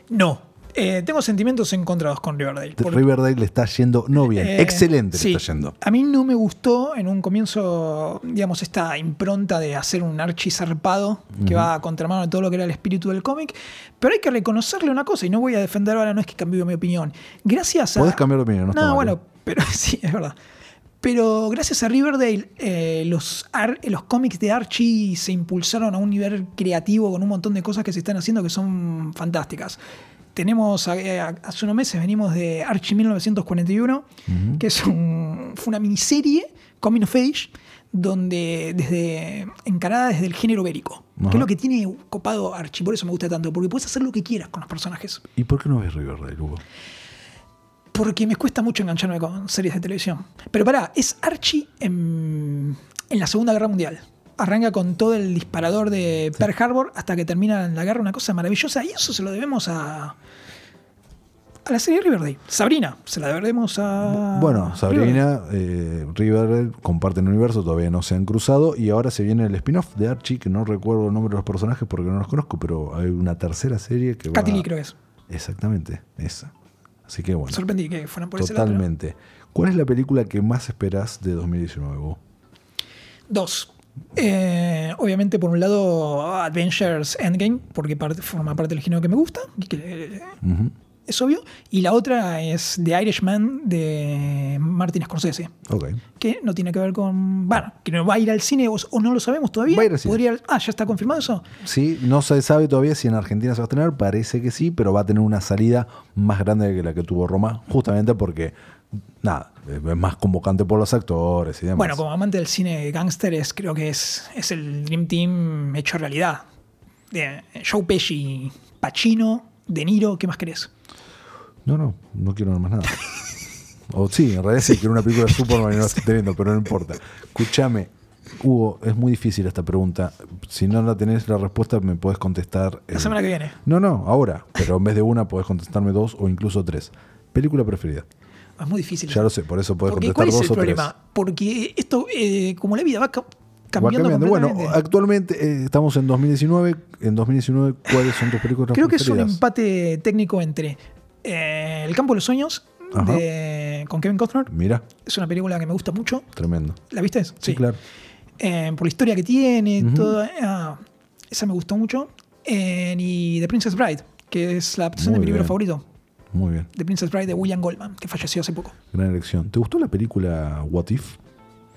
No. Eh, tengo sentimientos encontrados con Riverdale. porque- Riverdale le está yendo, no bien, Eh, excelente sí. le está yendo. A mí no me gustó en un comienzo, digamos, esta impronta de hacer un archi zarpado que va a contramano de todo lo que era el espíritu del cómic. Pero hay que reconocerle una cosa, y no voy a defender ahora, no es que cambie mi opinión. Gracias a. Podés cambiar de opinión, no mal, bueno, ¿eh? pero sí, es verdad. Pero gracias a Riverdale, eh, los, ar- los cómics de Archie se impulsaron a un nivel creativo con un montón de cosas que se están haciendo que son fantásticas. Tenemos, eh, hace unos meses venimos de Archie 1941, que es un- fue una miniserie, Coming of Age, donde desde encarada desde el género bélico, que Ajá. es lo que tiene copado Archie, por eso me gusta tanto, porque puedes hacer lo que quieras con los personajes. ¿Y por qué no ves Riverdale, Hugo? Porque me cuesta mucho engancharme con series de televisión. Pero pará, es Archie en, en la Segunda Guerra Mundial. Arranca con todo el disparador de Pearl Harbor hasta que termina la guerra, una cosa maravillosa. Y eso se lo debemos a, a la serie Riverdale. Sabrina, se la debemos a. Bueno, Riverdale. Sabrina, eh, Riverdale comparten universo, todavía no se han cruzado y ahora se viene el spin-off de Archie, que no recuerdo el nombre de los personajes porque no los conozco, pero hay una tercera serie que va... Katy Lee creo que es. Exactamente, esa. Así que bueno, Sorprendí que fueran por ese lado. totalmente. ¿Cuál es la película que más esperás de 2019, Hugo? Dos. Eh, obviamente, por un lado, Adventures Endgame, porque parte- forma parte del género que me gusta, es obvio. Y la otra es The Irishman de Martin Scorsese, que no tiene que ver con. Bueno, que no va a ir al cine o, o no lo sabemos todavía. Va a ir al cine. Podría- ah, ya está confirmado eso. Sí, no se sabe todavía si en Argentina se va a estrenar, parece que sí, pero va a tener una salida más grande que la que tuvo Roma, justamente porque, nada, es más convocante por los actores y demás. Bueno, como amante del cine gángster, es, creo que es, es el Dream Team hecho realidad. De Joe Pesci, Pacino, De Niro, ¿qué más querés? No, no, no quiero más nada. o sí, en realidad sí, quiero una película de Superman y no la estoy teniendo, pero no importa. Escúchame, Hugo, es muy difícil esta pregunta. Si no la tenés la respuesta, me puedes contestar. La semana que viene. No, no, ahora. Pero en vez de una, podés contestarme dos o incluso tres. Película preferida. Es muy difícil. Ya lo sé, por eso podés Porque, contestar ¿Cuál es el tres. problema? Porque esto, eh, como la vida va ca- Va cambiando, cambiando. Bueno, actualmente eh, estamos en 2019. En 2019, ¿cuáles son tus películas creo que es un empate técnico entre eh, El campo de los sueños de- con Kevin Costner. Mira, Es una película que me gusta mucho. tremendo. ¿La viste? Sí, claro. Eh, por la historia que tiene, todo, ah, esa me gustó mucho. Y The Princess Bride, que es la adaptación Muy de mi libro favorito. Muy bien. The Princess Bride de William Goldman, que falleció hace poco. Gran elección. ¿Te gustó la película What If?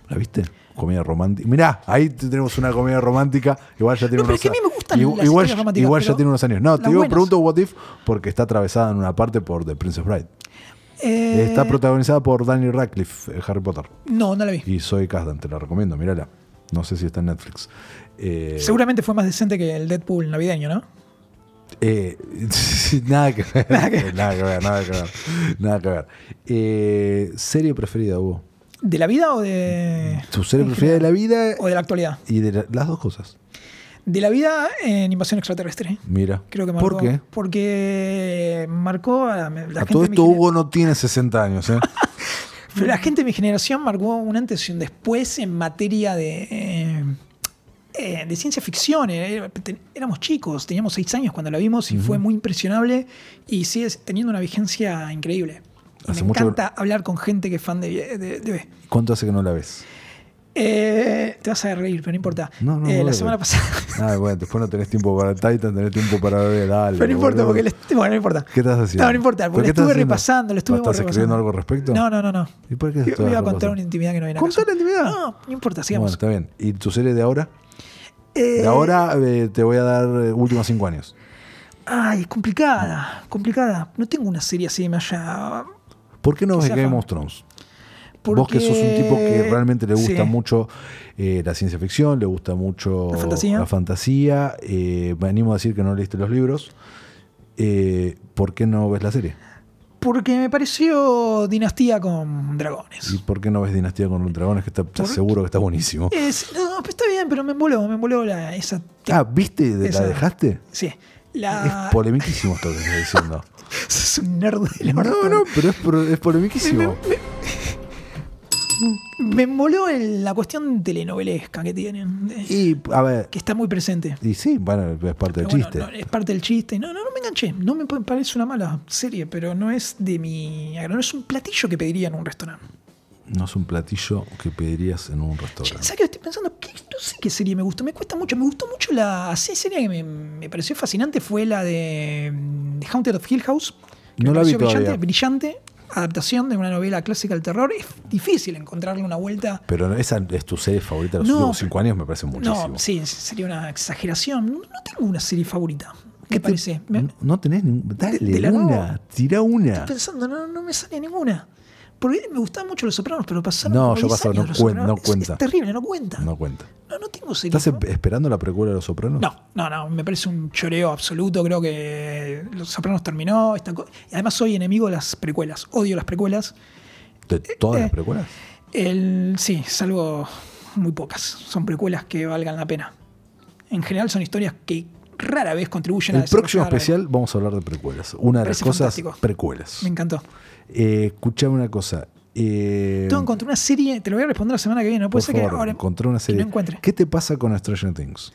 ¿La viste? Comedia romántica. Mirá, ahí te- tenemos una comedia romántica. Igual ya tiene No, pero unos es que a mí me gustan Igual, las igual, románticas, igual ya pero tiene unos años. No, te digo, buenas. pregunto What If porque está atravesada en una parte por The Princess Bride. Eh, Está protagonizada por Daniel Radcliffe, eh, Harry Potter. no, no la vi. Y Zoe Kazdan, te la recomiendo, mírala. No sé si está en Netflix. Eh, Seguramente fue más decente que el Deadpool navideño, ¿no? Eh, nada que ver. Nada que ver, nada que ver, nada que ver. Nada que ver. Eh, serie preferida, Hugo. ¿De la vida o de.? Tu serie preferida de la vida O de la actualidad. y de la- las dos cosas. De la vida en invasión extraterrestre. Mira. Creo que marcó. ¿Por qué? Porque marcó a la A gente todo esto Hugo no tiene 60 años, ¿eh? Pero la gente de mi generación marcó un antes y un después en materia de, eh, eh, de ciencia ficción. Eh, te- Éramos chicos, teníamos seis años cuando la vimos y fue muy impresionable y sigue teniendo una vigencia increíble. Hace me mucho- encanta hablar con gente que es fan de, de, de- ¿Cuánto hace que no la ves? Eh, te vas a reír, pero no importa. No, no, Eh, no la a semana pasada. Ah, bueno, después no tenés tiempo para Titan, tenés tiempo para ver dale. pero no importa, boludo. porque le- bueno, no importa. ¿Qué estás haciendo? No, no importa, ¿Pero porque estás estuve haciendo? repasando, le estuve ¿Estás repasando. escribiendo algo al respecto? No, no, no, no. ¿Y por qué Voy estás a repasando? contar una intimidad que no viene a ¿Contá caso. la intimidad? No, no importa, Bueno, sigamos. está bien. ¿Y tu serie de ahora? Eh, De ahora eh, te voy a dar eh, últimos cinco años. Ay, complicada, complicada. No tengo una serie así que me haya. ¿Por qué no ves Game of Thrones? Vos que sos un tipo que realmente le gusta Sí. mucho eh, la ciencia ficción, le gusta mucho La fantasía. la fantasía, me animo a decir que no leíste los libros. ¿Por qué no ves la serie? Porque me pareció Dinastía con dragones. ¿Y por qué no ves Dinastía con Dragones? Que está, estás ¿Por- seguro que está buenísimo. Es- no, pero está bien, pero me emboló, me emboló la, esa. Ah, ¿viste? ¿La esa- dejaste? Sí. Es La, polemiquísimo esto que estás diciendo. es un nerd de la No, no, pero es, pro- es polemiquísimo. Me emboló el- la cuestión telenovelesca que tienen. Y, a ver, que está muy presente. y sí, bueno, es parte del bueno, chiste. no, es parte del chiste. No, no, no me enganché. No me pa- parece una mala serie, pero no es de mi. No es un platillo que pediría en un restaurante. No es un platillo que pedirías en un restaurante. ¿Sabes qué estoy pensando? Que no sé qué serie me gustó. Me cuesta mucho. Me gustó mucho la serie que me, me pareció fascinante fue la de mm, Haunted of Hill House. que No me la vi brillante, todavía. brillante adaptación de una novela clásica del terror. Es difícil encontrarle una vuelta. Pero esa es tu serie favorita de los No, últimos cinco años, me parece muchísimo. No, sí, sería una exageración. No, tengo una serie favorita. ¿Qué te- parece. No, no tenés. Dale, una. Tira una. Estoy pensando, no, no me sale ninguna. Porque me gustaban mucho los sopranos, pero pasaron. No, como ya 10 pasó, años no cuen- no cuenta. Es, terrible, no cuenta. No cuenta. No, no tengo serie. ¿Estás esperando la precuela de Los Sopranos? No, no, no, me parece un choreo absoluto. Creo que Los Sopranos terminó. esta y además soy enemigo de las precuelas. Odio las precuelas. ¿De todas eh, las precuelas? El, sí, salvo muy pocas. Son precuelas que valgan la pena. En general son historias que rara vez contribuyen a El próximo especial vamos a hablar de precuelas. Una de las cosas, fantástico. precuelas. Me encantó. Eh, escuchame una cosa. Eh, que encontrar una serie, te lo voy a responder la semana que viene. No por puede ser favor, que ahora encontré una que serie. no encuentre. ¿Qué te pasa con Stranger Things?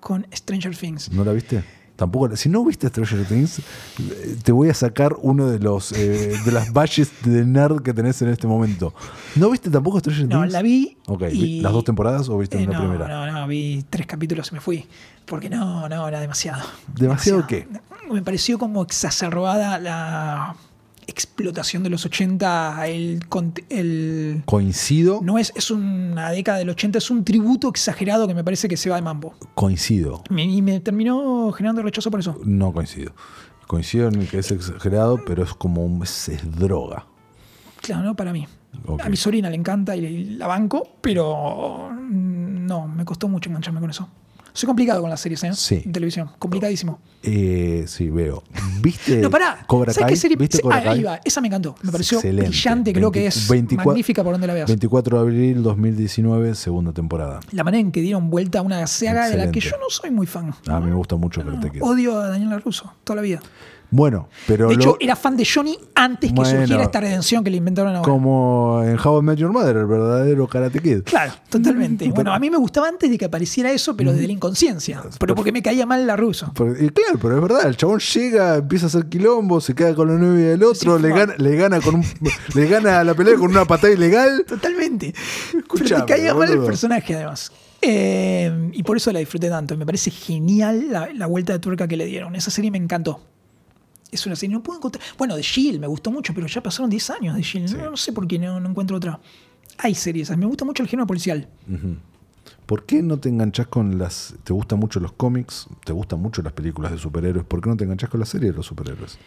Con Stranger Things. ¿No la viste? Tampoco. Si no viste Stranger Things, te voy a sacar uno de los eh, de las valles de nerd que tenés en este momento. ¿No viste tampoco Stranger No, Things? la vi. Ok, y- ¿las dos temporadas o viste Eh, la no, primera? No, no, vi tres capítulos y me fui. Porque no, no, era demasiado. ¿Demasiado qué? Me pareció como exacerbada la explotación de los 80. El, Coincido, no es, es una década del 80, es un tributo exagerado que me parece que se va de mambo. coincido. Me- Y me terminó generando rechazo por eso. No coincido. Coincido en que es exagerado, pero es como un, es, es droga. Claro, no para mí. Ok. A mi sobrina le encanta y la banco, pero no, me costó mucho engancharme con eso. Soy complicado con las series, ¿eh? Sí. En televisión. Complicadísimo. Eh, sí, veo. ¿Viste No, pará. Cobra ¿Sabes Kai? qué serie? ¿Viste Ah, Cobra ahí Kai? va. Esa me encantó. Me pareció Excelente. brillante. Creo que 20 es 24 magnífica por donde la veas. 24 de abril 2019, segunda temporada. La manera en que dieron vuelta a una saga de la que yo no soy muy fan. A mí me gusta mucho Karate Kid. Odio a Daniel LaRusso toda la vida. Bueno, pero De lo- hecho, era fan de Johnny antes que Bueno. surgiera esta redención que le inventaron ahora. como en How I Met Your Mother, el verdadero Karate Kid. Claro, totalmente. Bueno, a mí me gustaba antes de que apareciera eso, pero desde la inconsciencia. Pero porque me caía mal la ruso. Y claro, pero es verdad, el chabón llega, empieza a hacer quilombo, se queda con la novia del otro, Sí, le, gana, le gana con un, le gana la pelea con una patada ilegal. Totalmente. Escuchame, pero me caía mal el personaje, además. Eh, y por eso la disfruté tanto. Me parece genial la, la vuelta de tuerca que le dieron. Esa serie me encantó. Es una serie, no puedo encontrar. Bueno, de Shield me gustó mucho, pero ya pasaron 10 años de Shield. No, no sé por qué no, no encuentro otra. Hay series, me gusta mucho el género policial. ¿Por qué no te enganchás con las... ¿Te gustan mucho los cómics? ¿Te gustan mucho las películas de superhéroes? ¿Por qué no te enganchás con la serie de los superhéroes?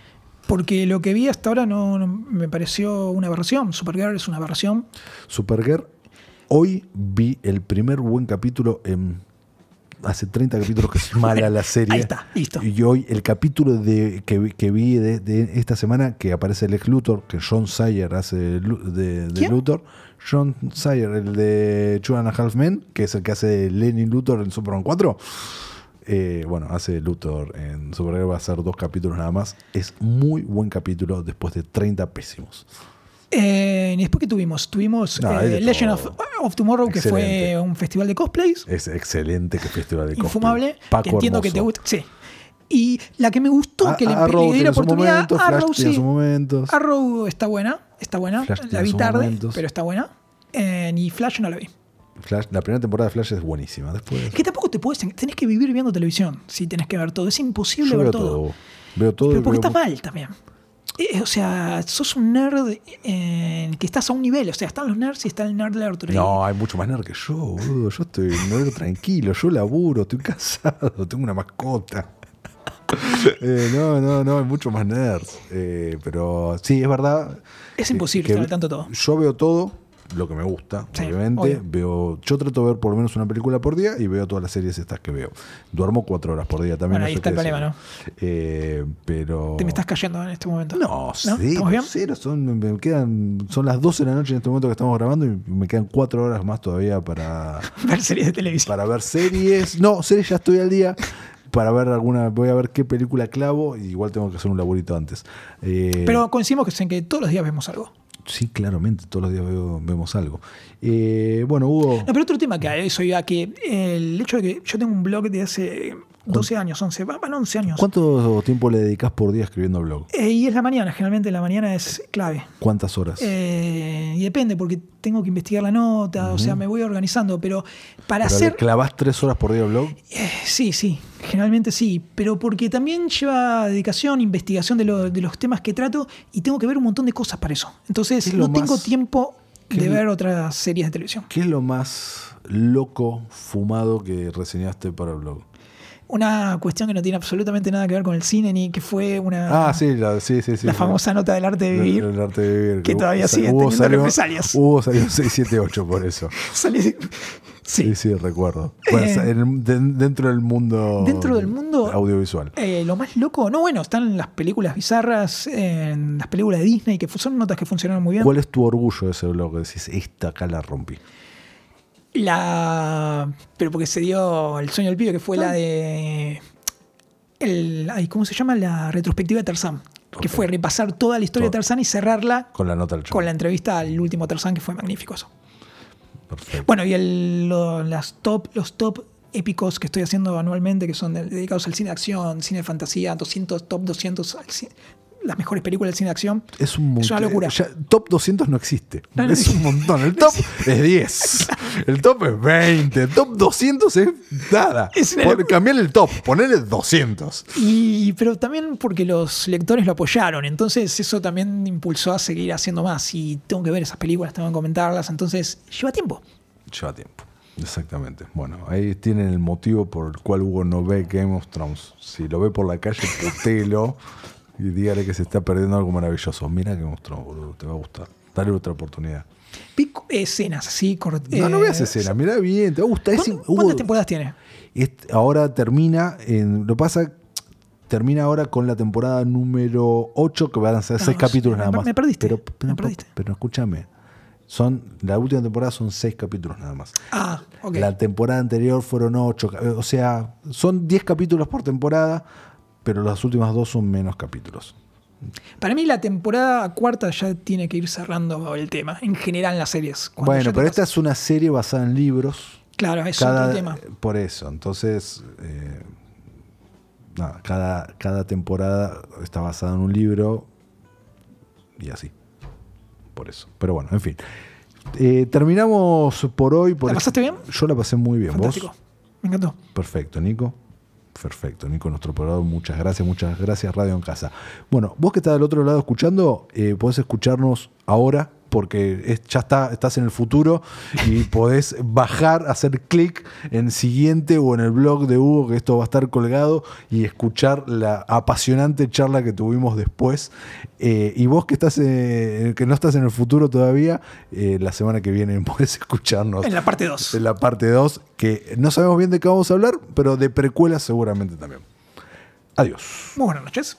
Porque lo que vi hasta ahora no, no- me pareció una aberración. Supergirl es una aberración. Supergirl, hoy vi el primer buen capítulo en... Hace 30 capítulos que es mala la serie. Ahí está, listo. Y hoy el capítulo de, que, vi- que vi de, de esta semana, que aparece el ex Luthor, que John Sayer hace de. Luthor. John Sayer, el de a Half Men, que es el que hace Lenny Luthor en Superman 4. Eh, bueno, hace Luthor en Supergirl, va a ser dos capítulos nada más. Es muy buen capítulo después de 30 pésimos. Eh, ¿Y después qué tuvimos? Tuvimos No, eh, Legend of, Tomorrow, que fue un festival de cosplays. Es excelente que festival de cosplay. infumable. Paco que entiendo que te gusta. Sí. Y la que me gustó, A- que le, Arrow le di tiene la oportunidad, momentos, Flash Arrow sí. momentos. Arrow está buena, está buena. Flash la vi tarde, momentos. pero está buena. Eh, y Flash no la vi. Flash- la primera temporada de Flash es buenísima. Después Que tampoco te puedes. Tenés que vivir viendo televisión si tenés que ver todo. Es imposible yo ver veo todo. todo. Veo todo. Pero porque veo está mal también. Eh, o sea, sos un nerd eh, que estás a un nivel. O sea, están los nerds y está el nerd Arthur. No, hay mucho más nerd que yo, boludo. Yo estoy nerd tranquilo, yo laburo, estoy casado, tengo una mascota. Eh, no, no, no, hay mucho más nerds. Eh, pero sí, es verdad. Es imposible al tanto de todo. Yo veo todo, lo que me gusta, Sí, obviamente. obvio. Veo, yo trato de ver por lo menos una película por día y veo todas las series estas que veo. Duermo cuatro horas por día también. Bueno, no ahí está el problema, decir. Eh, pero. Te me estás cayendo en este momento. No, cero, ¿Estamos bien? cero, son, me quedan, son las 12 de la noche en este momento que estamos grabando y me quedan cuatro horas más todavía para, Ver series de televisión. para ver series. No, series ya estoy al día. Para ver alguna, voy a ver qué película clavo y igual tengo que hacer un laburito antes. Eh, Pero coincidimos que en que todos los días vemos algo. Sí, claramente, todos los días veo- vemos algo. Eh, bueno, Hugo, No, pero otro tema que eso iba, que el hecho de que yo tengo un blog de hace 12 años, 11, va- van 11 años. ¿cuánto tiempo le dedicas por día escribiendo blog? Eh, y es la mañana, generalmente la mañana es clave. ¿Cuántas horas? Eh, y depende, porque tengo que investigar la nota, o sea, me voy organizando, pero para ¿Pero le hacer... clavas tres horas por día blog? Eh, sí, sí, generalmente sí, pero porque también lleva dedicación, investigación de, lo- de los temas que trato y tengo que ver un montón de cosas para eso. Entonces ¿Qué es lo no tengo tiempo de ver otras series de televisión. ¿Qué es lo más loco, fumado que reseñaste para el blog? Una cuestión que no tiene absolutamente nada que ver con el cine ni que fue una Ah, sí, la, sí, sí, la famosa nota del arte de vivir. El, el arte de vivir. que todavía sigue teniendo salió- represalias. Hugo salió 678 por eso. Salí- Sí, sí. recuerdo. Bueno, Eh, en- de- dentro del mundo. dentro del mundo- audiovisual. Eh, lo más loco, no, bueno, están las películas bizarras, en las películas de Disney, que son notas que funcionaron muy bien. ¿Cuál es tu orgullo de ese blog? Que decís, esta acá la rompí. La. Pero porque se dio el sueño del pibe, que fue Ah. la de. El, ay, ¿Cómo se llama? La retrospectiva de Tarzán. Que fue repasar toda la historia de. Tarzán y cerrarla Con la nota del con la entrevista al último Tarzán, que fue magnífico eso. Perfecto. Bueno, y el, lo- las top, los top épicos que estoy haciendo anualmente, que son dedicados al cine de acción, cine de fantasía, 200, top 200, al ci- las mejores películas del cine de acción. Es un montón. Es una locura. Ya, top 200 no existe. No, no es un montón. El top es 10. El top es 20. El top 200 es nada. Es Pon-. Cambiarle el top. Ponerle 200. Y, pero también porque los lectores lo apoyaron, entonces eso también impulsó a seguir haciendo más. Y tengo que ver esas películas, tengo que comentarlas, entonces lleva tiempo. Lleva tiempo. Exactamente. Bueno, ahí tienen el motivo por el cual Hugo no ve Game of Thrones. Si lo ve por la calle, putelo y dígale que se está perdiendo algo maravilloso. Mira of Thrones, boludo. Te va a gustar. Dale otra oportunidad. Vi escenas así, cort- No, no eh, veas escena. Mira bien. Te va a gustar. Es- ¿cuán- Hugo, ¿Cuántas temporadas tiene? Ahora termina, en, lo pasa, termina ahora con la temporada número 8, que van a ser No, 6 sí, capítulos me- nada me más. perdiste, Pero, pero, me perdiste. pero escúchame, son, la última temporada son 6 capítulos nada más. Ah, ok. La temporada anterior fueron 8, o sea, son 10 capítulos por temporada, pero las últimas dos son menos capítulos. Para mí la temporada cuarta ya tiene que ir cerrando el tema, en general en las series. Bueno, pero esta es una serie basada en libros. Claro, es cada, otro tema. Por eso, entonces, eh, nada, cada, cada temporada está basada en un libro y así. Por eso. Pero bueno, en fin. Eh, terminamos por hoy. Por ¿La pasaste bien? Yo la pasé muy bien. Fantástico. ¿Vos? Me encantó. Perfecto, Nico. Perfecto, Nico, nuestro operador, muchas gracias, muchas gracias, Radio en Casa. Bueno, vos que estás del otro lado escuchando, eh, podés escucharnos ahora, porque es- ya está, estás en el futuro y podés bajar, hacer clic en siguiente o en el blog de Hugo, que esto va a estar colgado, y escuchar la apasionante charla que tuvimos después. Eh, y vos que estás eh, que no estás en el futuro todavía, eh, la semana que viene podés escucharnos En la parte 2. en la parte 2, que no sabemos bien de qué vamos a hablar, pero de precuelas seguramente también. Adiós. Muy buenas noches.